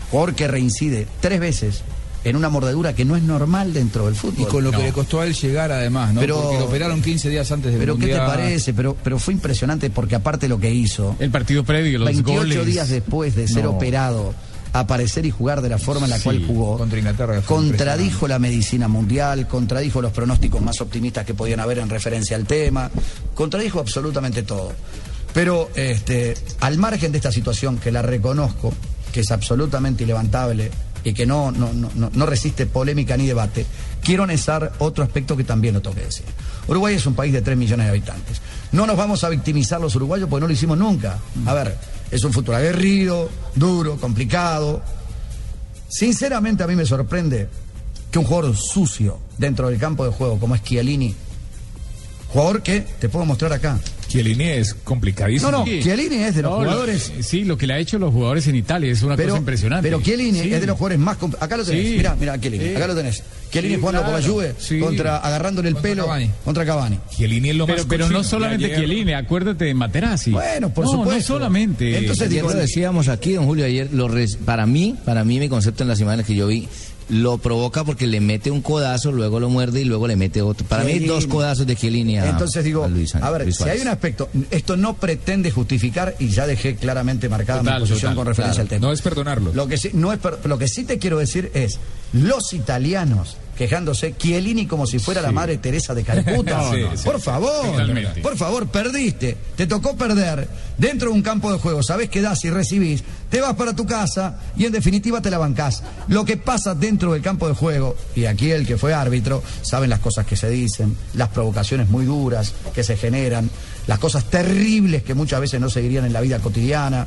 Speaker 35: Jugador que reincide tres veces en una mordedura que no es normal dentro del fútbol.
Speaker 1: Y con lo
Speaker 35: No.
Speaker 1: que le costó a él llegar además, ¿no?
Speaker 35: Pero-
Speaker 1: Porque lo operaron 15 días antes del
Speaker 35: Pero ¿qué te parece? Pero, pero fue impresionante porque aparte lo que hizo,
Speaker 4: El partido previo, los
Speaker 35: 28
Speaker 4: goles.
Speaker 35: días después de ser
Speaker 4: No.
Speaker 35: operado, aparecer y jugar de la forma en la
Speaker 4: Sí,
Speaker 35: cual jugó,
Speaker 1: Contra Inglaterra. fue
Speaker 35: contradijo la medicina mundial, contradijo los pronósticos más optimistas que podían haber en referencia al tema, contradijo absolutamente todo. Pero este, al margen de esta situación, que la reconozco, que es absolutamente ilevantable y que no, no, no, no- resiste polémica ni debate, quiero anexar otro aspecto que también lo tengo que decir. Uruguay es un país de 3 millones de habitantes. No nos vamos a victimizar los uruguayos porque no lo hicimos nunca. A ver, es un futuro aguerrido, duro, complicado, Sinceramente a mí me sorprende que un jugador sucio dentro del campo de juego como es Chiellini, jugador que te puedo mostrar acá.
Speaker 3: Chiellini es complicadísimo.
Speaker 35: No, no, Chiellini es de los
Speaker 4: No, lo-
Speaker 35: jugadores.
Speaker 4: sí, lo que le ha hecho los jugadores en Italia es una
Speaker 35: Pero,
Speaker 4: cosa impresionante.
Speaker 35: pero Chiellini
Speaker 4: Sí.
Speaker 35: es de los jugadores más... Acá lo tenés,
Speaker 4: Sí.
Speaker 35: mirá, mirá, Chiellini,
Speaker 4: Sí.
Speaker 35: acá lo tenés. Chiellini
Speaker 4: Sí,
Speaker 35: jugando por la
Speaker 4: claro.
Speaker 35: Juve,
Speaker 4: Sí.
Speaker 35: contra, agarrándole el pelo contra Cavani.
Speaker 3: Chiellini es lo
Speaker 4: Pero,
Speaker 3: más
Speaker 4: pero no solamente Chiellini, acuérdate de Materazzi.
Speaker 35: Bueno, por
Speaker 4: no,
Speaker 35: supuesto.
Speaker 4: No solamente.
Speaker 35: Entonces
Speaker 2: Ayer
Speaker 35: digo,
Speaker 2: lo decíamos aquí, don Julio, ayer lo res- para mí, para mí mi concepto en las imágenes que yo vi, lo provoca porque le mete un codazo, luego lo muerde y luego le mete otro. Para mí dos codazos de Chiellini a,
Speaker 35: Entonces digo,
Speaker 2: a Luis,
Speaker 35: a ver,
Speaker 2: Luis
Speaker 35: si hay un aspecto, esto no pretende justificar y ya dejé claramente marcada
Speaker 3: Total,
Speaker 35: mi posición
Speaker 3: total,
Speaker 35: con referencia
Speaker 3: claro.
Speaker 35: al tema.
Speaker 3: No es perdonarlo.
Speaker 35: Lo que sí, no es lo que sí te quiero decir es los italianos quejándose Chiellini como si fuera la madre Teresa de Calcuta.
Speaker 4: No, no, sí.
Speaker 35: por favor,
Speaker 4: Totalmente.
Speaker 35: por favor, perdiste, te tocó perder dentro de un campo de juego, sabés que das y recibís, te vas para tu casa y en definitiva te la bancás. Lo que pasa dentro del campo de juego, y aquí el que fue árbitro, saben las cosas que se dicen, las provocaciones muy duras que se generan, las cosas terribles que muchas veces no se dirían en la vida cotidiana.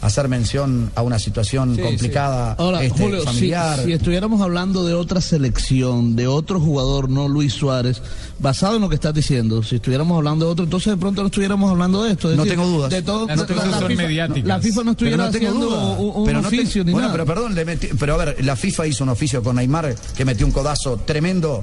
Speaker 35: Hacer mención a una situación
Speaker 7: Sí,
Speaker 35: complicada
Speaker 7: Ahora,
Speaker 35: este,
Speaker 7: Julio, si,
Speaker 35: familiar.
Speaker 7: si estuviéramos hablando de otra selección, de otro jugador, no Luis Suárez, basado en lo que estás diciendo, si estuviéramos hablando de otro, entonces de pronto no estuviéramos hablando de esto. Es
Speaker 35: No
Speaker 7: decir,
Speaker 35: tengo dudas.
Speaker 7: De todo,
Speaker 4: Las cosas son
Speaker 7: FIFA,
Speaker 4: mediáticas.
Speaker 7: la FIFA no estuviera
Speaker 35: Pero no tengo
Speaker 7: haciendo
Speaker 35: duda.
Speaker 7: un, un
Speaker 35: Pero no te-
Speaker 7: oficio ni
Speaker 35: bueno,
Speaker 7: nada.
Speaker 35: pero perdón, le metí- pero a ver, la FIFA hizo un oficio con Neymar que metió un codazo tremendo.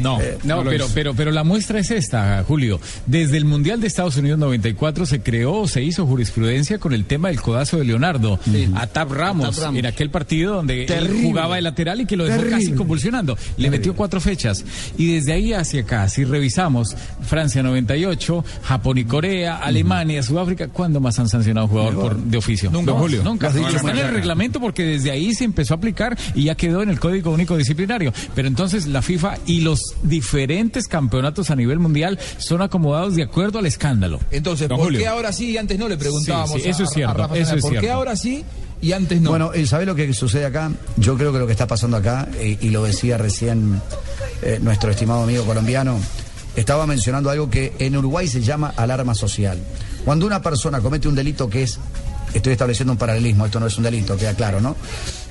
Speaker 3: No,
Speaker 4: No,
Speaker 3: lo
Speaker 4: pero,
Speaker 3: hizo.
Speaker 4: pero, pero la muestra es esta, Julio. Desde el Mundial de Estados Unidos 94 se creó, se hizo jurisprudencia con el tema del codazo de Leonardo a Tab Ramos,
Speaker 7: Ramos.
Speaker 4: en aquel partido donde él jugaba de lateral y que lo dejó
Speaker 35: Terrible.
Speaker 4: casi convulsionando. Le metió cuatro fechas. Y desde ahí hacia acá, si revisamos Francia 98, Japón y Corea, Alemania, Sudáfrica, ¿cuándo más han sancionado a un jugador por, de oficio?
Speaker 3: Nunca,
Speaker 4: No,
Speaker 3: Julio.
Speaker 4: Nunca. Está en el reglamento porque desde ahí se empezó a aplicar y ya quedó en el Código Único Disciplinario. Pero entonces la FIFA y los diferentes campeonatos a nivel mundial son acomodados de acuerdo al escándalo.
Speaker 1: Entonces,
Speaker 4: Don
Speaker 1: ¿por
Speaker 4: Julio.
Speaker 1: qué ahora sí y antes no? Le preguntábamos.
Speaker 4: Sí, sí, eso
Speaker 1: a-
Speaker 4: es cierto,
Speaker 1: a Rafa
Speaker 4: eso es
Speaker 1: ¿Por qué ahora sí y antes no?
Speaker 35: Bueno, ¿sabés lo que sucede acá? Yo creo que lo que está pasando acá, eh, y lo decía recién eh, nuestro estimado amigo colombiano, estaba mencionando algo que en Uruguay se llama alarma social. Cuando una persona comete un delito que es, estoy estableciendo un paralelismo, esto no es un delito, queda claro, ¿no?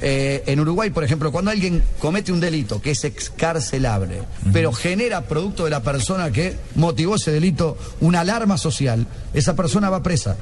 Speaker 35: Eh, en Uruguay, por ejemplo, cuando alguien comete un delito que es excarcelable, pero genera producto de la persona que motivó ese delito una alarma social, esa persona va presa.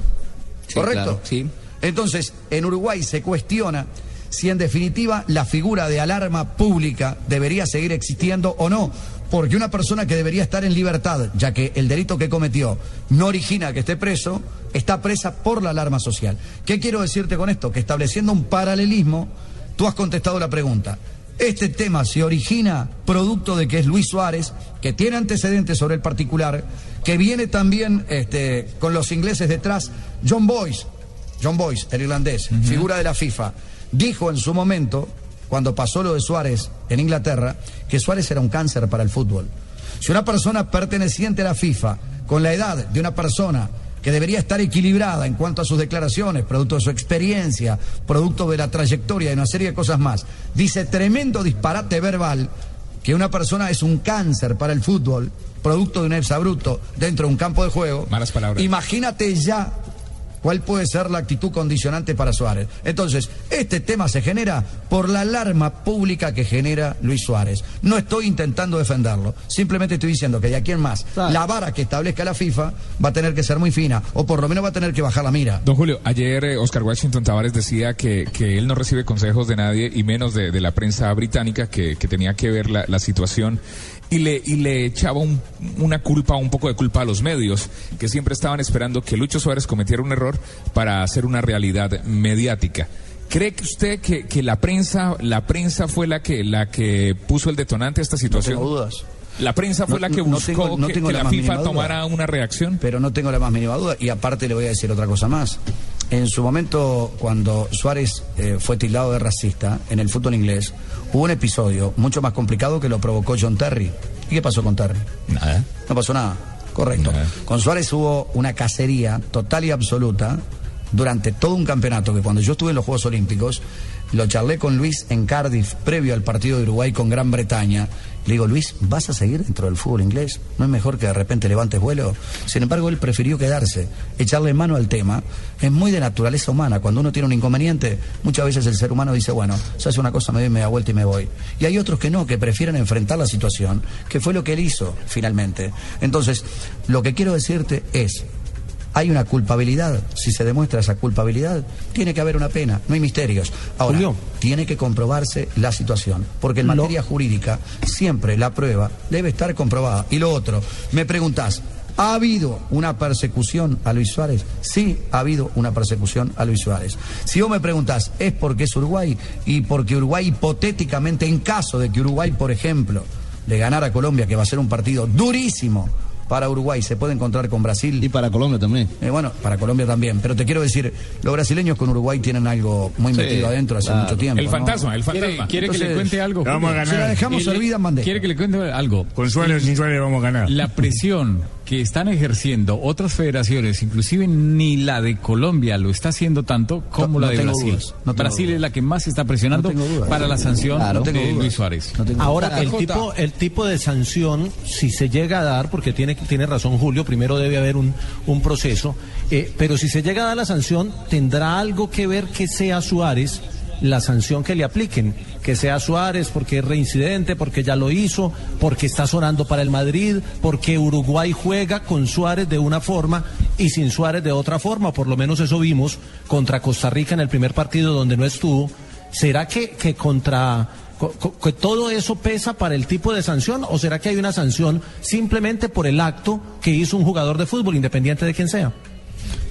Speaker 2: Sí,
Speaker 35: ¿Correcto?
Speaker 2: claro, sí.
Speaker 35: Entonces, en Uruguay se cuestiona si en definitiva la figura de alarma pública debería seguir existiendo o no. Porque una persona que debería estar en libertad, ya que el delito que cometió no origina que esté preso, está presa por la alarma social. ¿Qué quiero decirte con esto? Que estableciendo un paralelismo, tú has contestado la pregunta. Este tema se origina producto de que es Luis Suárez, que tiene antecedentes sobre el particular, que viene también este, con los ingleses detrás, John Boyce, John Boyce, el irlandés, figura de la FIFA, dijo en su momento, cuando pasó lo de Suárez en Inglaterra, que Suárez era un cáncer para el fútbol. Si una persona perteneciente a la FIFA, con la edad de una persona que debería estar equilibrada en cuanto a sus declaraciones, producto de su experiencia, producto de la trayectoria y una serie de cosas más, dice tremendo disparate verbal, que una persona es un cáncer para el fútbol, producto de un exabruto dentro de un campo de juego.
Speaker 3: Malas palabras.
Speaker 35: Imagínate ya cuál puede ser la actitud condicionante para Suárez. Entonces, este tema se genera por la alarma pública que genera Luis Suárez. No estoy intentando defenderlo, simplemente estoy diciendo que de aquí en más, la vara que establezca la FIFA va a tener que ser muy fina, o por lo menos va a tener que bajar la mira.
Speaker 3: Don Julio, ayer eh, Oscar Washington Tavares decía que, que él no recibe consejos de nadie y menos de, de la prensa británica que, que tenía que ver la, la situación y le, y le echaba un- una culpa, un poco de culpa a los medios, que siempre estaban esperando que Lucho Suárez cometiera un error para hacer una realidad mediática. ¿Cree que usted que, que la prensa, la prensa fue la que, la que puso el detonante a esta situación?
Speaker 35: tengo dudas.
Speaker 3: La prensa fue
Speaker 35: No-
Speaker 3: la que
Speaker 35: no
Speaker 3: buscó
Speaker 35: tengo- no
Speaker 3: que,
Speaker 35: tengo
Speaker 3: que
Speaker 35: la
Speaker 3: FIFA
Speaker 35: duda.
Speaker 3: tomara una reacción.
Speaker 35: Pero no tengo la más mínima duda. Y aparte le voy a decir otra cosa más. En su momento, cuando Suárez eh, fue tildado de racista en el fútbol inglés, hubo un episodio mucho más complicado que lo provocó John Terry. ¿Y qué pasó con Terry?
Speaker 3: Nada.
Speaker 35: No pasó nada. Correcto. Con Suárez hubo una cacería total y absoluta durante todo un campeonato que cuando yo estuve en los Juegos Olímpicos, lo charlé con Luis en Cardiff previo al partido de Uruguay con Gran Bretaña. Le digo, Luis, ¿vas a seguir dentro del fútbol inglés? ¿No es mejor que de repente levantes vuelo? Sin embargo, él prefirió quedarse, echarle mano al tema. Es muy de naturaleza humana. Cuando uno tiene un inconveniente, muchas veces el ser humano dice, bueno, se hace una cosa, me doy media vuelta y me voy. Y hay otros que no, que prefieren enfrentar la situación, que fue lo que él hizo finalmente. Entonces, lo que quiero decirte es, hay una culpabilidad. Si se demuestra esa culpabilidad, tiene que haber una pena. No hay misterios. Ahora, tiene que comprobarse la situación. Porque en materia jurídica, siempre la prueba debe estar comprobada. Y lo otro, me preguntás. ¿Ha habido una persecución a Luis Suárez? Sí, ha habido una persecución a Luis Suárez. Si vos me preguntás, ¿es porque es Uruguay? Y porque Uruguay hipotéticamente, en caso de que Uruguay, por ejemplo, le ganara a Colombia, que va a ser un partido durísimo para Uruguay, se puede encontrar con Brasil. Y
Speaker 7: para Colombia también.
Speaker 35: bueno, para Colombia también. Pero te quiero decir, los brasileños con Uruguay tienen algo muy
Speaker 4: Sí,
Speaker 35: metido adentro hace
Speaker 4: claro.
Speaker 35: mucho tiempo.
Speaker 4: El
Speaker 35: ¿no?
Speaker 4: fantasma, el fantasma. ¿Quiere, quiere que le cuente algo?
Speaker 15: Vamos a ganar. Se la dejamos servida en bandeja.
Speaker 4: ¿Quiere que le cuente algo?
Speaker 15: Con Suárez o sin Suárez vamos a ganar.
Speaker 4: La presión que están ejerciendo otras federaciones, inclusive ni la de Colombia lo está haciendo tanto como
Speaker 35: No-
Speaker 4: la
Speaker 35: no
Speaker 4: de
Speaker 35: tengo
Speaker 4: Brasil.
Speaker 35: dudas, no tengo
Speaker 4: Brasil es la que más está presionando
Speaker 35: No tengo dudas.
Speaker 4: para la sanción
Speaker 35: Claro. No tengo
Speaker 4: de. Luis Suárez.
Speaker 13: Ahora, el tipo, el tipo de sanción, si se llega a dar, porque tiene, tiene razón Julio, primero debe haber un, un proceso, eh, pero si se llega a dar la sanción, tendrá algo que ver que sea Suárez la sanción que le apliquen, que sea Suárez porque es reincidente, porque ya lo hizo, porque está sonando para el Madrid, porque Uruguay juega con Suárez de una forma y sin Suárez de otra forma, por lo menos eso vimos contra Costa Rica en el primer partido donde no estuvo. ¿Será que, que contra co- co- que todo eso pesa para el tipo de sanción o será que hay una sanción simplemente por el acto que hizo un jugador de fútbol, independiente de quién sea?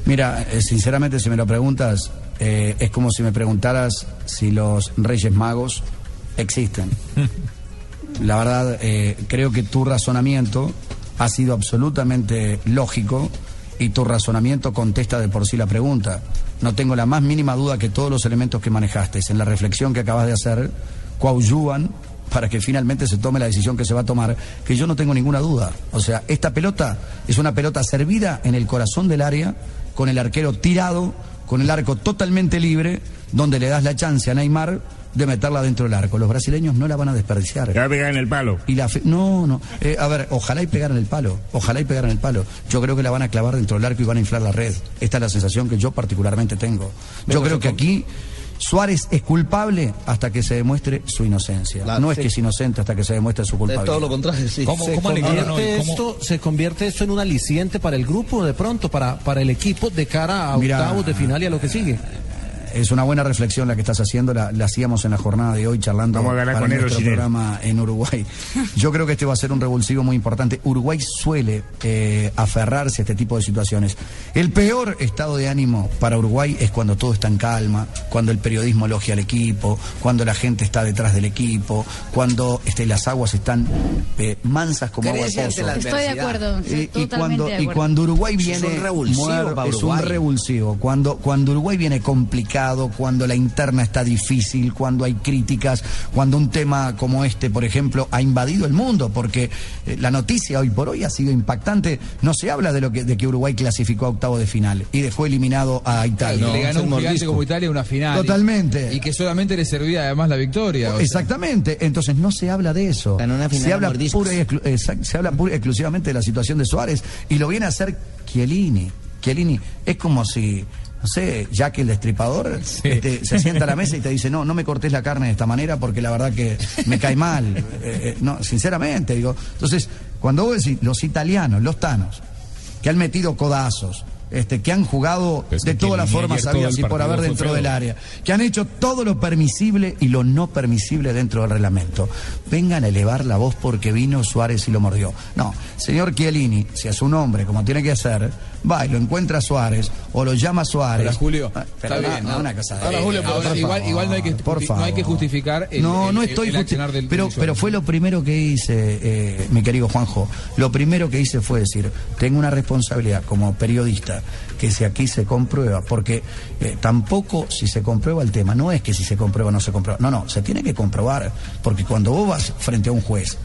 Speaker 35: Mira, eh, sinceramente, si me lo preguntas, eh, es como si me preguntaras si los Reyes Magos existen. La verdad, eh, creo que tu razonamiento ha sido absolutamente lógico y tu razonamiento contesta de por sí la pregunta. No tengo la más mínima duda que todos los elementos que manejaste en la reflexión que acabas de hacer coadyuvan para que finalmente se tome la decisión que se va a tomar, que yo no tengo ninguna duda. O sea, esta pelota es una pelota servida en el corazón del área, con el arquero tirado, con el arco totalmente libre, donde le das la chance a Neymar de meterla dentro del arco. Los brasileños no la van a desperdiciar.
Speaker 15: Le va a pegar en el palo.
Speaker 35: Y la fe- No, no. Eh, a ver, ojalá y pegaran el palo. Ojalá y pegaran el palo. Yo creo que la van a clavar dentro del arco y van a inflar la red. Esta es la sensación que yo particularmente tengo. Yo creo que aquí Suárez es culpable hasta que se demuestre su inocencia.
Speaker 7: La-
Speaker 35: no es
Speaker 7: sí.
Speaker 35: que es inocente hasta que se demuestre su culpabilidad.
Speaker 7: todo lo contrario, sí.
Speaker 13: se, convierte esto, se convierte esto en un aliciente para el grupo de pronto, para, para el equipo de cara a
Speaker 35: Mira,
Speaker 13: octavos de final y a lo que sigue.
Speaker 35: Es una buena reflexión la que estás haciendo, la, la hacíamos en la jornada de hoy charlando
Speaker 15: Vamos a ganar
Speaker 35: para
Speaker 15: con
Speaker 35: nuestro programa en Uruguay. Yo creo que este va a ser un revulsivo muy importante. Uruguay suele eh, aferrarse a este tipo de situaciones. El peor estado de ánimo para Uruguay es cuando todo está en calma, cuando el periodismo elogia al equipo, cuando la gente está detrás del equipo, cuando este, las aguas están eh, mansas como agua de pozo.
Speaker 39: Estoy de acuerdo,
Speaker 35: Y- cuando,
Speaker 39: de
Speaker 35: y cuando Uruguay viene
Speaker 12: es un revulsivo
Speaker 35: muerto, es un revulsivo cuando cuando Uruguay viene complicado cuando la interna está difícil cuando hay críticas cuando un tema como este por ejemplo ha invadido el mundo porque eh, la noticia hoy por hoy ha sido impactante no se habla de lo que de que Uruguay clasificó a octavo de final y dejó eliminado a Italia
Speaker 1: le ganó un gigante como Italia una final.
Speaker 35: Totalmente.
Speaker 1: Y, y que solamente le servía además la victoria. o sea.
Speaker 35: Exactamente, entonces no se habla de eso.
Speaker 14: final
Speaker 35: Se
Speaker 14: a
Speaker 35: habla,
Speaker 14: mordiscos.
Speaker 35: pura y exclu- exact- se habla pura y exclusivamente de la situación de Suárez y lo viene a hacer Chiellini. Chiellini, es como si, no sé, Jack el destripador este, se sienta a la mesa y te dice, no, no me cortes la carne de esta manera porque la verdad que me cae mal. Eh, eh, no, sinceramente, digo. Entonces, cuando vos decís los italianos, los tanos, que han metido codazos, este, que han jugado
Speaker 3: Pues
Speaker 35: de todas las formas habidas y por haber dentro del área, que han hecho todo lo permisible y lo no permisible dentro del reglamento. Vengan a elevar la voz porque vino Suárez y lo mordió. No, señor Chiellini, si es un hombre como tiene que ser, va y lo encuentra Suárez o lo llama Suárez.
Speaker 1: Ahora, Julio,
Speaker 35: Ah, pero
Speaker 1: está
Speaker 35: no,
Speaker 1: bien,
Speaker 35: no, una cosa de-
Speaker 1: Ahora, Julio, pero
Speaker 35: por
Speaker 1: igual,
Speaker 35: favor,
Speaker 1: igual no hay que,
Speaker 35: por
Speaker 1: no hay que justificar el,
Speaker 35: no, no
Speaker 1: el-
Speaker 35: estoy
Speaker 1: el
Speaker 35: justi-
Speaker 1: accionar del
Speaker 35: pero, pero fue lo primero que hice, eh, mi querido Juanjo. Lo primero que hice fue decir, tengo una responsabilidad como periodista, que si aquí se comprueba, porque eh, tampoco si se comprueba el tema, no es que si se comprueba o no se comprueba, no, no, se tiene que comprobar, porque cuando vos vas frente a un juez,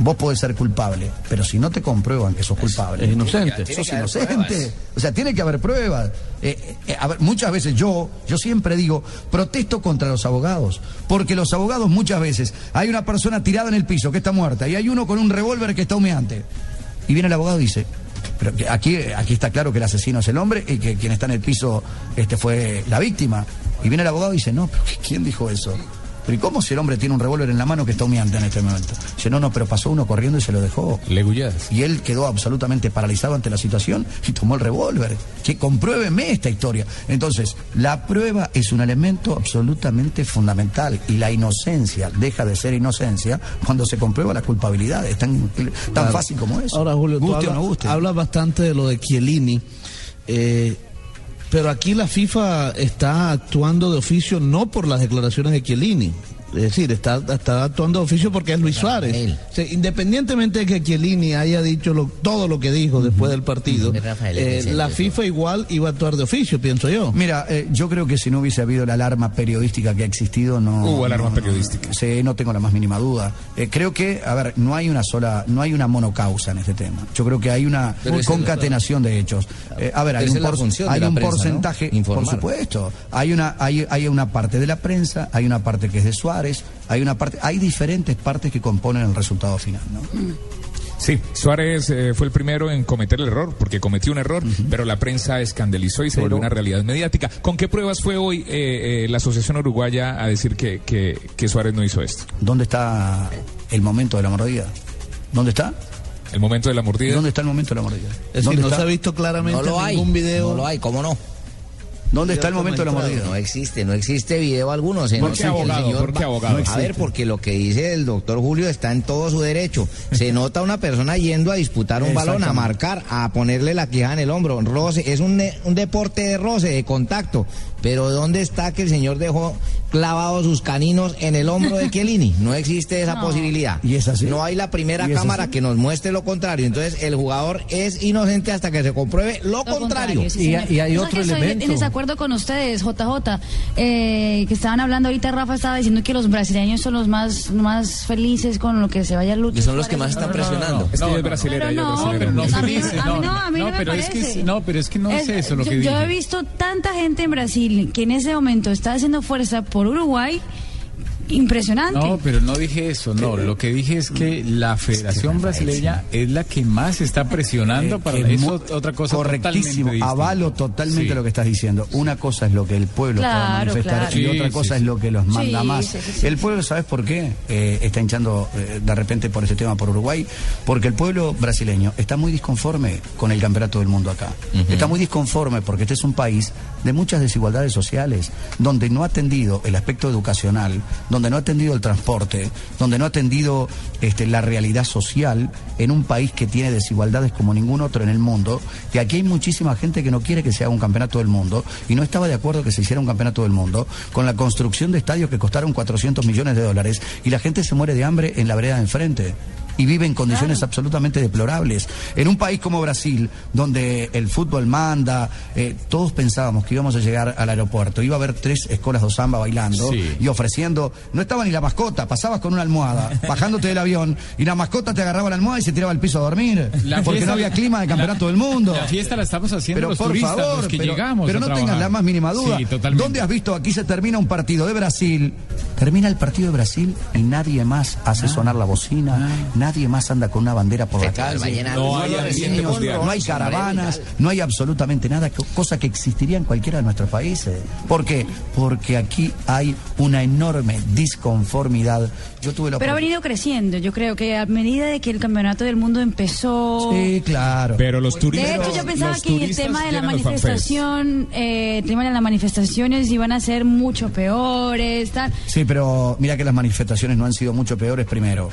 Speaker 35: Vos podés ser culpable, pero si no te comprueban que sos culpable,
Speaker 7: es inocente.
Speaker 35: sos inocente. O sea, tiene que haber pruebas. Eh, eh, a ver, muchas veces yo, yo siempre digo, protesto contra los abogados, porque los abogados muchas veces, hay una persona tirada en el piso que está muerta y hay uno con un revólver que está humeante. Y viene el abogado y dice, pero aquí, aquí está claro que el asesino es el hombre y que quien está en el piso este fue la víctima. Y viene el abogado y dice, no, pero ¿quién dijo eso? Pero ¿y cómo si el hombre tiene un revólver en la mano que está humeante en este momento? Dice, no, no, pero pasó uno corriendo y se lo dejó. Y él quedó absolutamente paralizado ante la situación y tomó el revólver. Que compruébeme esta historia. Entonces, la prueba es un elemento absolutamente fundamental y la inocencia deja de ser inocencia cuando se comprueba la culpabilidad. Es tan, tan
Speaker 7: Claro.
Speaker 35: fácil como eso.
Speaker 7: Ahora, Julio, tú
Speaker 35: guste o
Speaker 7: hablas,
Speaker 35: no guste.
Speaker 7: hablas bastante de lo de Chiellini, eh, pero aquí la FIFA está actuando de oficio no por las declaraciones de Chiellini. Es decir, está, está actuando de oficio porque es Luis Suárez. O sea, independientemente de que Chiellini haya dicho lo- todo lo que dijo después del partido,
Speaker 14: Rafael,
Speaker 7: eh, la FIFA igual iba a actuar de oficio, pienso yo.
Speaker 35: Mira, eh, yo creo que si no hubiese habido la alarma periodística que ha existido, no.
Speaker 3: Hubo alarma
Speaker 35: no, no,
Speaker 3: periodística.
Speaker 35: Sí, no tengo la más mínima duda. Eh, creo que, a ver, no hay una sola, no hay una monocausa en este tema. Yo creo que hay una
Speaker 2: Pero
Speaker 35: concatenación de hechos. Eh, a ver, hay un, por- hay un porcentaje, por supuesto. Hay una, hay, hay una parte de la prensa, hay una parte que es de Suárez, hay una parte, hay diferentes partes que componen el resultado final, ¿no?
Speaker 3: Sí, Suárez eh, fue el primero en cometer el error, porque cometió un error, pero la prensa escandalizó y se volvió una realidad mediática. ¿Con qué pruebas fue hoy eh, eh, la Asociación Uruguaya a decir que, que, que Suárez no hizo esto?
Speaker 35: ¿Dónde está el momento de la mordida? ¿Dónde está?
Speaker 3: El momento de la mordida.
Speaker 35: ¿Dónde está el momento de la mordida?
Speaker 7: Es decir,
Speaker 35: ¿Dónde
Speaker 7: no
Speaker 35: está?
Speaker 7: se ha visto claramente
Speaker 2: No lo hay.
Speaker 7: ningún video.
Speaker 2: No lo hay, ¿cómo no?
Speaker 35: ¿Dónde está el momento de la mordida?
Speaker 2: No existe, no existe video alguno. Se
Speaker 3: ¿Por
Speaker 2: nota
Speaker 3: qué
Speaker 2: que el
Speaker 3: abogado?
Speaker 2: señor
Speaker 3: ¿Por qué abogado? No
Speaker 2: a ver, porque lo que dice el doctor Julio está en todo su derecho. Se nota una persona yendo a disputar un balón, a marcar, a ponerle la queja en el hombro. Roce, es un, un deporte de roce, de contacto. Pero ¿dónde está que el señor dejó clavados sus caninos en el hombro de Chiellini? No existe esa
Speaker 35: No.
Speaker 2: posibilidad.
Speaker 35: ¿Y es así?
Speaker 2: No hay la primera
Speaker 35: ¿Y
Speaker 2: cámara
Speaker 35: así?
Speaker 2: que nos muestre lo contrario. Entonces el jugador es inocente hasta que se compruebe lo, contrario.
Speaker 39: sí, señor. ¿Sabes que estoy en desacuerdo con ustedes, JJ, eh, que estaban hablando ahorita, Rafa estaba diciendo que los brasileños son los más, más felices con lo que se vaya a luchar.
Speaker 2: Que son los que más están presionando.
Speaker 3: Es que ella es brasilera, brasilera.
Speaker 4: pero no felices, no,
Speaker 39: no, a mí no,
Speaker 4: no,
Speaker 39: me
Speaker 4: pero es que no, pero es que no es eso lo
Speaker 39: yo,
Speaker 4: que
Speaker 39: yo he visto tanta gente en Brasil que en ese momento está haciendo fuerza por Uruguay, impresionante.
Speaker 4: No, pero no dije eso, no. Lo que dije es que la Federación Brasileña es la que más está presionando
Speaker 35: Eh,
Speaker 4: para
Speaker 35: es
Speaker 4: eso, otra cosa
Speaker 35: correctísimo,
Speaker 4: totalmente
Speaker 35: avalo totalmente
Speaker 4: Sí.
Speaker 35: lo que estás diciendo. Una cosa es lo que el pueblo
Speaker 39: Claro,
Speaker 35: manifestar
Speaker 39: claro.
Speaker 35: y
Speaker 4: Sí,
Speaker 35: otra cosa
Speaker 4: sí.
Speaker 35: es lo que los manda
Speaker 39: Sí,
Speaker 35: más.
Speaker 39: sí, sí, sí.
Speaker 35: El pueblo, ¿sabes por qué? Eh, está hinchando eh, de repente por ese tema por Uruguay, porque el pueblo brasileño está muy disconforme con el campeonato del mundo acá. Está muy disconforme porque este es un país de muchas desigualdades sociales, donde no ha atendido el aspecto educacional, donde no ha atendido el transporte, donde no ha atendido este, la realidad social en un país que tiene desigualdades como ningún otro en el mundo, y aquí hay muchísima gente que no quiere que se haga un campeonato del mundo y no estaba de acuerdo que se hiciera un campeonato del mundo con la construcción de estadios que costaron 400 millones de dólares y la gente se muere de hambre en la vereda de enfrente y vive en condiciones absolutamente deplorables. En un país como Brasil, donde el fútbol manda, eh, todos pensábamos que íbamos a llegar al aeropuerto, iba a haber tres escolas de samba bailando
Speaker 4: Sí.
Speaker 35: y ofreciendo, no estaba ni la mascota, pasabas con una almohada, bajándote del avión, y la mascota te agarraba la almohada y se tiraba al piso a dormir,
Speaker 4: La
Speaker 35: porque
Speaker 4: fiesta-
Speaker 35: no había clima de campeonato del mundo.
Speaker 4: La fiesta la estamos haciendo
Speaker 35: Pero
Speaker 4: los
Speaker 35: por
Speaker 4: turistas,
Speaker 35: favor,
Speaker 4: los que
Speaker 35: pero,
Speaker 4: llegamos
Speaker 35: pero no tengas la más mínima duda.
Speaker 4: Sí, totalmente.
Speaker 35: ¿Dónde has visto aquí se termina un partido de Brasil? Termina el partido de Brasil y nadie más hace sonar la bocina, nadie nadie más anda con una bandera por la calle.
Speaker 3: No hay
Speaker 35: niños, no caravanas, no hay absolutamente nada, co- cosa que existiría en cualquiera de nuestros países. ¿Por qué? Porque aquí hay una enorme disconformidad. Yo tuve la
Speaker 39: Pero ha
Speaker 35: oportunidad-
Speaker 39: venido creciendo. Yo creo que a medida de que el campeonato del mundo empezó.
Speaker 35: Sí, claro.
Speaker 3: Pero los
Speaker 39: De
Speaker 3: turistas.
Speaker 39: hecho, yo pensaba que el tema de la manifestación, eh, el tema de las manifestaciones iban a ser mucho peores, tal.
Speaker 35: Sí, pero mira que las manifestaciones no han sido mucho peores primero.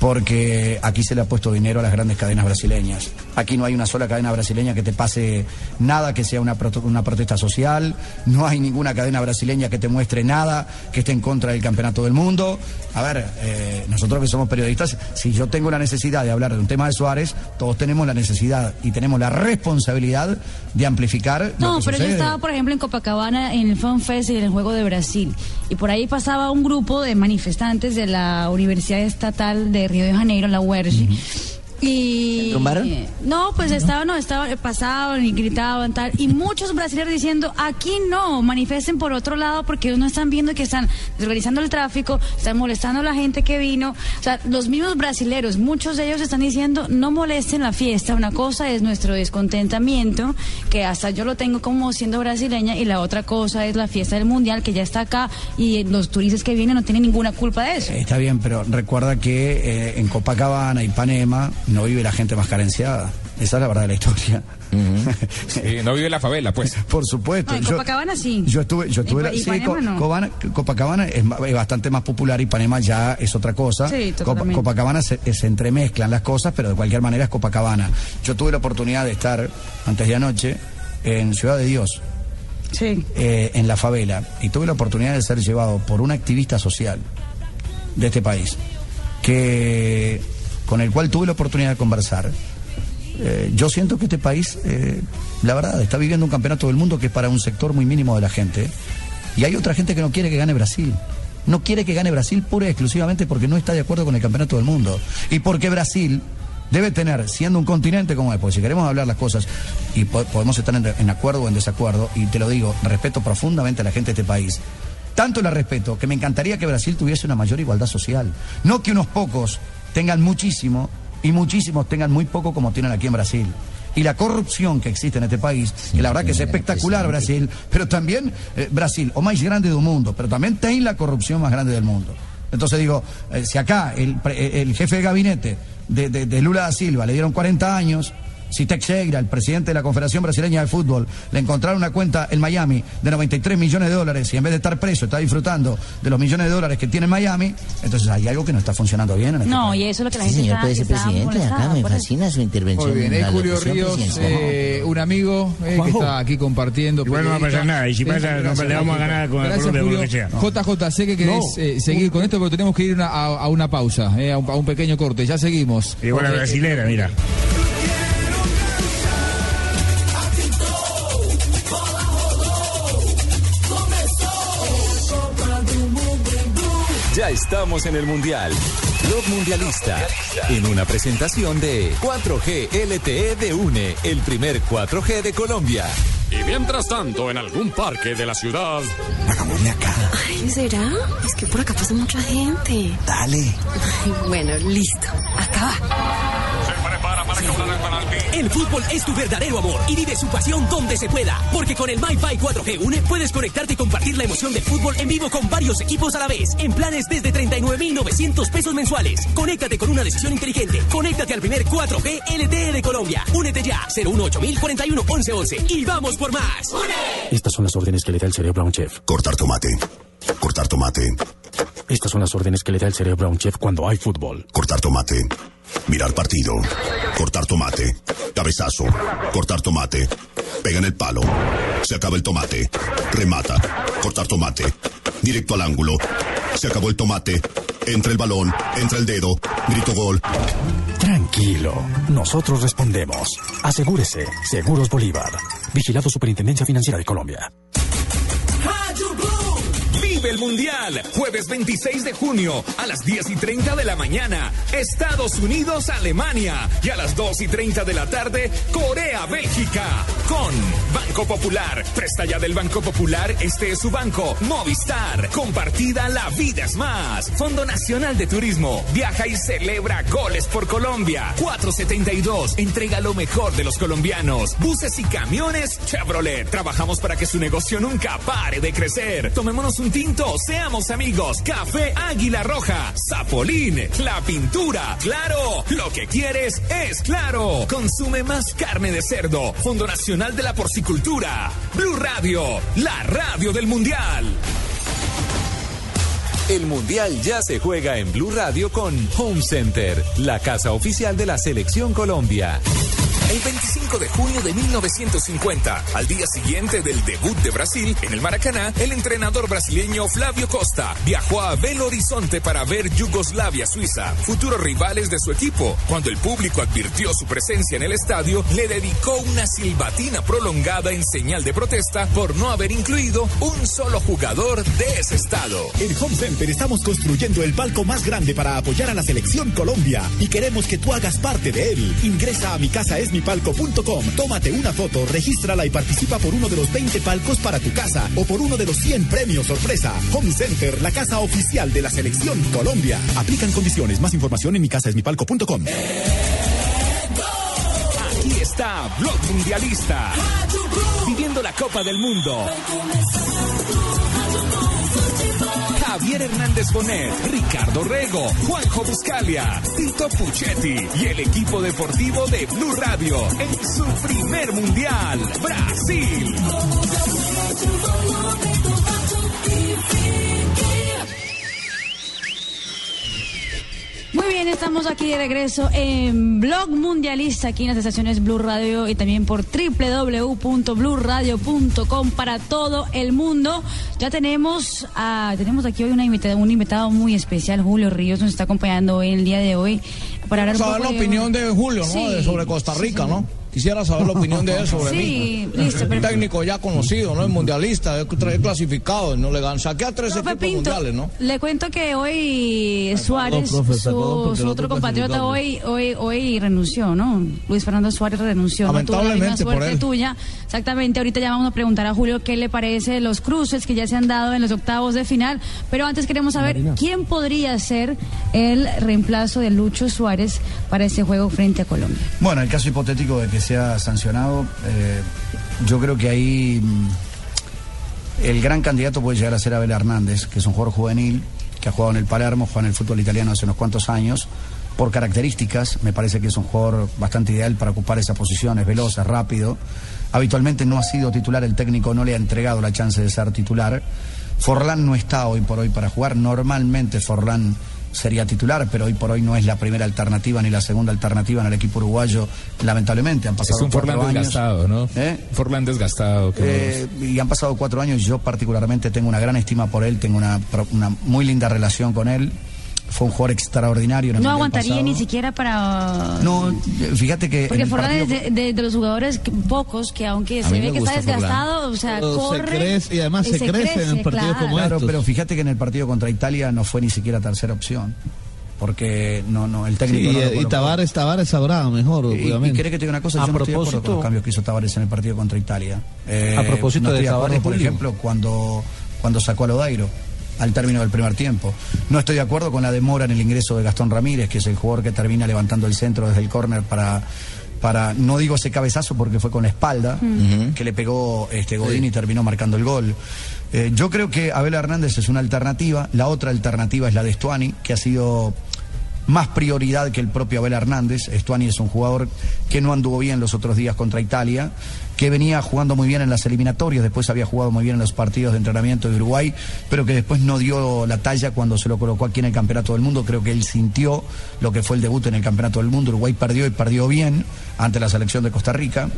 Speaker 35: Porque aquí se le ha puesto dinero a las grandes cadenas brasileñas. Aquí no hay una sola cadena brasileña que te pase nada que sea una, proto- una protesta social. No hay ninguna cadena brasileña que te muestre nada que esté en contra del campeonato del mundo. A ver, eh, nosotros que somos periodistas, si yo tengo la necesidad de hablar de un tema de Suárez, todos tenemos la necesidad y tenemos la responsabilidad de amplificar. lo
Speaker 39: No,
Speaker 35: que
Speaker 39: pero yo estaba, por ejemplo, en Copacabana en el Fan Fest y en el Juego de Brasil. Y por ahí pasaba un grupo de manifestantes de la Universidad Estatal de Río de Janeiro, la UERJ. Y no, pues estaban, no, estaban, eh, pasaban y gritaban tal, y muchos brasileños diciendo aquí no, manifiesten por otro lado porque ellos no están viendo que están desorganizando el tráfico, están molestando a la gente que vino, o sea, los mismos brasileros, muchos de ellos están diciendo no molesten la fiesta, una cosa es nuestro descontentamiento, que hasta yo lo tengo como siendo brasileña, y la otra cosa es la fiesta del mundial que ya está acá y los turistas que vienen no tienen ninguna culpa de eso.
Speaker 35: Está bien, pero recuerda que eh, en Copacabana y Panema no vive la gente más carenciada. Esa es la verdad de la historia.
Speaker 3: Sí, no vive la favela, pues.
Speaker 35: Por supuesto.
Speaker 39: No, en
Speaker 35: Yo-
Speaker 39: Copacabana sí.
Speaker 35: Yo estuve, yo
Speaker 39: Y
Speaker 35: estuve,
Speaker 39: y
Speaker 35: sí,
Speaker 39: Panema
Speaker 35: Co-
Speaker 39: no.
Speaker 35: Cobana- Copacabana es, bastante más popular y Panema ya es otra cosa.
Speaker 39: Sí.
Speaker 35: Copacabana se, se entremezclan las cosas, pero de cualquier manera es Copacabana. Yo tuve la oportunidad de estar antes de anoche en Ciudad de Dios,
Speaker 39: Sí.
Speaker 35: eh, en la favela, y tuve la oportunidad de ser llevado por un activista social de este país, que con el cual tuve la oportunidad de conversar. Eh, yo siento que este país, eh, la verdad, está viviendo un campeonato del mundo que es para un sector muy mínimo de la gente. Y hay otra gente que no quiere que gane Brasil. No quiere que gane Brasil pura y exclusivamente porque no está de acuerdo con el campeonato del mundo. Y porque Brasil debe tener, siendo un continente como es, porque si queremos hablar las cosas y po- podemos estar en, en acuerdo o en desacuerdo, y te lo digo, respeto profundamente a la gente de este país. Tanto la respeto que me encantaría que Brasil tuviese una mayor igualdad social. No que unos pocos tengan muchísimo y muchísimos tengan muy poco como tienen aquí en Brasil. Y la corrupción que existe en este país, que la verdad que es espectacular Brasil, pero también eh, Brasil, o más grande del mundo, pero también tiene la corrupción más grande del mundo. Entonces digo, eh, si acá el, pre- el jefe de gabinete de, de- de Lula da Silva le dieron 40 años, si Teixeira, el presidente de la Confederación Brasileña de Fútbol, le encontraron una cuenta en Miami de 93 millones de dólares y en vez de estar preso está disfrutando de los millones de dólares que tiene en Miami, entonces hay algo que no está funcionando bien en este
Speaker 39: No, y eso es lo que la
Speaker 14: Sí,
Speaker 39: gente
Speaker 14: señor,
Speaker 39: está,
Speaker 14: puede ser
Speaker 39: está
Speaker 14: presidente de acá. Me fascina su intervención.
Speaker 1: Muy bien,
Speaker 14: en
Speaker 1: es
Speaker 14: la
Speaker 1: Julio Ríos, eh, un amigo eh, que está aquí compartiendo.
Speaker 15: Igual no va a pasar nada, y si
Speaker 1: Sí,
Speaker 15: pasa, no, le vamos a ganar con el
Speaker 1: Gracias,
Speaker 15: lo
Speaker 1: Julio.
Speaker 15: que sea.
Speaker 1: JJ, sé que querés
Speaker 15: No.
Speaker 1: eh, seguir con esto, pero tenemos que ir a, a- a una pausa, eh, a, un, a un pequeño corte. Ya seguimos.
Speaker 15: Igual la brasilera, mira.
Speaker 23: Ya estamos en el Mundial. Blog Mundialista. En una presentación de 4G LTE de UNE, el primer 4G de Colombia.
Speaker 40: Y mientras tanto, en algún parque de la ciudad.
Speaker 41: Hagámosle acá.
Speaker 42: Ay, ¿será? Es que por acá pasa mucha gente.
Speaker 41: Dale.
Speaker 42: Ay, bueno, listo. Acá va.
Speaker 24: El fútbol es tu verdadero amor y vive su pasión donde se pueda. Porque con el MyFi 4G Une puedes conectarte y compartir la emoción del fútbol en vivo con varios equipos a la vez. En planes desde 39,900 pesos mensuales. Conéctate con una decisión inteligente. Conéctate al primer 4G LTE de Colombia. Únete ya. 018 41 1111 Y vamos por más.
Speaker 40: Estas son las órdenes que le da el cerebro a un chef.
Speaker 41: Cortar tomate. Cortar tomate.
Speaker 40: Estas son las órdenes que le da el cerebro a un chef cuando hay fútbol.
Speaker 41: Cortar tomate. Mirar partido. Cortar tomate. Cabezazo. Cortar tomate. Pega en el palo. Se acaba el tomate. Remata. Cortar tomate. Directo al ángulo. Se acabó el tomate. Entra el balón. Entra el dedo. Grito gol.
Speaker 40: Tranquilo, nosotros respondemos. Asegúrese, Seguros Bolívar. Vigilado Superintendencia Financiera de Colombia.
Speaker 24: El Mundial.
Speaker 3: Jueves 26 de junio a las 10 y 30 de la mañana. Estados Unidos, Alemania. Y a las 2 y 30 de la tarde, Corea, Bélgica. Con Banco Popular. Presta ya del Banco Popular. Este es su banco. Movistar. Compartida La Vida es Más. Fondo Nacional de Turismo. Viaja y celebra goles por Colombia. 472. Entrega lo mejor de los colombianos. Buses y camiones Chevrolet. Trabajamos para que su negocio nunca pare de crecer. Tomémonos un tinto. Seamos amigos. Café Águila Roja. Zapolín. La pintura. Claro. Lo que quieres es claro. Consume más carne de cerdo. Fondo Nacional de la Porcicultura. Blue Radio. La radio del Mundial.
Speaker 23: El Mundial ya se juega en Blue Radio con Home Center, la casa oficial de la Selección Colombia.
Speaker 3: El 25 de junio de 1950, al día siguiente del debut de Brasil en el Maracaná, el entrenador brasileño Flavio Costa viajó a Belo Horizonte para ver Yugoslavia-Suiza, futuros rivales de su equipo. Cuando el público advirtió su presencia en el estadio, le dedicó una silbatina prolongada en señal de protesta por no haber incluido un solo jugador de ese estado.
Speaker 37: En Home Center estamos construyendo el palco más grande para apoyar a la selección Colombia y queremos que tú hagas parte de él. Ingresa a mi casa es mipalco.com, tómate una foto, regístrala y participa por uno de los 20 palcos para tu casa o por uno de los 100 premios sorpresa. Home Center, la casa oficial de la selección Colombia. Aplican condiciones. Más información en mi casa es mipalco.com.
Speaker 3: Aquí está Blog Mundialista. Viviendo la Copa del Mundo. Javier Hernández Bonet, Ricardo Rego, Juanjo Buscalia, Tito Puchetti y el equipo deportivo de Blue Radio en su primer mundial, Brasil.
Speaker 39: Muy bien, estamos aquí de regreso en Blog Mundialista, aquí en las estaciones Blue Radio y también por www.bluradio.com para todo el mundo. Ya tenemos a, tenemos aquí hoy una invitada, un invitado muy especial, Julio Ríos, nos está acompañando hoy, el día de hoy para hablar un
Speaker 30: saber
Speaker 39: poco
Speaker 30: la
Speaker 39: de-
Speaker 30: opinión de Julio, ¿no?
Speaker 39: Sí.
Speaker 30: De- sobre Costa Rica, ¿no? Quisiera saber la opinión de él sobre
Speaker 39: Sí,
Speaker 30: mí.
Speaker 39: listo,
Speaker 30: Un técnico ya conocido, ¿no? Es mundialista, es clasificado, no le ganan. Saqué a tres
Speaker 39: Profe
Speaker 30: equipos
Speaker 39: Pinto,
Speaker 30: mundiales, ¿no?
Speaker 39: le cuento que hoy Suárez,
Speaker 30: profe,
Speaker 39: su, su otro compatriota hoy, hoy, hoy renunció, ¿no? Luis Fernando Suárez renunció. No tuvo la misma
Speaker 30: Lamentablemente por
Speaker 39: suerte
Speaker 30: él.
Speaker 39: tuya. Exactamente, ahorita ya vamos a preguntar a Julio qué le parece los cruces que ya se han dado en los octavos de final. Pero antes queremos saber quién podría ser el reemplazo de Lucho Suárez para ese juego frente a Colombia.
Speaker 35: Bueno, en el caso hipotético de que sea sancionado, eh, yo creo que ahí mm, el gran candidato puede llegar a ser Abel Hernández, que es un jugador juvenil, que ha jugado en el Palermo, juega en el fútbol italiano hace unos cuantos años. Por características, me parece que es un jugador bastante ideal para ocupar esa posición, es veloz, es rápido. Habitualmente no ha sido titular, el técnico no le ha entregado la chance de ser titular. Forlán no está hoy por hoy para jugar. Normalmente Forlán sería titular, pero hoy por hoy no es la primera alternativa ni la segunda alternativa en el equipo uruguayo, lamentablemente. Han pasado
Speaker 43: Es un
Speaker 35: cuatro
Speaker 43: Forlán
Speaker 35: años.
Speaker 43: desgastado, ¿no?
Speaker 35: ¿Eh?
Speaker 43: Forlán desgastado.
Speaker 35: Eh, y han pasado cuatro años. Yo particularmente tengo una gran estima por él, tengo una, una muy linda relación con él. Fue un jugador extraordinario. En el
Speaker 39: No aguantaría
Speaker 35: pasado.
Speaker 39: ni siquiera para...
Speaker 35: No, eh, fíjate que.
Speaker 39: Porque Forlán es de, de- de los jugadores que- pocos que aunque se ve que está
Speaker 35: Forlán.
Speaker 39: desgastado, o sea,
Speaker 35: Pero se
Speaker 39: corre
Speaker 35: crece- y además se crece en partidos
Speaker 39: claro.
Speaker 35: Claro, pero fíjate que en el partido contra Italia no fue ni siquiera tercera opción. Porque no, no, el técnico.
Speaker 7: Sí,
Speaker 35: no
Speaker 7: y, y. Tavares, Tavares sabrá mejor,
Speaker 35: Y, y
Speaker 7: obviamente.
Speaker 35: quiere que te diga una cosa,
Speaker 7: A
Speaker 35: yo no estoy de acuerdo con
Speaker 7: propósito-
Speaker 35: los cambios que hizo Tavares en el partido contra Italia.
Speaker 7: A propósito
Speaker 35: no
Speaker 7: de Tavares,
Speaker 35: por ejemplo, cuando, cuando sacó a Lodairo al término del primer tiempo. No estoy de acuerdo con la demora en el ingreso de Gastón Ramírez, que es el jugador que termina levantando el centro desde el córner para para no digo ese cabezazo porque fue con la espalda que le pegó este Godín y terminó marcando el gol. Eh, yo creo que Abel Hernández es una alternativa, la otra alternativa es la de Stuani, que ha sido más prioridad que el propio Abel Hernández. Stuani es un jugador que no anduvo bien los otros días contra Italia, que venía jugando muy bien en las eliminatorias, después había jugado muy bien en los partidos de entrenamiento de Uruguay, pero que después no dio la talla cuando se lo colocó aquí en el Campeonato del Mundo. Creo que él sintió lo que fue el debut en el Campeonato del Mundo. Uruguay perdió y perdió bien ante la selección de Costa Rica.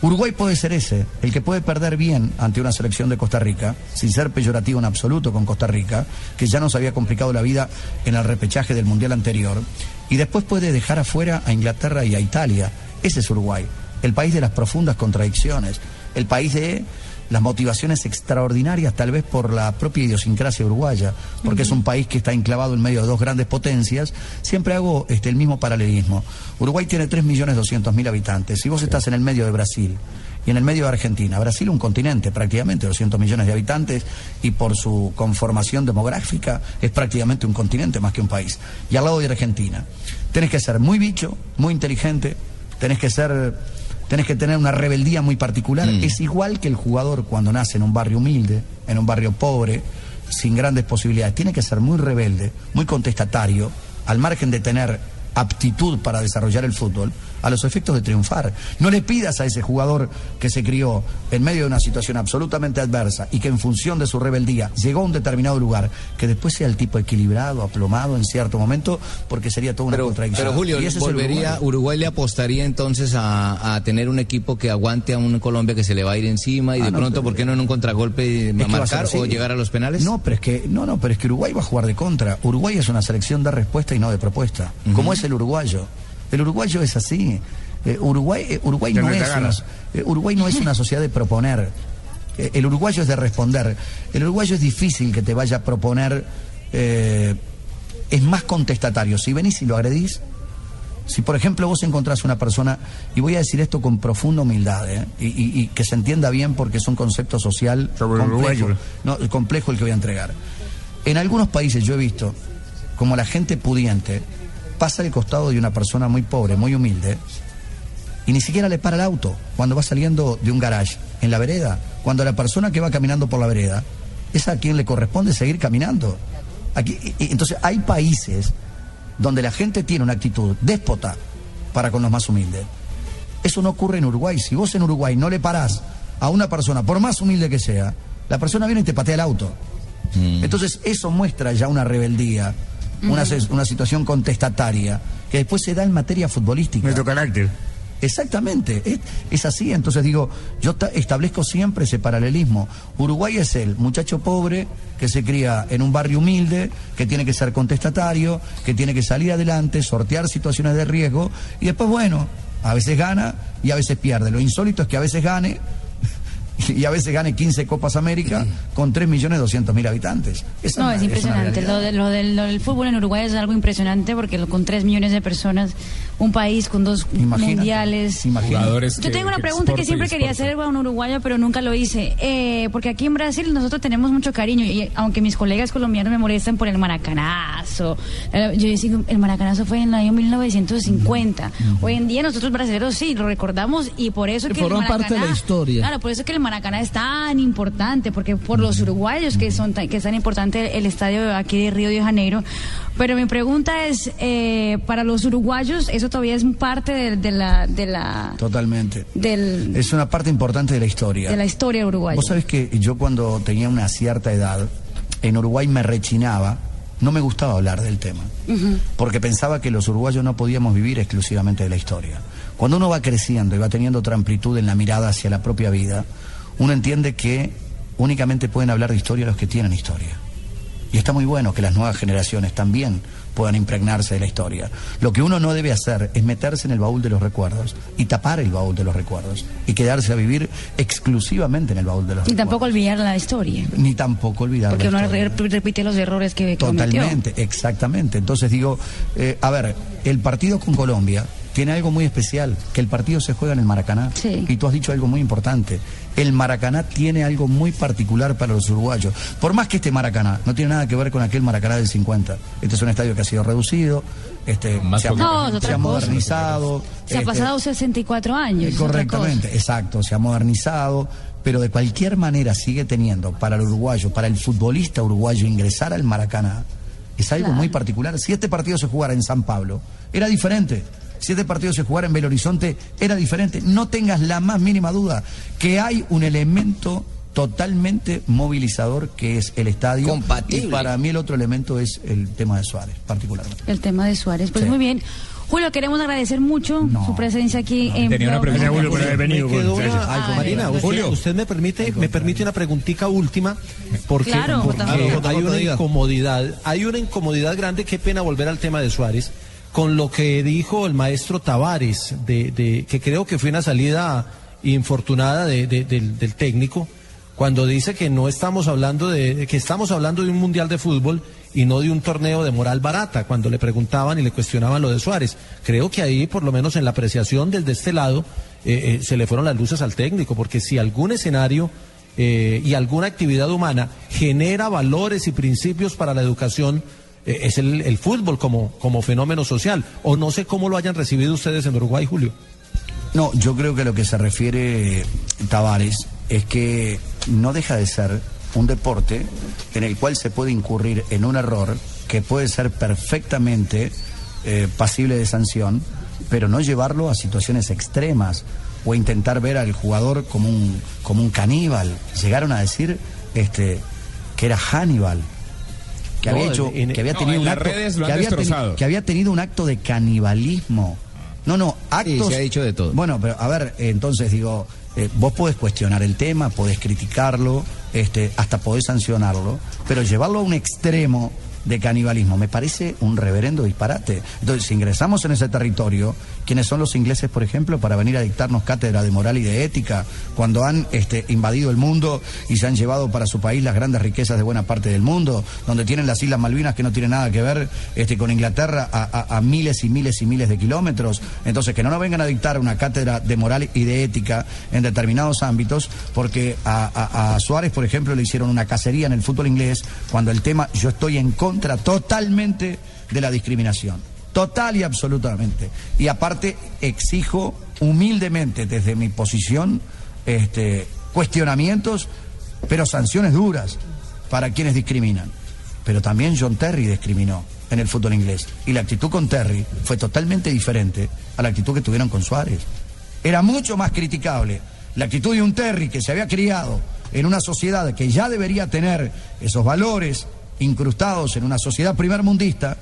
Speaker 35: Uruguay puede ser ese, el que puede perder bien ante una selección de Costa Rica, sin ser peyorativo en absoluto con Costa Rica, que ya nos había complicado la vida en el repechaje del Mundial anterior, y después puede dejar afuera a Inglaterra y a Italia. Ese es Uruguay, el país de las profundas contradicciones, el país de las motivaciones extraordinarias, tal vez por la propia idiosincrasia uruguaya, porque es un país que está enclavado en medio de dos grandes potencias, siempre hago este, el mismo paralelismo. Uruguay tiene 3.200.000 habitantes. Si vos estás en el medio de Brasil y en el medio de Argentina, Brasil un continente prácticamente, 200 millones de habitantes, y por su conformación demográfica es prácticamente un continente más que un país. Y al lado de Argentina, tenés que ser muy bicho, muy inteligente, tenés que ser tenés que tener una rebeldía muy particular. Es igual que el jugador cuando nace en un barrio humilde, en un barrio pobre, sin grandes posibilidades. Tiene que ser muy rebelde, muy contestatario, al margen de tener aptitud para desarrollar el fútbol, a los efectos de triunfar. No le pidas a ese jugador que se crió en medio de una situación absolutamente adversa y que en función de su rebeldía llegó a un determinado lugar, que después sea el tipo equilibrado, aplomado en cierto momento, porque sería toda una contradicción.
Speaker 2: Pero Julio,
Speaker 35: Y ese
Speaker 2: volvería,
Speaker 35: Uruguay.
Speaker 2: Uruguay le apostaría entonces a, a tener un equipo que aguante a un Colombia que se le va a ir encima y
Speaker 35: Ah,
Speaker 2: de
Speaker 35: no,
Speaker 2: pronto,
Speaker 35: pero-
Speaker 2: ¿por qué no en un contragolpe marcar o llegar a los penales?
Speaker 35: No, pero es que no, no, pero es que Uruguay va a jugar de contra. Uruguay es una selección de respuesta y no de propuesta. Como es el uruguayo. El uruguayo es así. Eh, Uruguay, eh, Uruguay no es una, eh, Uruguay no es una sociedad de proponer. El uruguayo es de responder. El uruguayo es difícil que te vaya a proponer. es más contestatario. Si venís y lo agredís, si, por ejemplo, vos encontrás una persona, y voy a decir esto con profunda humildad, ¿eh? y, y- y que se entienda bien porque es un concepto social complejo, no, complejo el que voy a entregar. En algunos países yo he visto como la gente pudiente pasa al costado de una persona muy pobre, muy humilde, y ni siquiera le para el auto cuando va saliendo de un garage en la vereda, cuando la persona que va caminando por la vereda es a quien le corresponde seguir caminando. Aquí, y- y- entonces hay países donde la gente tiene una actitud déspota para con los más humildes. Eso no ocurre en Uruguay. Si vos en Uruguay no le parás a una persona, por más humilde que sea, la persona viene y te patea el auto. Entonces eso muestra ya una rebeldía, una, una situación contestataria, que después se da en materia futbolística.
Speaker 15: Nuestro carácter.
Speaker 35: Exactamente, es, es así. Entonces digo, yo ta- establezco siempre ese paralelismo. Uruguay es el muchacho pobre que se cría en un barrio humilde, que tiene que ser contestatario, que tiene que salir adelante, sortear situaciones de riesgo y después, bueno, a veces gana y a veces pierde. Lo insólito es que a veces gane y a veces gane 15 Copas América con 3.200.000 habitantes. Esa
Speaker 39: No, es impresionante. Lo, de- lo del, lo del fútbol en Uruguay es algo impresionante porque lo- con 3 millones de personas, un país con dos
Speaker 35: Imagínate,
Speaker 39: mundiales.
Speaker 3: Jugadores
Speaker 39: Yo tengo una pregunta que
Speaker 3: y
Speaker 39: siempre quería hacer a un uruguayo, pero nunca lo hice. Eh, porque aquí en Brasil nosotros tenemos mucho cariño y aunque mis colegas colombianos me molestan por el maracanazo, eh, yo digo, el maracanazo fue en el año 1950. Hoy en día nosotros brasileños sí lo recordamos y por eso
Speaker 7: Sí,
Speaker 39: que el
Speaker 7: forma parte de la historia.
Speaker 39: Claro, por eso que el Maracaná es tan importante, porque por los uruguayos que son tan, que es tan importante el estadio aquí de Río de Janeiro. Pero mi pregunta es, eh, para los uruguayos, eso todavía es parte de, de la de la
Speaker 35: Totalmente.
Speaker 39: del-
Speaker 35: Es una parte importante de la historia.
Speaker 39: de la historia uruguaya.
Speaker 35: Vos sabés que yo cuando tenía una cierta edad, en Uruguay me rechinaba, no me gustaba hablar del tema, porque pensaba que los uruguayos no podíamos vivir exclusivamente de la historia. Cuando uno va creciendo y va teniendo otra amplitud en la mirada hacia la propia vida, uno entiende que únicamente pueden hablar de historia los que tienen historia. Y está muy bueno que las nuevas generaciones también puedan impregnarse de la historia. Lo que uno no debe hacer es meterse en el baúl de los recuerdos y tapar el baúl de los recuerdos y quedarse a vivir exclusivamente en el baúl de los
Speaker 39: Y
Speaker 35: recuerdos.
Speaker 39: tampoco olvidar la historia,
Speaker 35: Ni tampoco olvidar
Speaker 39: porque
Speaker 35: la
Speaker 39: uno
Speaker 35: historia.
Speaker 39: re- repite los errores que que cometió.
Speaker 35: Totalmente, exactamente. Entonces digo, eh, a ver, el partido con Colombia tiene algo muy especial, que el partido se juega en el Maracaná.
Speaker 39: Sí.
Speaker 35: Y tú has dicho algo muy importante. El Maracaná tiene algo muy particular para los uruguayos. Por más que este Maracaná no tiene nada que ver con aquel Maracaná del 50. Este es un estadio que ha sido reducido, este, se ha,
Speaker 39: No,
Speaker 35: se ha modernizado.
Speaker 39: Se ha
Speaker 35: este,
Speaker 39: pasado 64 años.
Speaker 35: Correctamente, exacto, se ha modernizado, pero de cualquier manera sigue teniendo para el uruguayo, para el futbolista uruguayo ingresar al Maracaná, es algo
Speaker 39: Claro.
Speaker 35: muy particular. Si este partido se jugara en San Pablo, era diferente. Si este partido se jugara en Belo Horizonte, era diferente. No tengas la más mínima duda que hay un elemento totalmente movilizador que es el estadio.
Speaker 2: Compatible.
Speaker 35: Y para mí el otro elemento es el tema de Suárez, particularmente.
Speaker 39: El tema de Suárez. Pues
Speaker 35: Sí.
Speaker 39: muy bien. Julio, queremos agradecer mucho su presencia aquí en
Speaker 3: tenía una pregunta. Julio, por haber venido
Speaker 13: Me quedó
Speaker 3: con-
Speaker 13: una-
Speaker 3: Ay, con
Speaker 13: Marina, usted,
Speaker 3: Julio.
Speaker 13: usted me permite, me permite una preguntica última porque,
Speaker 39: Claro,
Speaker 13: porque hay una incomodidad, hay una incomodidad grande, qué pena volver al tema de Suárez, con lo que dijo el maestro Tavares, de, que creo que fue una salida infortunada de- de- del, técnico, cuando dice que no estamos hablando de, que estamos hablando de un mundial de fútbol y no de un torneo de moral barata, cuando le preguntaban y le cuestionaban lo de Suárez. Creo que ahí, por lo menos en la apreciación del de este lado, eh, eh, se le fueron las luces al técnico, porque si algún escenario eh, y alguna actividad humana genera valores y principios para la educación, es el, el fútbol como, como fenómeno social. O no sé cómo lo hayan recibido ustedes en Uruguay, Julio.
Speaker 35: No, yo creo que lo que se refiere Tavares es que no deja de ser un deporte en el cual se puede incurrir en un error que puede ser perfectamente eh, pasible de sanción, pero no llevarlo a situaciones extremas o intentar ver al jugador como un, como un caníbal. Llegaron a decir este, que era Hannibal. Que había, hecho,
Speaker 3: en-
Speaker 35: que había tenido
Speaker 3: en
Speaker 35: un
Speaker 3: las
Speaker 35: acto,
Speaker 3: redes lo
Speaker 35: que
Speaker 3: han
Speaker 35: había, teni-
Speaker 3: destrozado.
Speaker 35: que había tenido un acto de canibalismo. No, no, actos.
Speaker 2: se ha dicho de todo.
Speaker 35: Bueno, pero a ver, entonces digo, eh, vos podés cuestionar el tema, podés criticarlo, este, hasta podés sancionarlo, pero llevarlo a un extremo de canibalismo me parece un reverendo disparate. Entonces, si ingresamos en ese territorio, ¿quiénes son los ingleses, por ejemplo, para venir a dictarnos cátedra de moral y de ética cuando han este, invadido el mundo y se han llevado para su país las grandes riquezas de buena parte del mundo, donde tienen las Islas Malvinas que no tienen nada que ver este, con Inglaterra a, miles y miles y miles de kilómetros? Entonces, que no nos vengan a dictar una cátedra de moral y de ética en determinados ámbitos, porque a Suárez, por ejemplo, le hicieron una cacería en el fútbol inglés cuando el tema, yo estoy en contra totalmente de la discriminación. Total y absolutamente. Y aparte exijo humildemente desde mi posición este, cuestionamientos, pero sanciones duras para quienes discriminan. Pero también John Terry discriminó en el fútbol inglés. Y la actitud con Terry fue totalmente diferente a la actitud que tuvieron con Suárez. Era mucho más criticable la actitud de un Terry que se había criado en una sociedad que ya debería tener esos valores incrustados en una sociedad primermundista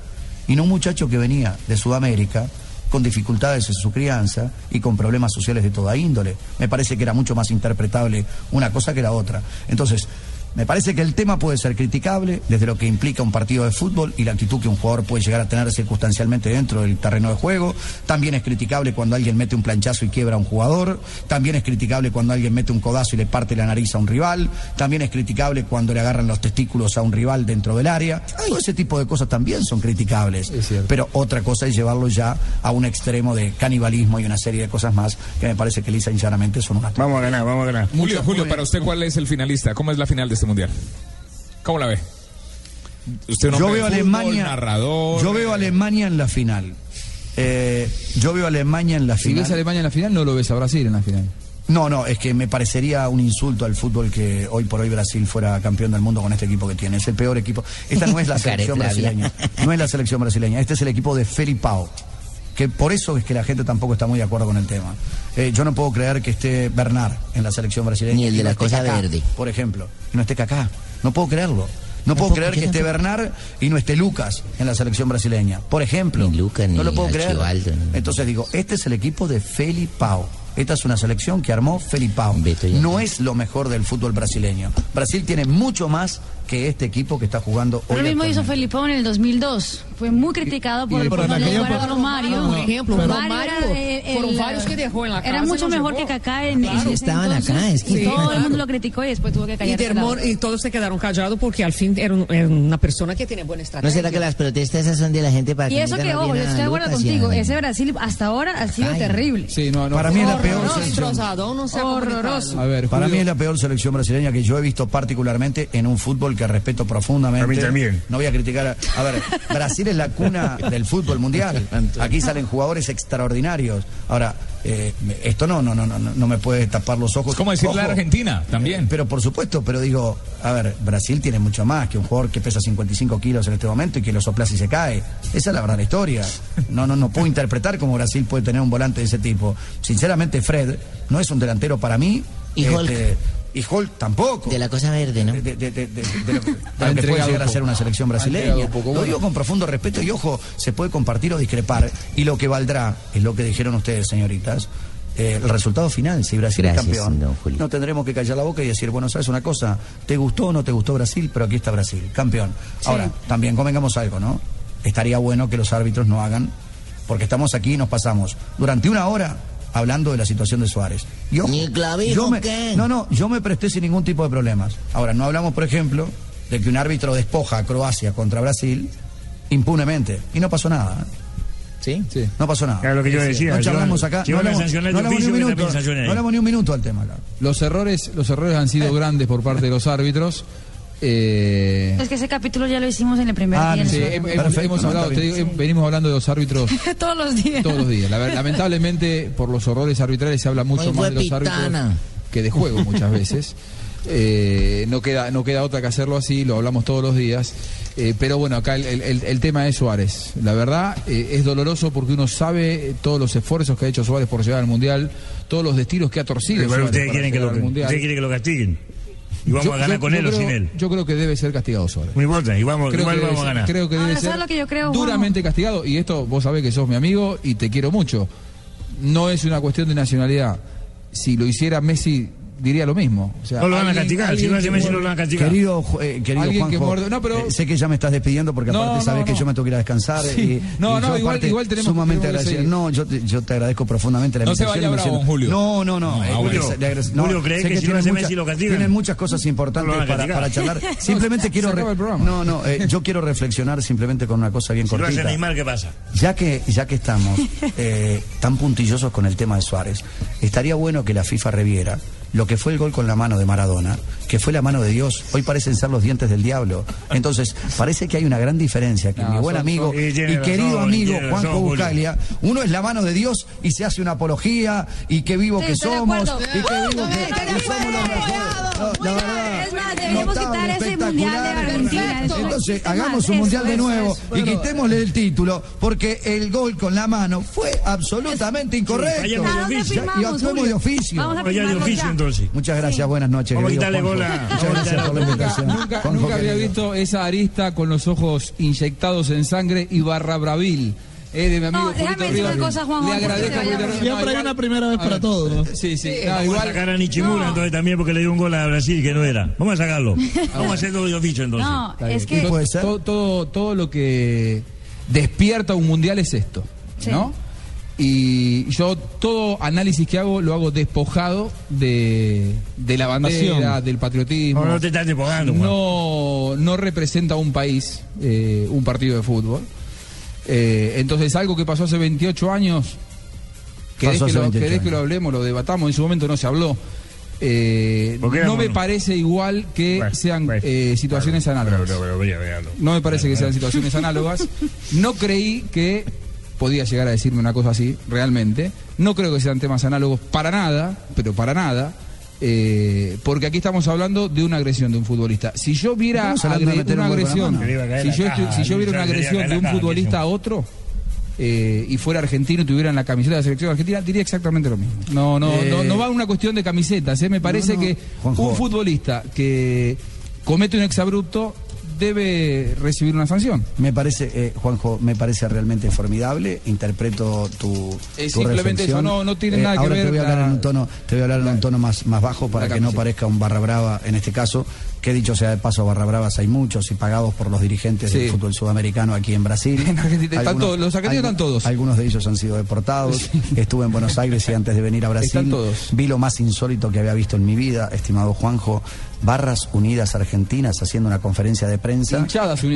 Speaker 35: y no un muchacho que venía de Sudamérica con dificultades en su crianza y con problemas sociales de toda índole. Me parece que era mucho más interpretable una cosa que la otra. Entonces, me parece que el tema puede ser criticable desde lo que implica un partido de fútbol y la actitud que un jugador puede llegar a tener circunstancialmente dentro del terreno de juego. También es criticable cuando alguien mete un planchazo y quiebra a un jugador. También es criticable cuando alguien mete un codazo y le parte la nariz a un rival. También es criticable cuando le agarran los testículos a un rival dentro del área. Todo ese tipo de cosas también son criticables. Pero otra cosa es llevarlo ya a un extremo de canibalismo y una serie de cosas más que me parece que lisa y llanamente son una
Speaker 15: Vamos a ganar, vamos a ganar.
Speaker 3: Julio, Julio, para usted, ¿cuál es el finalista? ¿Cómo es la final de este mundial? ¿Cómo la ve? Usted un
Speaker 35: yo veo
Speaker 3: fútbol,
Speaker 35: Alemania
Speaker 3: narrador.
Speaker 35: yo veo Alemania en la final. Eh, yo veo Alemania en la
Speaker 1: Si
Speaker 35: final
Speaker 1: ves a Alemania en la final, no lo ves a Brasil en la final.
Speaker 35: no no es que me parecería un insulto al fútbol que hoy por hoy Brasil fuera campeón del mundo con este equipo que tiene. Es el peor equipo. Esta no es la selección brasileña. No es la selección brasileña. Este es el equipo de Felipao que por eso es que la gente tampoco está muy de acuerdo con el tema. Eh, yo no puedo creer que esté Bernard en la selección brasileña.
Speaker 14: Ni el
Speaker 35: y
Speaker 14: de
Speaker 35: no
Speaker 14: la
Speaker 35: esté
Speaker 14: cosa
Speaker 35: Kaká,
Speaker 14: verde.
Speaker 35: Por ejemplo, y no esté Kaká. No puedo creerlo. No puedo creer que esté. Bernard y no esté Lucas en la selección brasileña. Por ejemplo.
Speaker 14: Ni Lucas,
Speaker 35: no
Speaker 14: ni
Speaker 35: lo puedo creer. Entonces digo, este es el equipo de Felipao. Esta es una selección que armó Felipao. No es lo mejor del fútbol brasileño. Brasil tiene mucho más que este equipo que está jugando hoy.
Speaker 39: lo mismo hizo. Felipe en el 2002. Fue muy criticado por,
Speaker 35: y
Speaker 39: por
Speaker 35: por
Speaker 39: no llevar a Romario.
Speaker 44: Por ejemplo,
Speaker 39: Romario, era, eh,
Speaker 44: fueron
Speaker 39: el-
Speaker 44: varios que dejó en la
Speaker 39: Era mucho
Speaker 44: no
Speaker 39: mejor que Kaká en, ese
Speaker 44: estaban
Speaker 39: entonces.
Speaker 44: acá, es que-
Speaker 39: Y
Speaker 44: Sí.
Speaker 39: todo el mundo lo criticó y después tuvo que
Speaker 44: Y,
Speaker 39: callar.
Speaker 44: Dermor- y todos se quedaron callados porque al fin era, un- era una persona que tenía buena
Speaker 14: ¿No
Speaker 44: estrategia.
Speaker 14: será que las protestas esas son de la gente para
Speaker 39: Y
Speaker 14: que
Speaker 39: eso
Speaker 14: metan
Speaker 39: que, ojo, yo estoy de acuerdo
Speaker 14: y
Speaker 39: contigo. Ese Brasil hasta ahora ha sido
Speaker 14: Ay.
Speaker 39: terrible.
Speaker 1: Sí, no, no.
Speaker 35: Para mí es la peor selección.
Speaker 44: no
Speaker 39: Horroroso.
Speaker 44: comunicado.
Speaker 1: A ver,
Speaker 35: Para mí es la peor selección brasileña que yo he visto particularmente en un fútbol que respeto profundamente.
Speaker 15: A mí también.
Speaker 35: No voy a criticar. A, a ver, Brasil es la cuna del fútbol mundial. Aquí salen jugadores extraordinarios. Ahora, eh, esto no, no, no, no, no me puede tapar los ojos.
Speaker 3: Es como decirle a Argentina también.
Speaker 35: Pero por supuesto, pero digo, a ver, Brasil tiene mucho más que un jugador que pesa 55 kilos en este momento y que lo soplas y se cae. Esa es la verdad la historia. No, no, no puedo interpretar cómo Brasil puede tener un volante de ese tipo. Sinceramente, Fred no es un delantero para mí.
Speaker 14: Y Hulk.
Speaker 35: Y Hulk tampoco.
Speaker 14: De la cosa verde, ¿no?
Speaker 35: De, de- de- de- de lo, de lo que puede llegar a ser una selección brasileña.
Speaker 1: poco,
Speaker 35: Lo digo con profundo respeto y ojo, se puede compartir o discrepar. Y lo que valdrá es lo que dijeron ustedes, señoritas. eh, el resultado final, si Brasil
Speaker 14: Gracias,
Speaker 35: es campeón, no tendremos que callar la boca y decir, bueno, ¿sabes una cosa? ¿Te gustó o no te gustó Brasil? Pero aquí está Brasil, campeón. Ahora, también convengamos algo, ¿no? Estaría bueno que los árbitros no hagan, porque estamos aquí y nos pasamos durante una hora hablando de la situación de Suárez. Yo,
Speaker 2: ¿Ni clavijo qué?
Speaker 35: No, no, yo me presté sin ningún tipo de problemas. Ahora, no hablamos, por ejemplo, de que un árbitro despoja a Croacia contra Brasil impunemente y no pasó nada. ¿eh?
Speaker 2: ¿Sí?
Speaker 1: sí.
Speaker 35: No pasó nada.
Speaker 15: Claro lo que yo decía.
Speaker 35: No charlamos acá. No hablamos, no, ni un minuto, no hablamos, ni un minuto, al tema.
Speaker 1: Los, errores, los errores han sido eh. grandes por parte de los árbitros. Eh...
Speaker 39: Es que ese capítulo ya lo hicimos en el primer
Speaker 35: ah,
Speaker 39: día. Eh,
Speaker 1: eh, hemos, hablado, bien, digo, eh, venimos hablando de los árbitros
Speaker 39: todos los días.
Speaker 1: Todos los días. La, lamentablemente, por los horrores arbitrales se habla mucho más de los árbitros que de juego muchas veces. No, queda, no queda otra que hacerlo así, lo hablamos todos los días. Pero bueno, acá el, tema es Suárez. La verdad es doloroso porque uno sabe todos los esfuerzos que ha hecho Suárez por llegar al Mundial, todos los destinos que ha torcido. Usted
Speaker 15: quiere que lo castiguen. Y vamos
Speaker 1: yo,
Speaker 15: a ganar
Speaker 1: yo,
Speaker 15: con
Speaker 1: yo
Speaker 15: él
Speaker 1: creo, o
Speaker 15: sin él.
Speaker 1: Yo creo que debe ser castigado Suárez.
Speaker 15: No importa, igual,
Speaker 1: creo
Speaker 15: igual vamos a ganar.
Speaker 1: Creo que debe ser
Speaker 39: lo que yo creo,
Speaker 1: duramente vamos. castigado. Y esto, vos sabés que sos mi amigo y te quiero mucho. No es una cuestión de nacionalidad. Si lo hiciera Messi diría lo mismo.
Speaker 15: No lo van a castigar, si no hace Messi no lo van a castigar.
Speaker 35: Querido, eh, querido Juanjo, eh, sé que ya me estás despidiendo porque aparte
Speaker 1: no,
Speaker 35: sabes que yo me tengo que ir a descansar.
Speaker 1: Sí.
Speaker 35: Y,
Speaker 1: no,
Speaker 35: y
Speaker 1: no, igual, igual, tenemos
Speaker 35: sumamente agradecido. No, yo te, agradezco profundamente la invitación.
Speaker 3: No se vaya bravo. Julio.
Speaker 35: No, no, no.
Speaker 3: Julio,
Speaker 35: eh,
Speaker 3: ah,
Speaker 35: agres...
Speaker 15: Julio cree que, si no hace Messi lo castigan.
Speaker 35: Tienen muchas cosas importantes para, charlar. simplemente quiero... No, no, eh, yo quiero reflexionar simplemente con una cosa bien
Speaker 15: si
Speaker 35: cortita.
Speaker 15: No animal, ¿qué pasa?
Speaker 35: Ya que, ya que estamos tan puntillosos con el tema de Suárez, estaría bueno que la FIFA reviera lo que fue el gol con la mano de Maradona, que fue la mano de Dios, hoy parecen ser los dientes del diablo. Entonces, parece que hay una gran diferencia, que mi buen amigo
Speaker 15: y,
Speaker 35: querido amigo Juanjo Buscaglia, uno es la mano de Dios y se hace una apología, y qué vivo
Speaker 39: sí,
Speaker 35: que somos, y qué vivo que, somos los mejores. debemos
Speaker 39: quitar ese mundial de Argentina.
Speaker 35: Entonces, hagamos un mundial
Speaker 39: eso,
Speaker 35: de nuevo
Speaker 39: eso, eso,
Speaker 35: y quitémosle el título, porque el gol con la mano fue absolutamente incorrecto. y actuemos de oficio.
Speaker 39: Vamos a
Speaker 15: Rossi.
Speaker 35: Muchas gracias, sí. buenas noches.
Speaker 15: Vamos a bola.
Speaker 35: Muchas gracias por la invitación.
Speaker 1: Nunca,
Speaker 35: Juanjo,
Speaker 1: nunca había visto esa arista con los ojos inyectados en sangre y barra bravil. Eh, de mi amigo
Speaker 39: no, déjame decir una cosa, Juanjo.
Speaker 1: Le agradezco.
Speaker 7: Siempre hay una primera vez para todos.
Speaker 1: Sí, sí. No, igual.
Speaker 15: Vamos a sacar a Nichimura no. entonces también porque le dio un gol a Brasil que no era. Vamos a sacarlo. Vamos a hacerlo yo ficho entonces.
Speaker 39: No, es que...
Speaker 1: Todo, todo, todo lo que despierta un mundial es esto,
Speaker 39: sí.
Speaker 1: ¿no? Y yo todo análisis que hago lo hago despojado de, de la bandera, del patriotismo.
Speaker 15: No, no te estás despojando. Juan.
Speaker 1: No, representa un país eh, un partido de fútbol. Eh, entonces algo que pasó hace 28 años, querés, que lo, que lo hablemos, lo debatamos, en su momento no se habló. Eh, no me parece igual que sean situaciones análogas. no me parece que sean situaciones análogas. No creí que podía llegar a decirme una cosa así, realmente. No creo que sean temas análogos para nada, pero para nada. Eh, porque aquí estamos hablando de una agresión de un futbolista. Si yo viera una agresión, si yo,
Speaker 15: caja,
Speaker 1: viera una agresión de un futbolista a otro, eh, y fuera argentino y tuvieran la camiseta de la selección argentina, diría exactamente lo mismo. No, no, no, no va una cuestión de camisetas. Eh, me parece que un futbolista que comete un exabrupto debe recibir una sanción.
Speaker 35: Me parece, eh, Juanjo, me parece realmente formidable. Interpreto tu,
Speaker 1: eh,
Speaker 35: tu
Speaker 1: simplemente eso no, no tiene eh, nada que ver.
Speaker 35: Te voy a hablar en un tono, te voy a hablar en un tono más, más bajo para que no parezca un barra brava en este caso. Que dicho sea de paso, barra bravas hay muchos y pagados por los dirigentes del fútbol sudamericano aquí en Brasil.
Speaker 1: En Argentina, algunos, todos, los argentinos están todos.
Speaker 35: Algunos de ellos han sido deportados. Estuve en Buenos Aires y antes de venir a Brasil vi lo más insólito que había visto en mi vida, estimado Juanjo. Barras Unidas Argentinas haciendo una conferencia de prensa.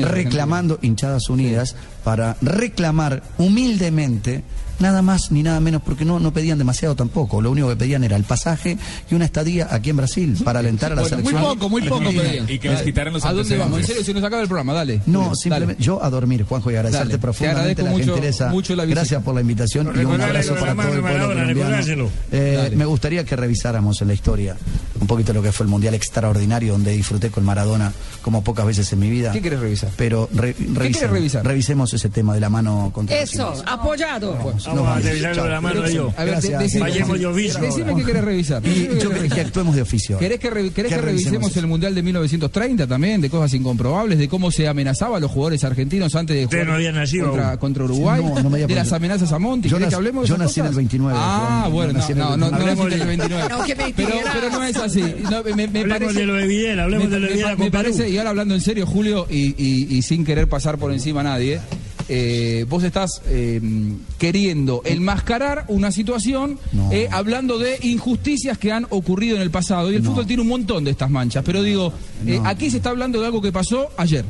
Speaker 35: Reclamando, hinchadas unidas, para reclamar humildemente nada más ni nada menos, porque no, no pedían demasiado tampoco. Lo único que pedían era el pasaje y una estadía aquí en Brasil para alentar a la
Speaker 1: bueno,
Speaker 35: selección.
Speaker 1: Muy poco, muy poco pedían.
Speaker 3: Y que les quitaran los
Speaker 1: ¿A dónde vamos? En serio, si nos acaba el programa, dale.
Speaker 35: No, simplemente yo a dormir, Juanjo, y agradecerte
Speaker 1: dale.
Speaker 35: profundamente la
Speaker 1: mucho,
Speaker 35: gentileza.
Speaker 1: Mucho la
Speaker 35: Gracias por la invitación no, y un abrazo para todo el pueblo colombiano. Eh, me gustaría que revisáramos en la historia un poquito lo que fue el Mundial extraordinario donde disfruté con Maradona como pocas veces en mi vida.
Speaker 1: ¿Qué quieres revisar?
Speaker 35: Pero re, revisemos,
Speaker 1: ¿Qué revisar?
Speaker 35: revisemos ese tema de la mano contra
Speaker 44: Eso, apoyado.
Speaker 15: Vamos. Vamos no, a revisarlo de la mano yo.
Speaker 1: A ver, decime,
Speaker 15: de oficio.
Speaker 1: Decime qué querés revisar.
Speaker 35: Y, yo
Speaker 1: querés
Speaker 35: que, actuemos de oficio.
Speaker 1: ¿Querés que, re, querés
Speaker 35: que,
Speaker 1: que revisemos el Mundial de 1930 también, de cosas incomprobables, de cómo se amenazaba a los jugadores argentinos antes de jugar
Speaker 15: no
Speaker 1: contra, contra, Uruguay?
Speaker 35: Sí, no, no
Speaker 1: de las amenazas a Monti.
Speaker 35: Yo,
Speaker 1: que hablemos
Speaker 35: yo nací en el 29.
Speaker 1: Ah, bueno, no, no, no, el 29. pero, no es así.
Speaker 15: hablemos de lo de Videla, hablemos de lo de Videla con
Speaker 1: Parece, y ahora hablando en serio, Julio, y sin querer pasar por encima a nadie, eh, vos estás eh, queriendo enmascarar una situación eh, hablando de injusticias que han ocurrido en el pasado. Y el fútbol tiene un montón de estas manchas. Pero digo, eh, aquí se está hablando de algo que pasó ayer.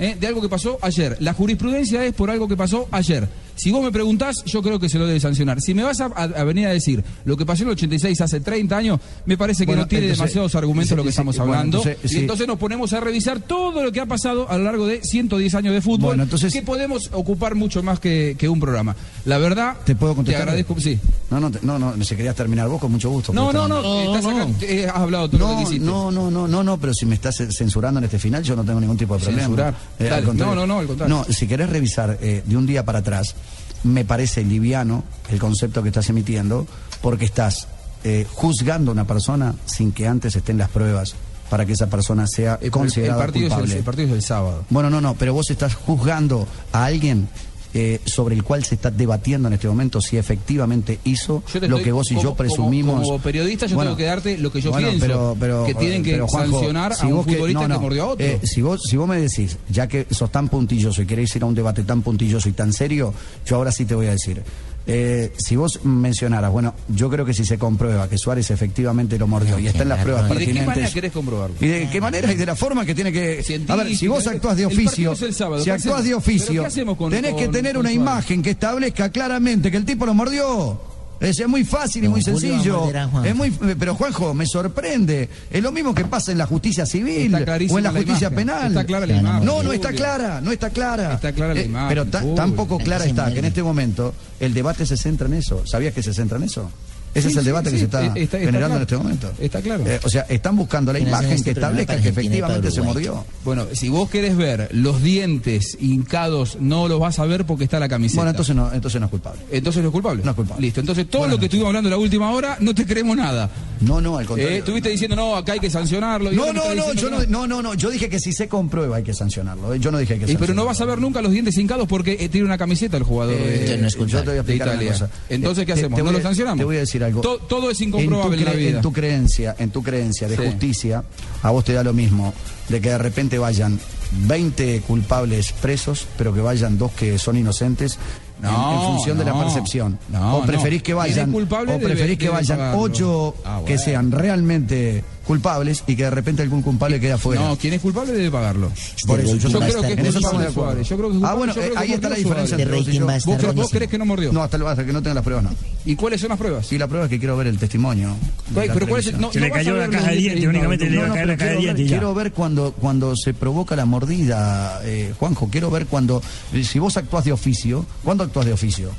Speaker 1: ¿eh? De algo que pasó ayer. La jurisprudencia es por algo que pasó ayer. Si vos me preguntás, yo creo que se lo debe sancionar. Si me vas a, a- a venir a decir lo que pasó en el 86 hace 30 años, me parece que
Speaker 35: Bueno,
Speaker 1: no tiene
Speaker 35: entonces,
Speaker 1: demasiados argumentos
Speaker 35: sí,
Speaker 1: lo que
Speaker 35: sí,
Speaker 1: estamos
Speaker 35: bueno,
Speaker 1: hablando.
Speaker 35: entonces,
Speaker 1: y entonces nos ponemos a revisar todo lo que ha pasado a lo largo de 110 años de fútbol,
Speaker 35: Bueno, entonces-
Speaker 1: que podemos ocupar mucho más que, que un programa. La verdad,
Speaker 35: ¿Te puedo contestar?
Speaker 1: Te agradezco, sí.
Speaker 35: No, no, no, no, si querías terminar vos, con mucho gusto.
Speaker 1: No, no, no, estás acá, eh, has hablado todo lo que
Speaker 35: No,
Speaker 1: quisiste.
Speaker 35: no, no, no, no, no, pero si me estás censurando en este final, yo no tengo ningún tipo de problema.
Speaker 1: Censurar.
Speaker 35: Eh, al.
Speaker 1: No, no, no, al contrario.
Speaker 35: No, si querés revisar eh, de un día para atrás, me parece liviano el concepto que estás emitiendo, porque estás eh, juzgando a una persona sin que antes estén las pruebas para que esa persona sea
Speaker 1: El,
Speaker 35: considerada
Speaker 1: partido es el,
Speaker 35: culpable.
Speaker 1: el partido es el sábado.
Speaker 35: Bueno, no, no, pero vos estás juzgando a alguien eh, sobre el cual se está debatiendo en este momento si efectivamente hizo lo
Speaker 1: estoy-
Speaker 35: que vos y
Speaker 1: como-
Speaker 35: yo presumimos.
Speaker 1: Como, como periodista yo
Speaker 35: Bueno,
Speaker 1: tengo que darte lo que yo
Speaker 35: bueno,
Speaker 1: pienso.
Speaker 35: pero- pero-
Speaker 1: que tienen que
Speaker 35: pero, Juanjo,
Speaker 1: sancionar
Speaker 35: si
Speaker 1: a un
Speaker 35: vos que-
Speaker 1: futbolista
Speaker 35: no,
Speaker 1: que
Speaker 35: no,
Speaker 1: mordió a otro.
Speaker 35: eh, si, vos, si vos me decís, ya que sos tan puntilloso y querés ir a un debate tan puntilloso y tan serio, yo ahora sí te voy a decir. Eh, si vos mencionaras, bueno, yo creo que si se comprueba que Suárez efectivamente lo mordió y está en las pruebas
Speaker 1: ¿Y de qué
Speaker 35: pertinentes.
Speaker 1: manera querés comprobarlo?
Speaker 35: ¿Y de qué manera y de la forma que tiene que... A ver, si vos actuás de oficio,
Speaker 1: es el sábado,
Speaker 35: si
Speaker 1: ¿qué
Speaker 35: actuás
Speaker 1: hacemos?
Speaker 35: de
Speaker 1: ¿Pero
Speaker 35: oficio, tenés que tener una imagen que establezca claramente que el tipo lo mordió. Es, es muy fácil y muy
Speaker 14: Julio
Speaker 35: sencillo.
Speaker 14: Juanjo.
Speaker 35: Es muy, pero Juanjo, me sorprende. Es lo mismo que pasa en la justicia civil o en la
Speaker 1: la
Speaker 35: justicia
Speaker 1: imagen.
Speaker 35: penal.
Speaker 1: Está clara la imagen,
Speaker 35: No, no está clara, no está clara.
Speaker 1: Está clara la
Speaker 35: Eh,
Speaker 1: imagen,
Speaker 35: Pero ta-
Speaker 1: Julio.
Speaker 35: tan poco clara está que en este momento el debate se centra en eso. ¿Sabías que se centra en eso? Ese
Speaker 1: Sí,
Speaker 35: es el debate
Speaker 1: sí,
Speaker 35: que se está,
Speaker 1: está- está
Speaker 35: generando
Speaker 1: claro.
Speaker 35: en este momento.
Speaker 1: Está claro.
Speaker 35: Eh, o sea, están buscando la
Speaker 14: ¿Quién hace
Speaker 35: imagen que establezca que efectivamente se mordió.
Speaker 1: Bueno, si vos querés ver los dientes hincados, no los vas a ver porque está la camiseta.
Speaker 35: Bueno, entonces no, entonces no es culpable.
Speaker 1: Entonces no es culpable.
Speaker 35: No es culpable.
Speaker 1: Listo. Entonces todo lo que estuvimos hablando la última hora, no te creemos nada.
Speaker 35: No, no, al contrario.
Speaker 1: Eh, estuviste diciendo, no, acá hay que sancionarlo. y
Speaker 35: No, no, no, yo no, no, no, no, yo dije que si se comprueba hay que sancionarlo. eh, Yo no dije que
Speaker 1: Y pero no
Speaker 35: sancionarlo.
Speaker 1: vas a ver nunca los dientes hincados porque tiene una camiseta el jugador de,
Speaker 14: no es
Speaker 35: yo te voy a
Speaker 1: de Italia. Entonces, ¿qué hacemos? ¿No lo sancionamos?
Speaker 35: Te voy a decir algo.
Speaker 1: To- todo es
Speaker 35: En tu
Speaker 1: incomprobable en, la
Speaker 35: cre-
Speaker 1: vida.
Speaker 35: En tu creencia, en tu creencia de
Speaker 1: Sí.
Speaker 35: justicia, a vos te da lo mismo de que de repente vayan 20 culpables presos, pero que vayan dos que son inocentes. en- en,
Speaker 1: No,
Speaker 35: función de la percepción.
Speaker 1: no,
Speaker 35: o preferís que vayan, o preferís que vayan ocho
Speaker 1: Ah,
Speaker 35: que sean realmente culpables y que de repente algún culpable quede afuera.
Speaker 1: No, quien es culpable debe pagarlo.
Speaker 35: Por eso,
Speaker 1: Yo
Speaker 35: yo
Speaker 1: creo
Speaker 14: estar
Speaker 1: que es
Speaker 35: en eso
Speaker 1: culpable
Speaker 35: estamos de
Speaker 1: de
Speaker 35: acuerdo.
Speaker 1: Suárez. Yo creo que es
Speaker 35: Ah, bueno, eh, ahí está la diferencia entre vos y yo.
Speaker 1: ¿Vos, crees que no mordió?
Speaker 35: No, hasta, hasta que no tenga las pruebas, no.
Speaker 1: ¿Y cuáles son las pruebas?
Speaker 35: Y la prueba es que quiero ver el testimonio.
Speaker 1: pero ¿cuál es el-
Speaker 35: televisión.
Speaker 1: no,
Speaker 15: Se
Speaker 1: no
Speaker 15: le cayó la caja de
Speaker 1: dientes
Speaker 15: únicamente le iba a caer la caja de
Speaker 35: quiero ver,
Speaker 15: dientes
Speaker 35: quiero ver cuando, cuando se provoca la mordida, eh, Juanjo. Quiero ver cuando. Si vos actuás de oficio, ¿cuándo actuás de oficio?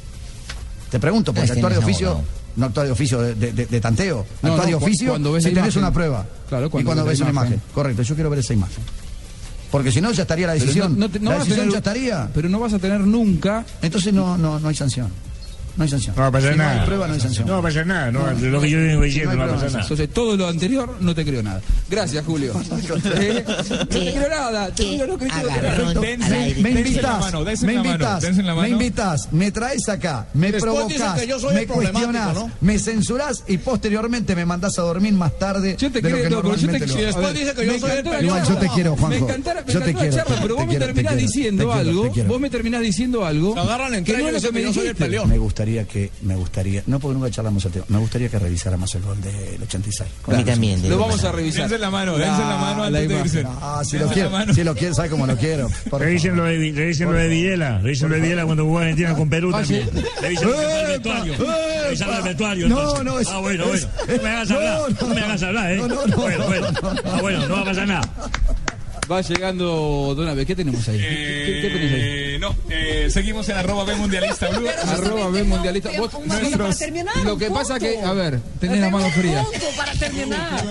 Speaker 35: Te pregunto, porque actuar de oficio. No actúas de oficio de, de- de- de tanteo.
Speaker 1: No,
Speaker 35: actúas
Speaker 1: no,
Speaker 35: de oficio
Speaker 1: cuando ves
Speaker 35: si tenés
Speaker 1: imagen.
Speaker 35: una prueba.
Speaker 1: Claro,
Speaker 35: y
Speaker 1: cuando ves
Speaker 35: una
Speaker 1: imagen.
Speaker 35: imagen. Correcto, yo quiero ver esa imagen. Porque si no, ya estaría la decisión.
Speaker 1: no- no te- no
Speaker 35: la decisión
Speaker 1: tener-
Speaker 35: ya estaría.
Speaker 1: Pero no vas a tener nunca.
Speaker 35: Entonces no, no, no hay sanción. No hay sanción.
Speaker 15: No va a pasar
Speaker 35: si no
Speaker 15: nada.
Speaker 35: hay prueba, no hay sanción.
Speaker 15: No va a pasar nada, no, de lo que yo vengo diciendo no va a pasar nada.
Speaker 1: Entonces, todo lo anterior no te creo nada. Gracias, Julio. Eh, no te creo nada. Te digo, no creo
Speaker 14: al
Speaker 35: Me, invitas,
Speaker 3: mano, dense
Speaker 35: me
Speaker 3: la mano,
Speaker 35: invitas,
Speaker 3: dense la
Speaker 35: me invitas, me traes acá, me
Speaker 30: Después
Speaker 35: provocas,
Speaker 30: dicen que yo soy
Speaker 35: me
Speaker 30: ¿no?
Speaker 35: me censurás y posteriormente me mandás a dormir más tarde
Speaker 1: Yo te quiero, no,
Speaker 30: después dice que yo soy el periodista.
Speaker 35: Yo te quiero,
Speaker 1: Me
Speaker 35: Juanjo.
Speaker 1: encantara, me
Speaker 35: Yo te
Speaker 1: encantó la
Speaker 35: quiero,
Speaker 1: charla, pero vos me terminás diciendo algo. Vos me terminás diciendo algo.
Speaker 30: Agarran entre
Speaker 1: que no es lo que me dijiste.
Speaker 35: Me gustaría que, me gustaría, no porque nunca charlamos el tema, me gustaría que revisáramos el gol del 86.
Speaker 14: A mí también.
Speaker 1: Lo vamos a revisar.
Speaker 3: Dense la mano, dense la mano antes de irse.
Speaker 35: Ah, si
Speaker 3: Dense
Speaker 35: lo
Speaker 3: la
Speaker 35: quiero, si lo quiero, ¿sabes cómo lo quiero?
Speaker 15: Revisen lo de, Vi- revisen lo de Videla, revisen lo de Videla cuando jugó Argentina con Perú también. Revisen lo del vestuario. Revisen lo del vestuario.
Speaker 35: No, no, es-
Speaker 15: Ah, bueno, bueno. No me hagas
Speaker 35: no,
Speaker 15: hablar,
Speaker 35: no,
Speaker 15: no me hagas hablar, ¿eh?
Speaker 35: no, no, no,
Speaker 15: Bueno, bueno.
Speaker 35: no, no,
Speaker 15: Ah, bueno, no va a pasar nada.
Speaker 1: Va llegando Don Abe. ¿Qué tenemos ahí? ¿Qué, qué tenés ahí?
Speaker 3: Eh, no, eh, seguimos en arroba B Mundialista Blue.
Speaker 1: Arroba B Mundialista. Vos-
Speaker 3: Nuestros-
Speaker 1: Lo que pasa que, a ver, tenés la mano fría.
Speaker 42: para terminar.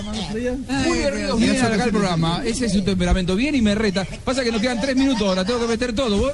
Speaker 1: Julio Ríos viene acá al programa, ese es su temperamento, viene y me reta. Pasa que nos quedan tres minutos ahora, tengo que meter todo. Vos,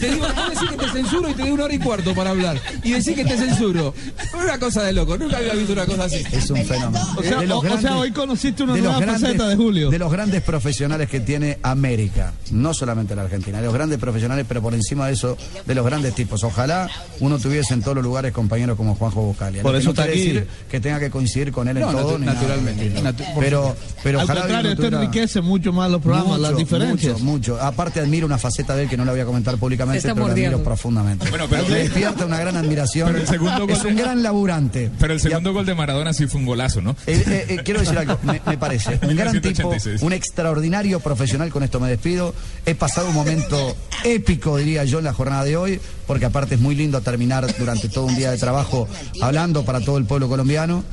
Speaker 1: te digo, vos decís que te censuro y te doy una hora y cuarto para hablar. Y decís que te censuro. Una cosa de loco, nunca había visto una cosa así.
Speaker 35: Es un fenómeno.
Speaker 7: O sea, o-
Speaker 35: grandes-
Speaker 7: hoy conociste una
Speaker 35: de los
Speaker 7: nueva
Speaker 35: grandes-
Speaker 7: faceta de Julio.
Speaker 35: De los grandes profesionales que tiene América, no solamente la Argentina, de los grandes profesionales, pero por por encima de eso, de los grandes tipos. Ojalá uno tuviese en todos los lugares compañeros como Juanjo Buscalia.
Speaker 7: Por eso
Speaker 35: no
Speaker 7: está
Speaker 35: quiere
Speaker 7: aquí.
Speaker 35: decir que tenga que coincidir con él en
Speaker 1: No,
Speaker 35: todo.
Speaker 1: natu-
Speaker 35: nada.
Speaker 1: naturalmente. Natu- por
Speaker 35: pero, pero
Speaker 7: Al
Speaker 35: ojalá
Speaker 7: contrario, esto
Speaker 35: tuviera-
Speaker 7: enriquece mucho más los programas, las diferencias.
Speaker 35: Mucho, mucho. Aparte admiro una faceta de él que no la voy a comentar públicamente, pero la admiro
Speaker 5: mordiendo.
Speaker 35: profundamente.
Speaker 3: Bueno, pero-
Speaker 35: Me despierta una gran admiración.
Speaker 3: Pero el segundo gol
Speaker 35: es un
Speaker 3: de-
Speaker 35: gran laburante.
Speaker 3: Pero el segundo gol de Maradona sí fue un golazo, ¿no?
Speaker 35: Eh, eh, eh, quiero decir algo, me, me parece. Un gran tipo,
Speaker 3: 1986.
Speaker 35: un extraordinario profesional, con esto me despido. He pasado un momento épico, diría yo, en la jornada de hoy, porque aparte es muy lindo terminar durante todo un día de trabajo hablando para todo el pueblo colombiano.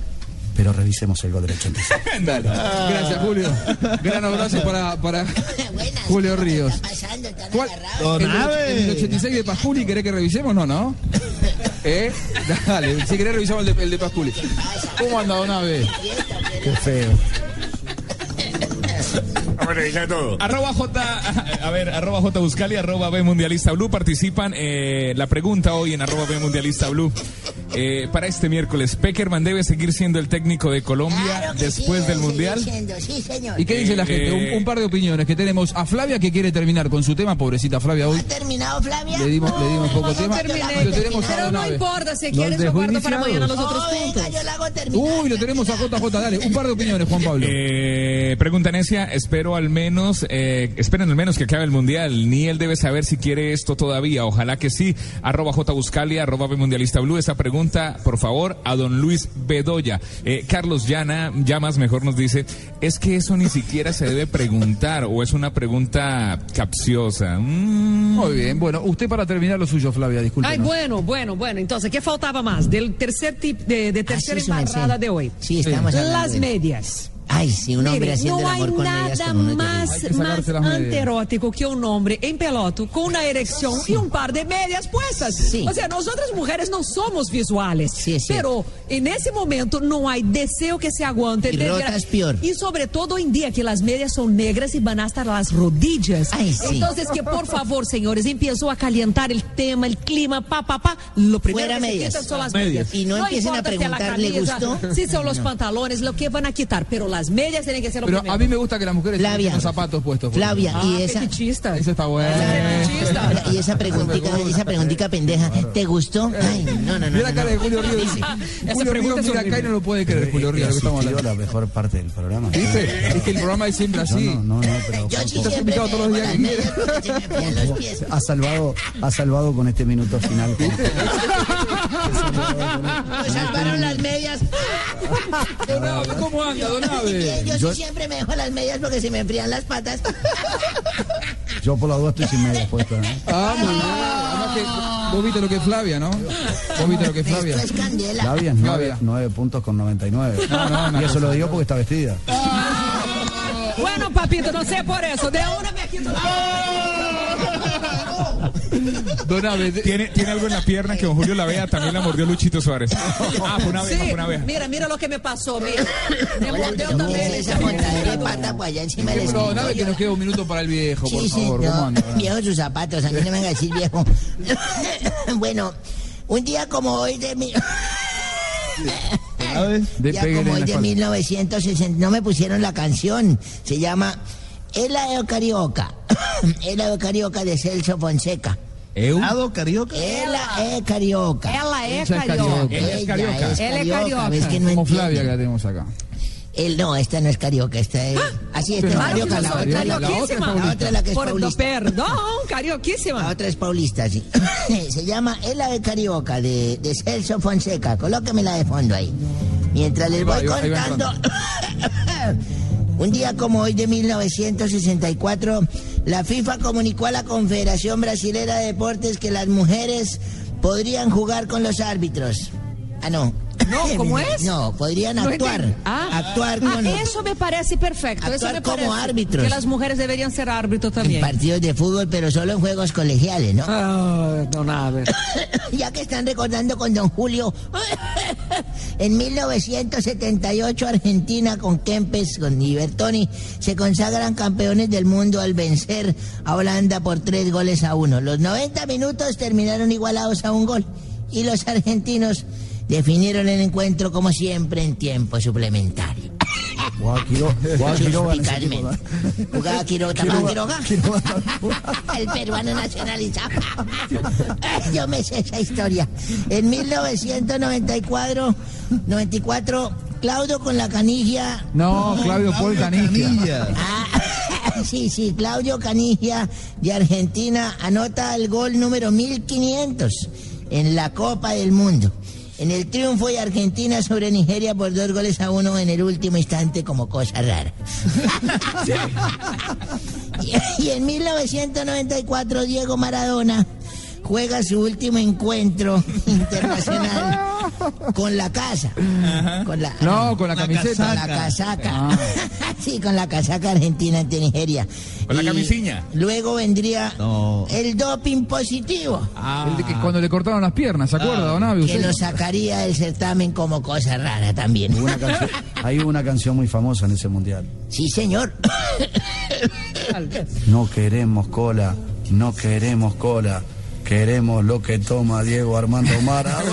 Speaker 35: Pero revisemos el gol del 86.
Speaker 1: Dale. Gracias, Julio. Gran abrazo para, para Julio Ríos. ¿Cuál?
Speaker 7: Don
Speaker 1: ¿El, el del 86 de Pasculi querés que revisemos? No, ¿no? ¿Eh? Dale, si querés revisamos el de, el de Pasculi. ¿Cómo anda, Don Abe?
Speaker 35: Qué feo.
Speaker 15: Vamos a revisar todo.
Speaker 3: Arroba J, a ver, arroba J Buscali, arroba B Mundialista Blue. Participan eh, la pregunta hoy en arroba B Mundialista Blue. Eh, para este miércoles, ¿Peckerman debe seguir siendo el técnico de Colombia después del Mundial?
Speaker 14: Sí, señor.
Speaker 1: ¿Y qué dice la gente?
Speaker 3: Eh,
Speaker 1: Un, un par de opiniones que tenemos a Flavia que quiere terminar con su tema, pobrecita Flavia hoy.
Speaker 14: ¿Ha terminado, Flavia?
Speaker 1: Le dimos, le dimos poco tema.
Speaker 5: terminé.
Speaker 1: Y lo tenemos a
Speaker 5: Pero no importa, si quieres yo
Speaker 1: dejó
Speaker 5: guardo para mañana
Speaker 1: iniciados.
Speaker 5: los otros puntos.
Speaker 14: Yo la hago terminar.
Speaker 1: Uy, lo tenemos a JJ, dale. Un par de opiniones, Juan Pablo.
Speaker 3: Eh, pregunta Espero al menos, eh, esperen al menos que acabe el mundial. Ni él debe saber si quiere esto todavía. Ojalá que sí. Arroba J Buscali, arroba B Mundialista Blue. Esta pregunta, por favor, a don Luis Bedoya. Eh, Carlos Llana, Llamas mejor nos dice, es que eso ni siquiera se debe preguntar o es una pregunta capciosa. Mm.
Speaker 1: Muy bien, bueno, usted para terminar lo suyo, Flavia, disculpe.
Speaker 5: Ay, bueno, bueno, bueno. Entonces, ¿qué faltaba más del tercer tip de, de tercera
Speaker 14: sí, su merced.
Speaker 5: embarrada de hoy?
Speaker 14: Sí, estamos
Speaker 5: Las
Speaker 14: de-
Speaker 5: medias.
Speaker 14: Ay, sí, un hombre
Speaker 5: Mire,
Speaker 14: haciendo
Speaker 5: no
Speaker 14: el
Speaker 5: hay
Speaker 14: amor con
Speaker 5: nada
Speaker 14: uno
Speaker 5: más,
Speaker 1: Hay que
Speaker 5: más
Speaker 1: medias.
Speaker 5: anterótico que un hombre en peloto con una erección y un par de medias puestas.
Speaker 14: Sí.
Speaker 5: O sea, nosotras mujeres no somos visuales,
Speaker 14: Sí,
Speaker 5: pero en ese momento no hay deseo que se aguante.
Speaker 14: Y rotas peor.
Speaker 5: Y sobre todo hoy en día que las medias son negras y van hasta las rodillas.
Speaker 14: Ay, sí.
Speaker 5: Entonces, que por favor, señores, empiezo a calentar el tema, el clima, pa, pa, pa. Lo primero
Speaker 14: Fuera
Speaker 5: que se
Speaker 14: medias.
Speaker 5: quitan son las
Speaker 1: Medias.
Speaker 5: medias.
Speaker 14: Y no empiecen a
Speaker 5: importa si la
Speaker 14: preguntar, ¿le gustó?
Speaker 5: Si son los pantalones, lo que van a quitar, pero las medias tienen que ser lo
Speaker 1: Pero
Speaker 5: primero.
Speaker 1: a mí me gusta que las mujeres
Speaker 14: Flavia.
Speaker 1: tengan los zapatos puestos.
Speaker 14: Flavia,
Speaker 5: Ah,
Speaker 14: y
Speaker 5: qué
Speaker 14: esa...
Speaker 5: fichista.
Speaker 1: Eso está bueno.
Speaker 5: Fichista.
Speaker 14: Y esa preguntita, esa preguntita pendeja, ¿te gustó? Ay, no, no, no.
Speaker 1: Mira la
Speaker 14: no,
Speaker 1: cara
Speaker 14: no.
Speaker 1: de Julio Ríos. Julio
Speaker 5: pregunta
Speaker 1: Ríos mira acá y no lo puede creer, Julio Ríos, estamos
Speaker 35: la mejor parte del programa.
Speaker 1: ¿Viste? Es que el programa es siempre así.
Speaker 35: No, no, no, pero
Speaker 14: Yo sí
Speaker 1: Estás invitado todos los días que
Speaker 14: pies.
Speaker 35: ha salvado, ha salvado con este minuto final.
Speaker 14: Me salvaron las medias.
Speaker 1: Don Abe, ¿Cómo anda,
Speaker 14: Yo,
Speaker 35: Yo-
Speaker 14: sí siempre me dejo las medias porque se me enfrían las patas.
Speaker 35: Yo por la duda estoy sin medias puestas. ¿eh?
Speaker 1: Ah, muy bien. Además que vos viste lo que es Flavia, ¿no? Vos viste lo que es Flavia.
Speaker 14: Esto es candela.
Speaker 35: Flavia es nueve,
Speaker 1: Flavia.
Speaker 35: nueve puntos con 99.
Speaker 1: No, no, una
Speaker 35: y eso lo digo porque está vestida.
Speaker 5: Bueno, papito, no sé por eso. De una me quito
Speaker 1: Don Abe,
Speaker 3: ¿Tiene, tiene algo en la pierna que don Julio la vea, también la mordió Luchito Suárez. Ah, fue una abeja,
Speaker 5: Sí,
Speaker 3: fue una abeja.
Speaker 5: mira, mira lo que me pasó, mira. Me mordió
Speaker 14: No
Speaker 5: también.
Speaker 14: esa de pata por allá encima del
Speaker 1: Don Abe, que nos queda un minuto para el viejo, por
Speaker 14: Sí, sí,
Speaker 1: favor. ¿Cómo
Speaker 14: no,
Speaker 1: anda?
Speaker 14: viejo sus zapatos, a mí no me van a decir viejo. bueno, un día como hoy de mi...
Speaker 1: De
Speaker 14: ya como hoy de
Speaker 1: espalda.
Speaker 14: 1960, no me pusieron la canción, se llama Ela de Carioca, Ela de Carioca de Celso Fonseca.
Speaker 7: ¿Lado carioca?
Speaker 14: Ela es carioca.
Speaker 5: Ella es
Speaker 1: Ella es carioca.
Speaker 3: Ella es carioca.
Speaker 14: es
Speaker 5: Él es
Speaker 14: carioca,
Speaker 5: carioca.
Speaker 14: ves que no
Speaker 1: Como. Flavia que la tenemos acá.
Speaker 14: Él no, esta no es carioca, esta es... Así, esta es carioca, la otra, la,
Speaker 5: carioquísima.
Speaker 14: la otra es la que es
Speaker 5: Por-
Speaker 14: paulista.
Speaker 5: Perdón,
Speaker 14: La
Speaker 5: carioquísima.
Speaker 14: otra es paulista, sí. Se llama El Ave Carioca de, de Celso Fonseca. Colóquemela de fondo ahí. Mientras les
Speaker 1: Ahí va,
Speaker 14: voy
Speaker 1: ahí va, ahí va
Speaker 14: contando. Un día como hoy de 1964, la FIFA comunicó a la Confederación Brasilera de Deportes que las mujeres podrían jugar con los árbitros. Ah, no.
Speaker 5: No, ¿cómo es?
Speaker 14: No, podrían
Speaker 5: No
Speaker 14: actuar.
Speaker 5: Ah,
Speaker 14: actuar
Speaker 5: ah,
Speaker 14: con
Speaker 5: eso me parece perfecto. Eso
Speaker 14: Actuar
Speaker 5: me
Speaker 14: como
Speaker 5: parece
Speaker 14: árbitros.
Speaker 5: Que las mujeres deberían ser árbitros
Speaker 14: en
Speaker 5: también.
Speaker 14: partidos de fútbol, pero solo en juegos colegiales, ¿no?
Speaker 5: Ah, no, nada.
Speaker 14: ya que están recordando con don Julio, en 1978 Argentina con Kempes, con Ibertoni, se consagran campeones del mundo al vencer a Holanda por tres goles a uno. Los 90 minutos terminaron igualados a un gol y los argentinos definieron el encuentro como siempre en tiempo suplementario.
Speaker 35: Jugaba Quiroga, jugaba Quiroga.
Speaker 14: El peruano nacionalizado. Yo me sé esa historia. En 1994, 94, Claudio con la canigia.
Speaker 1: No, Claudio Paul Canigia.
Speaker 14: Ah, sí, sí, Claudio Canigia de Argentina anota el gol número 1500 en la Copa del Mundo. En el triunfo de Argentina sobre Nigeria por dos goles a uno en el último instante como cosa rara. y, y en 1994 Diego Maradona juega su último encuentro internacional con la casa. Con la,
Speaker 1: No, con la camiseta.
Speaker 14: Con la casaca. sí, con la casaca argentina ante Nigeria.
Speaker 3: Con la
Speaker 14: Y
Speaker 3: camisiña.
Speaker 14: Luego vendría el doping positivo.
Speaker 1: El de que cuando le cortaron las piernas, ¿se acuerda, don Abe?
Speaker 14: Que lo sacaría del certamen como cosa rara también.
Speaker 35: Hubo una canción- Hay una canción muy famosa en ese mundial.
Speaker 14: Sí, señor.
Speaker 35: No queremos cola, no queremos cola. Queremos lo que toma Diego Armando Mara.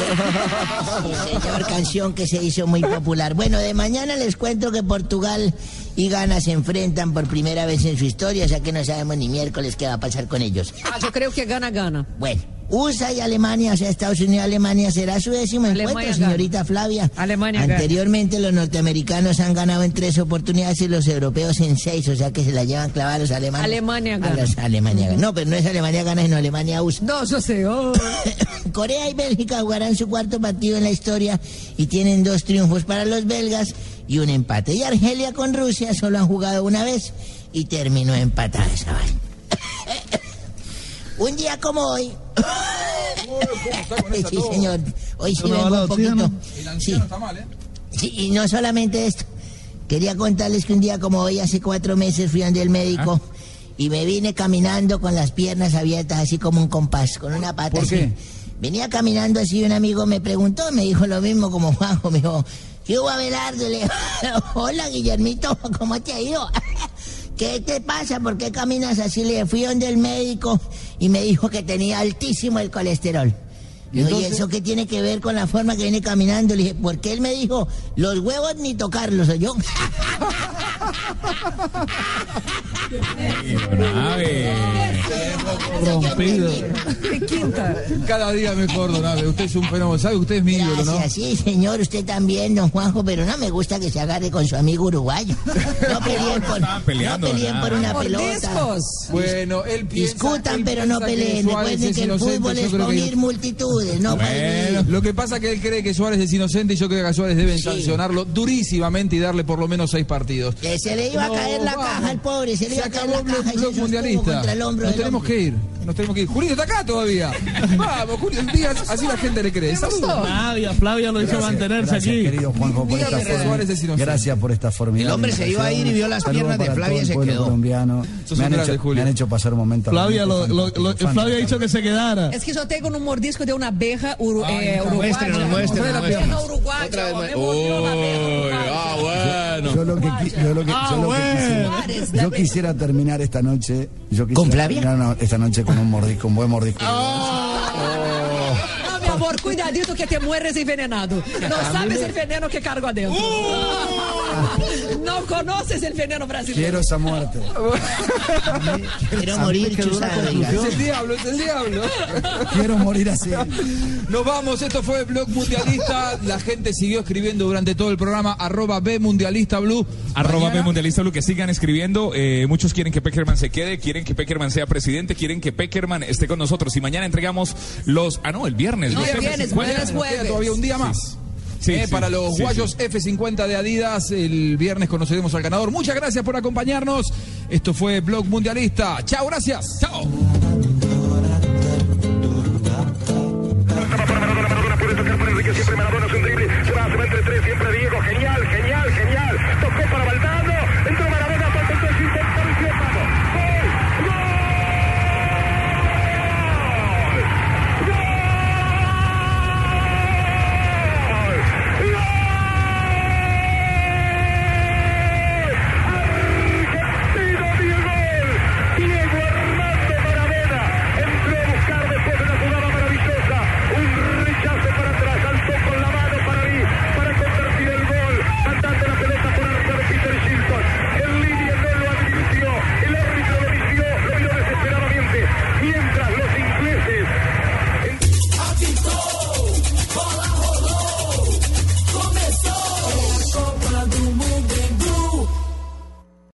Speaker 14: Sí, señor, canción que se hizo muy popular. Bueno, de mañana les cuento que Portugal y Ghana se enfrentan por primera vez en su historia, o sea que no sabemos ni miércoles qué va a pasar con ellos.
Speaker 44: Ah, yo creo que gana, gana.
Speaker 14: Bueno, USA y Alemania, o sea, Estados Unidos y Alemania será su décimo
Speaker 44: Alemania
Speaker 14: encuentro,
Speaker 44: gana.
Speaker 14: señorita Flavia.
Speaker 44: Alemania gana.
Speaker 14: Anteriormente los norteamericanos han ganado en tres oportunidades y los europeos en seis, o sea que se la llevan clavada los alemanes.
Speaker 44: Alemania
Speaker 14: A
Speaker 44: gana.
Speaker 14: los Alemania gana. No, pero no es Alemania gana, sino Alemania USA.
Speaker 44: No, yo sé. oh.
Speaker 14: Corea y Bélgica jugarán su cuarto partido en la historia y tienen dos triunfos para los belgas y un empate. Y Argelia con Rusia solo han jugado una vez y terminó empatada esa vaina. un día como hoy. sí, señor. Hoy sí vengo un poquito. Sí.
Speaker 1: ¿eh?
Speaker 14: Sí, y no solamente esto. Quería contarles que un día como hoy, hace cuatro meses, fui donde el médico y me vine caminando con las piernas abiertas, así como un compás, con una pata
Speaker 1: ¿Por
Speaker 14: así.
Speaker 1: qué?
Speaker 14: Venía caminando así y un amigo me preguntó, me dijo lo mismo como Juanjo, me dijo, ¿qué hubo Abelardo? Le hola Guillermito, ¿cómo te ha ido? ¿Qué te pasa? ¿Por qué caminas así? Le fui donde el médico y me dijo que tenía altísimo el colesterol.
Speaker 1: ¿Y
Speaker 14: ¿Y,
Speaker 1: entonces?
Speaker 14: eso qué tiene que ver con la forma que viene caminando? Le dije, porque él me dijo, los huevos ni tocarlos, ¿o yo?
Speaker 1: Rompido. Cada día mejor, don Abe. Usted es un fenómeno. ¿Sabe? Usted es mi ídolo, ¿no?
Speaker 14: Sí, señor, usted también, don Juanjo, pero no me gusta que se agarre con su amigo uruguayo. No peleen por,
Speaker 3: estaban peleando,
Speaker 14: no peleen por una pelota.
Speaker 1: Bueno, él piensa,
Speaker 14: Discutan,
Speaker 1: él
Speaker 14: pero no
Speaker 1: que
Speaker 14: peleen. Recuerden
Speaker 1: es
Speaker 14: que el fútbol es
Speaker 1: creo
Speaker 14: para no.
Speaker 1: Lo que pasa es que él cree que Suárez es inocente y yo creo que a Suárez deben sancionarlo durísimamente y darle por lo menos seis partidos.
Speaker 14: Que se le iba a
Speaker 1: No,
Speaker 14: caer la
Speaker 1: vamos.
Speaker 14: caja al pobre, se le
Speaker 1: Se
Speaker 14: iba a caer
Speaker 1: acabó
Speaker 14: la
Speaker 1: el
Speaker 14: caja y se
Speaker 1: mundialista.
Speaker 14: el hombro
Speaker 1: Nos tenemos
Speaker 14: hombre.
Speaker 1: que ir. Nos tenemos que ir. Julio está acá todavía. Vamos, Julio, así la gente le cree. Saludos.
Speaker 7: Flavia, Flavia lo hizo
Speaker 35: Gracias,
Speaker 7: mantenerse
Speaker 35: gracias,
Speaker 7: aquí.
Speaker 35: querido Juanjo, por esta
Speaker 1: Suárez es inocente.
Speaker 35: Gracias por esta formidable
Speaker 2: El hombre se iba a ir y vio las piernas de Flavia y se quedó.
Speaker 35: colombiano. Me han, hecho,
Speaker 1: Julio.
Speaker 35: me han hecho pasar un momento.
Speaker 7: Flavia, lo, lo, lo- Flavia ha dicho que se quedara.
Speaker 44: Es que yo tengo un mordisco de una abeja uru-
Speaker 1: Ay,
Speaker 44: eh,
Speaker 1: no,
Speaker 44: uruguaya.
Speaker 2: muéstrenos,
Speaker 44: Una
Speaker 2: muéstrenos.
Speaker 44: abeja uruguaya. Una abeja uruguaya.
Speaker 3: ah, bueno.
Speaker 35: Yo lo que, yo lo que,
Speaker 7: Ah,
Speaker 35: yo lo que
Speaker 7: bueno.
Speaker 35: quisiera, yo
Speaker 44: la-
Speaker 35: quisiera terminar esta noche. Yo quisiera
Speaker 14: ¿Con Flavia?
Speaker 35: terminar no, esta noche con un mordisco, un buen mordisco.
Speaker 44: No, mi amor, cuidadito que te mueres envenenado. No sabes el veneno que cargo adentro. No conoces el veneno brasileño.
Speaker 35: Quiero esa muerte.
Speaker 14: Quiero morir.
Speaker 1: Es el diablo, es el diablo.
Speaker 35: Quiero morir así.
Speaker 1: Nos vamos, esto fue Blog Mundialista. La gente siguió escribiendo durante todo el programa. Arroba B Mundialista Blue.
Speaker 3: Arroba
Speaker 1: Mañana-
Speaker 3: B Mundialista Blue, que sigan escribiendo. Eh, muchos quieren que Peckerman se quede, quieren que Peckerman sea presidente, quieren que Peckerman esté con nosotros. Y mañana entregamos los. Ah, no, el viernes.
Speaker 44: No, todavía.
Speaker 1: Todavía un día más.
Speaker 3: Sí,
Speaker 1: eh,
Speaker 3: sí,
Speaker 1: para los
Speaker 3: sí,
Speaker 1: guayos F50 de Adidas. El viernes conoceremos al ganador. Muchas gracias por acompañarnos. Esto fue Blog Mundialista. Chao, gracias. Chao.
Speaker 45: Siempre Maradona es un drible, se va, se va entre tres, siempre Diego, genial, genial, genial, tocó para Valdano.